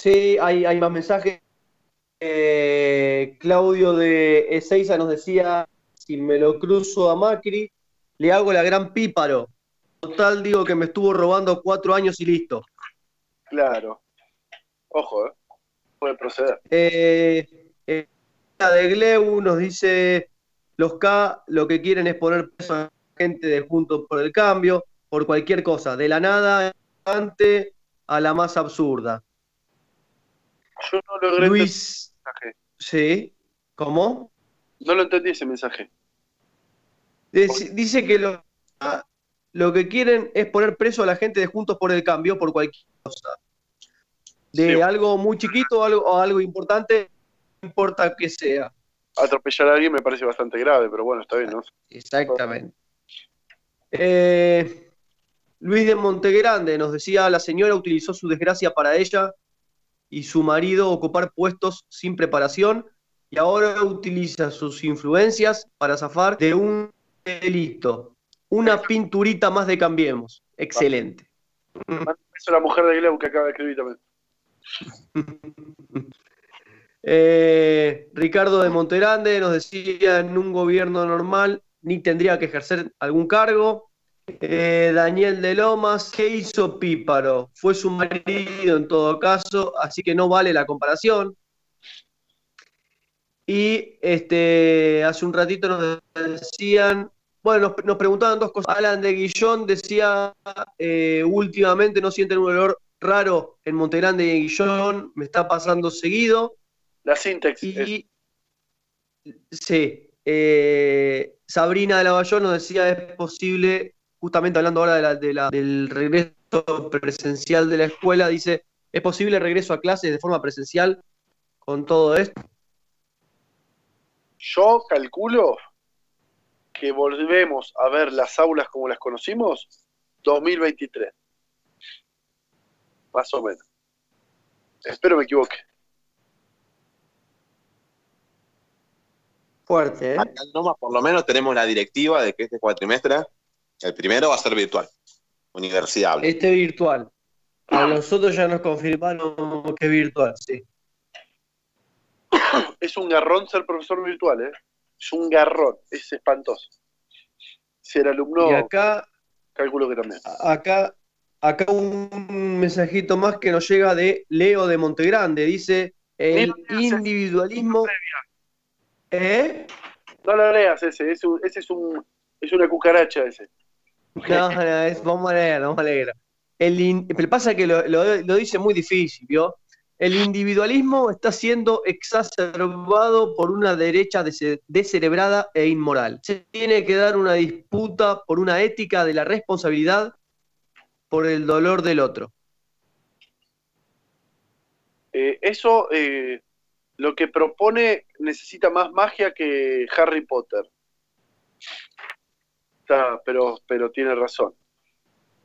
Sí, hay, hay más mensajes. Eh, Claudio de Ezeiza nos decía, si me lo cruzo a Macri, le hago la gran píparo. Total, digo que me estuvo robando cuatro años y listo. Claro. Ojo, ¿eh? Puede proceder. Eh, eh, la de Gleu nos dice, los K lo que quieren es poner preso a la gente de Juntos por el Cambio, por cualquier cosa, de la nada ante a la más absurda. Yo no logré Luis, ese mensaje. sí, ¿cómo? No lo entendí ese mensaje. Dice, dice que lo, lo que quieren es poner preso a la gente de Juntos por el Cambio por cualquier cosa. De Sí. algo muy chiquito o algo, algo importante, no importa que sea. Atropellar a alguien me parece bastante grave, pero bueno, está bien, ¿no? Exactamente. Eh, Luis de Montegrande nos decía, la señora utilizó su desgracia para ella y su marido ocupar puestos sin preparación y ahora utiliza sus influencias para zafar de un delito. Una pinturita más de Cambiemos. Excelente. Eso es la mujer de Gleu que acaba de escribir también. Eh, Ricardo de Monterande nos decía en un gobierno normal ni tendría que ejercer algún cargo. Eh, Daniel de Lomas, ¿qué hizo Píparo? Fue su marido en todo caso, así que no vale la comparación. Y este, hace un ratito nos decían, bueno, nos, nos preguntaban dos cosas. Alan de Guillón decía, eh, últimamente no sienten un olor raro en Montegrande y en Guillón, me está pasando seguido. La Y sí, eh, Sabrina de Lavallón nos decía es posible, justamente hablando ahora de la- de la- del regreso presencial de la escuela, dice, ¿es posible el regreso a clases de forma presencial con todo esto? Yo calculo que volvemos a ver las aulas como las conocimos 2023. Más o menos. Espero me equivoque. Fuerte, ¿eh? Acá en Lomas, por lo menos tenemos la directiva de que este cuatrimestre, el primero va a ser virtual, universidad. Este virtual. A nosotros ya nos confirmaron que es virtual, sí. Es un garrón ser profesor virtual, ¿eh? Es un garrón, es espantoso. Ser alumno, Y acá, calculo que también. acá acá un mensajito más que nos llega de Leo de Montegrande. Dice, el individualismo... ¿Eh? No lo leas ese, ese, ese es, un, es una cucaracha ese. No, no, es- vamos a leer, vamos a leer. El in- pero pasa que lo, lo- lo dice muy difícil, ¿vio? El individualismo está siendo exacerbado por una derecha descerebrada e inmoral. Se tiene que dar una disputa por una ética de la responsabilidad por el dolor del otro. Eh, eso, eh, lo que propone necesita más magia que Harry Potter. Está, pero, pero tiene razón.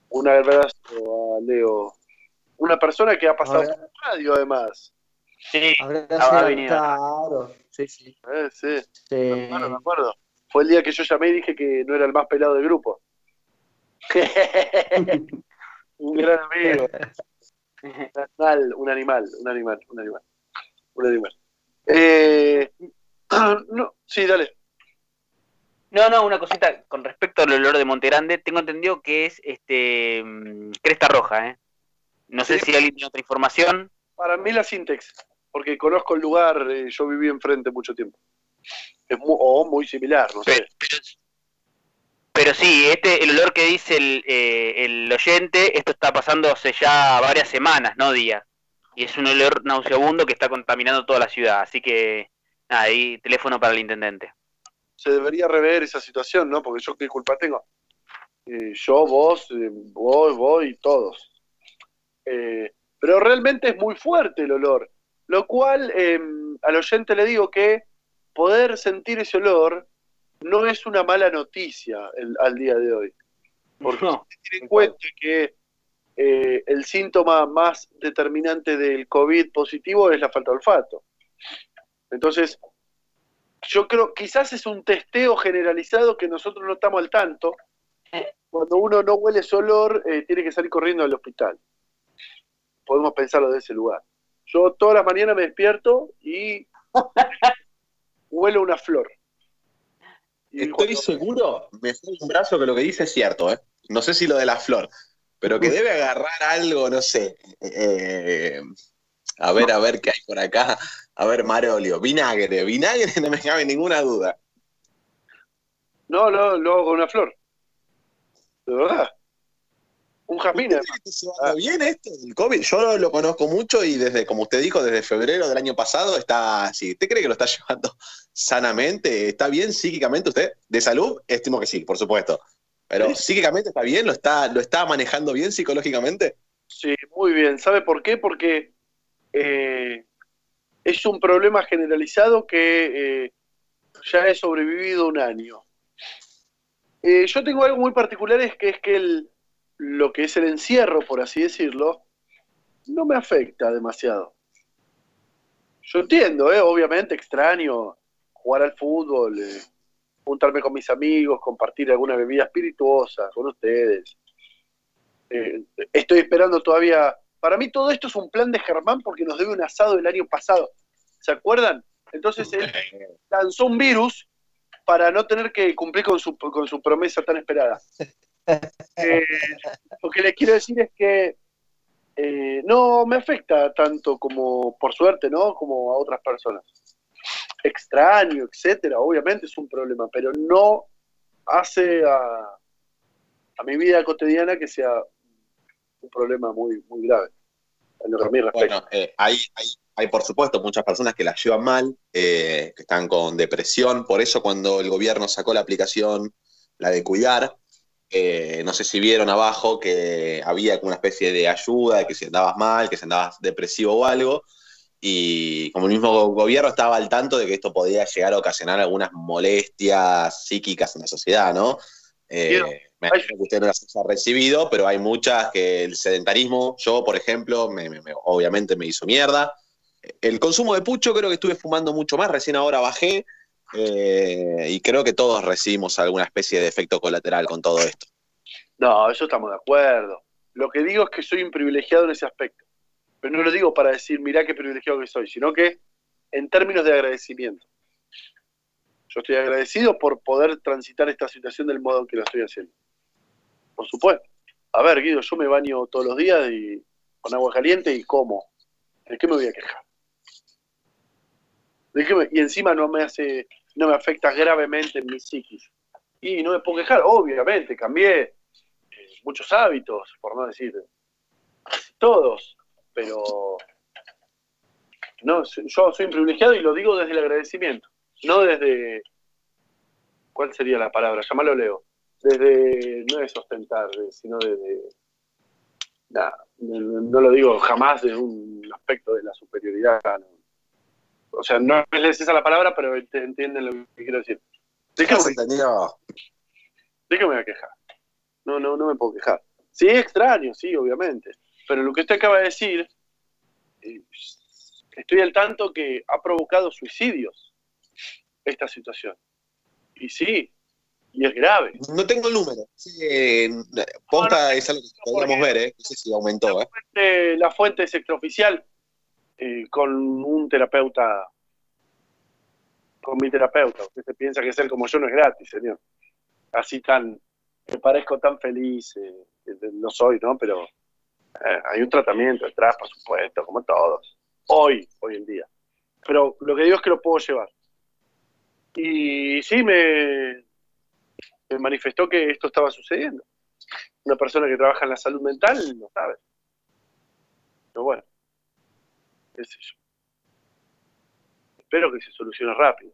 Un abrazo a Leo. Una persona que ha pasado por la radio, además. Sí, Habrá ha venido. claro, sí, sí. Eh, sí, sí. me acuerdo, me acuerdo. Fue el día que yo llamé y dije que no era el más pelado del grupo. un gran amigo. Un animal, un animal, un animal, un animal. Un animal. Eh, no, sí, dale. No, no, una cosita con respecto al olor de Montegrande, tengo entendido que es este mm, cresta roja, ¿eh? No sé Sí. si alguien tiene otra información. Para mí la Sintex, porque conozco el lugar, eh, yo viví enfrente mucho tiempo. Es mu- o muy similar, no Pero, sé. pero, pero sí, este, el olor que dice el, eh, el oyente, esto está pasando hace ya varias semanas, no días. Y es un olor nauseabundo que está contaminando toda la ciudad. Así que, nada, ahí teléfono para el intendente. Se debería rever esa situación, ¿no? Porque yo qué culpa tengo. Eh, yo, vos, eh, vos, vos y todos. Eh, pero realmente es muy fuerte el olor. Lo cual eh, al oyente le digo que poder sentir ese olor no es una mala noticia el- al día de hoy. Porque No. tiene en cuenta que el síntoma más determinante del COVID positivo es la falta de olfato. Entonces, yo creo, quizás es un testeo generalizado que nosotros no estamos al tanto. Cuando uno no huele ese olor, eh, tiene que salir corriendo al hospital. Podemos pensarlo de ese lugar. Yo todas las mañanas me despierto y huelo una flor. Y Estoy cuando- seguro, me fue un brazo que lo que dice es cierto, ¿eh? No sé si lo de la flor, pero que debe agarrar algo, no sé. eh, a ver, a ver qué hay por acá. A ver, Marolio, vinagre, vinagre, no me cabe ninguna duda. No, no, lo hago con una flor. De verdad. Un jazmín. ¿Usted cree que se va bien esto del COVID? Yo lo conozco mucho y desde, como usted dijo, desde febrero del año pasado está así. ¿Usted cree que lo está llevando sanamente? ¿Está bien psíquicamente usted? ¿De salud? Estimo que sí, por supuesto. Pero psíquicamente está bien, lo está, lo está manejando bien psicológicamente. Sí, muy bien. ¿Sabe por qué? Porque eh, es un problema generalizado que eh, ya he sobrevivido un año. Eh, yo tengo algo muy particular, es que es que el, lo que es el encierro, por así decirlo, no me afecta demasiado. Yo entiendo, obviamente extraño jugar al fútbol, juntarme con mis amigos, compartir alguna bebida espirituosa con ustedes. Estoy esperando todavía. Para mí todo esto es un plan de Germán porque nos debe un asado el año pasado. ¿Se acuerdan? Entonces él lanzó un virus para no tener que cumplir con su, con su promesa tan esperada. Eh, lo que les quiero decir es que eh, no me afecta tanto como, por suerte, ¿no? Como a otras personas. Extraño, etcétera, obviamente es un problema, pero no hace a, a mi vida cotidiana que sea un problema muy, muy grave. En lo que a mí respecta. Bueno, eh, hay, hay, hay, por supuesto muchas personas que la llevan mal, eh, que están con depresión, por eso cuando el gobierno sacó la aplicación, la de cuidar, eh, no sé si vieron abajo que había como una especie de ayuda, de que si andabas mal, que si andabas depresivo o algo, y como el mismo gobierno estaba al tanto de que esto podía llegar a ocasionar algunas molestias psíquicas en la sociedad, ¿no? Eh, me imagino que usted no las haya recibido, pero hay muchas que el sedentarismo, yo por ejemplo, me, obviamente me hizo mierda. El consumo de pucho creo que estuve fumando mucho más, recién ahora bajé, eh, y creo que todos recibimos alguna especie de efecto colateral con todo esto. No, eso estamos de acuerdo. Lo que digo es que soy un privilegiado en ese aspecto. Pero no lo digo para decir, mirá qué privilegiado que soy, sino que en términos de agradecimiento. Yo estoy agradecido por poder transitar esta situación del modo en que lo estoy haciendo. Por supuesto. A ver, Guido, yo me baño todos los días con agua caliente y como. ¿De qué me voy a quejar? ¿De qué me- y encima no me hace, no me afecta gravemente en mi psiquis. Y no me puedo quejar, obviamente, cambié eh, muchos hábitos, por no decir todos, pero no, yo soy un privilegiado y lo digo desde el agradecimiento, no desde, ¿cuál sería la palabra? Llamalo Leo. Desde, no de ostentar, sino desde, no, lo digo jamás de un aspecto de la superioridad. no. O sea, no es esa la palabra, pero entienden lo que quiero decir. ¿De qué, ¿Has me, entendido? de qué me voy a quejar? No, no, no me puedo quejar. Sí, es extraño, sí, obviamente. Pero lo que usted acaba de decir, eh, estoy al tanto que ha provocado suicidios esta situación. Y sí, y es grave. No tengo el número. Eh, posta es algo que podríamos ver, ¿eh? No sé si aumentó, ¿eh? Eh, la fuente es extraoficial eh, con un terapeuta, con mi terapeuta. Usted se piensa que ser como yo no es gratis, señor. Así tan, me parezco tan feliz, eh, eh, no soy, ¿no? Pero hay un tratamiento detrás, por supuesto, como todos. Hoy, hoy en día. Pero lo que digo es que lo puedo llevar. Y sí, me, me manifestó que esto estaba sucediendo. Una persona que trabaja en la salud mental no sabe. Pero bueno, qué sé yo. Espero que se solucione rápido.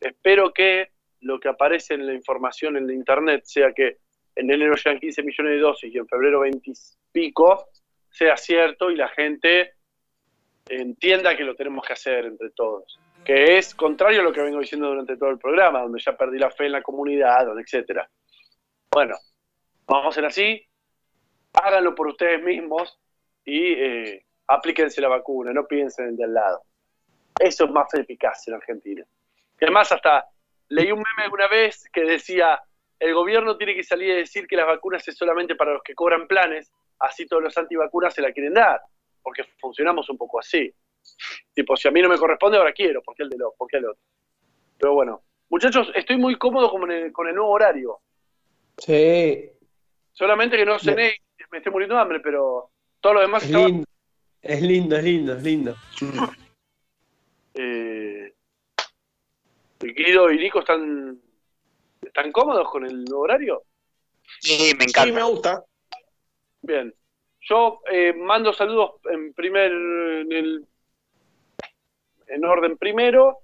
Espero que lo que aparece en la información en la internet sea que en enero llegan 15 millones de dosis y en febrero 20 y pico sea cierto y la gente entienda que lo tenemos que hacer entre todos. Que es contrario a lo que vengo diciendo durante todo el programa, donde ya perdí la fe en la comunidad, etcétera. Bueno, vamos a hacer así, háganlo por ustedes mismos y eh, aplíquense la vacuna, no piensen en el de al lado. Eso es más eficaz en Argentina. Y además hasta leí un meme alguna vez que decía, el gobierno tiene que salir a decir que las vacunas es solamente para los que cobran planes, así todos los antivacunas se la quieren dar, porque funcionamos un poco así. Tipo, si a mí no me corresponde, ahora quiero, porque el de lo, porque el otro. Pero bueno, muchachos, estoy muy cómodo con el, con el nuevo horario. Sí, Solamente que no cené, y me estoy muriendo de hambre, pero todo lo demás es estaba- lindo. Es lindo, es lindo, es lindo. Eh, Guido y Nico están, están cómodos con el nuevo horario. Sí, me Sí, encanta. me gusta. Bien. Yo eh, mando saludos en primer en, el- en orden primero.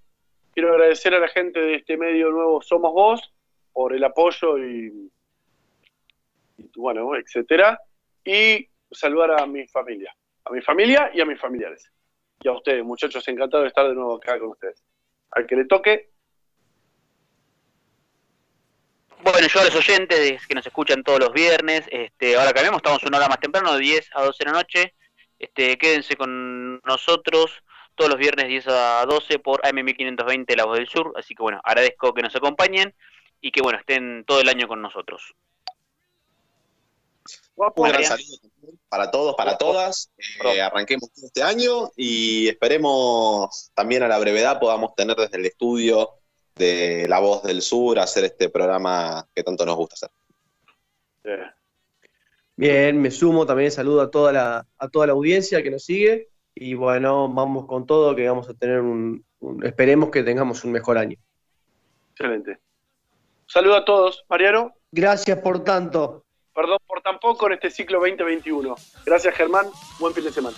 Quiero agradecer a la gente de este medio nuevo Somos Vos por el apoyo y, bueno, etcétera. Y saludar a mi familia, a mi familia y a mis familiares. Y a ustedes, muchachos, encantado de estar de nuevo acá con ustedes. Al que le toque, Bueno, yo a los oyentes que nos escuchan todos los viernes, este, ahora cambiamos, estamos una hora más temprano, de 10 a 12 de la noche. Este, quédense con nosotros todos los viernes 10 a 12 por AM1520 La Voz del Sur. Así que bueno, agradezco que nos acompañen y que bueno, estén todo el año con nosotros. Un gran Adrián. saludo también para todos, para todas. Eh, arranquemos este año y esperemos también a la brevedad podamos tener desde el estudio de La Voz del Sur hacer este programa que tanto nos gusta hacer. eh, Bien, me sumo, también saludo a toda la, a toda la audiencia que nos sigue. Y bueno, vamos con todo, que vamos a tener un, un- esperemos que tengamos un mejor año. excelente. Saludo a todos. Mariano, Gracias por tanto. perdón por tan poco en este ciclo 2021. Gracias, Germán. Buen fin de semana.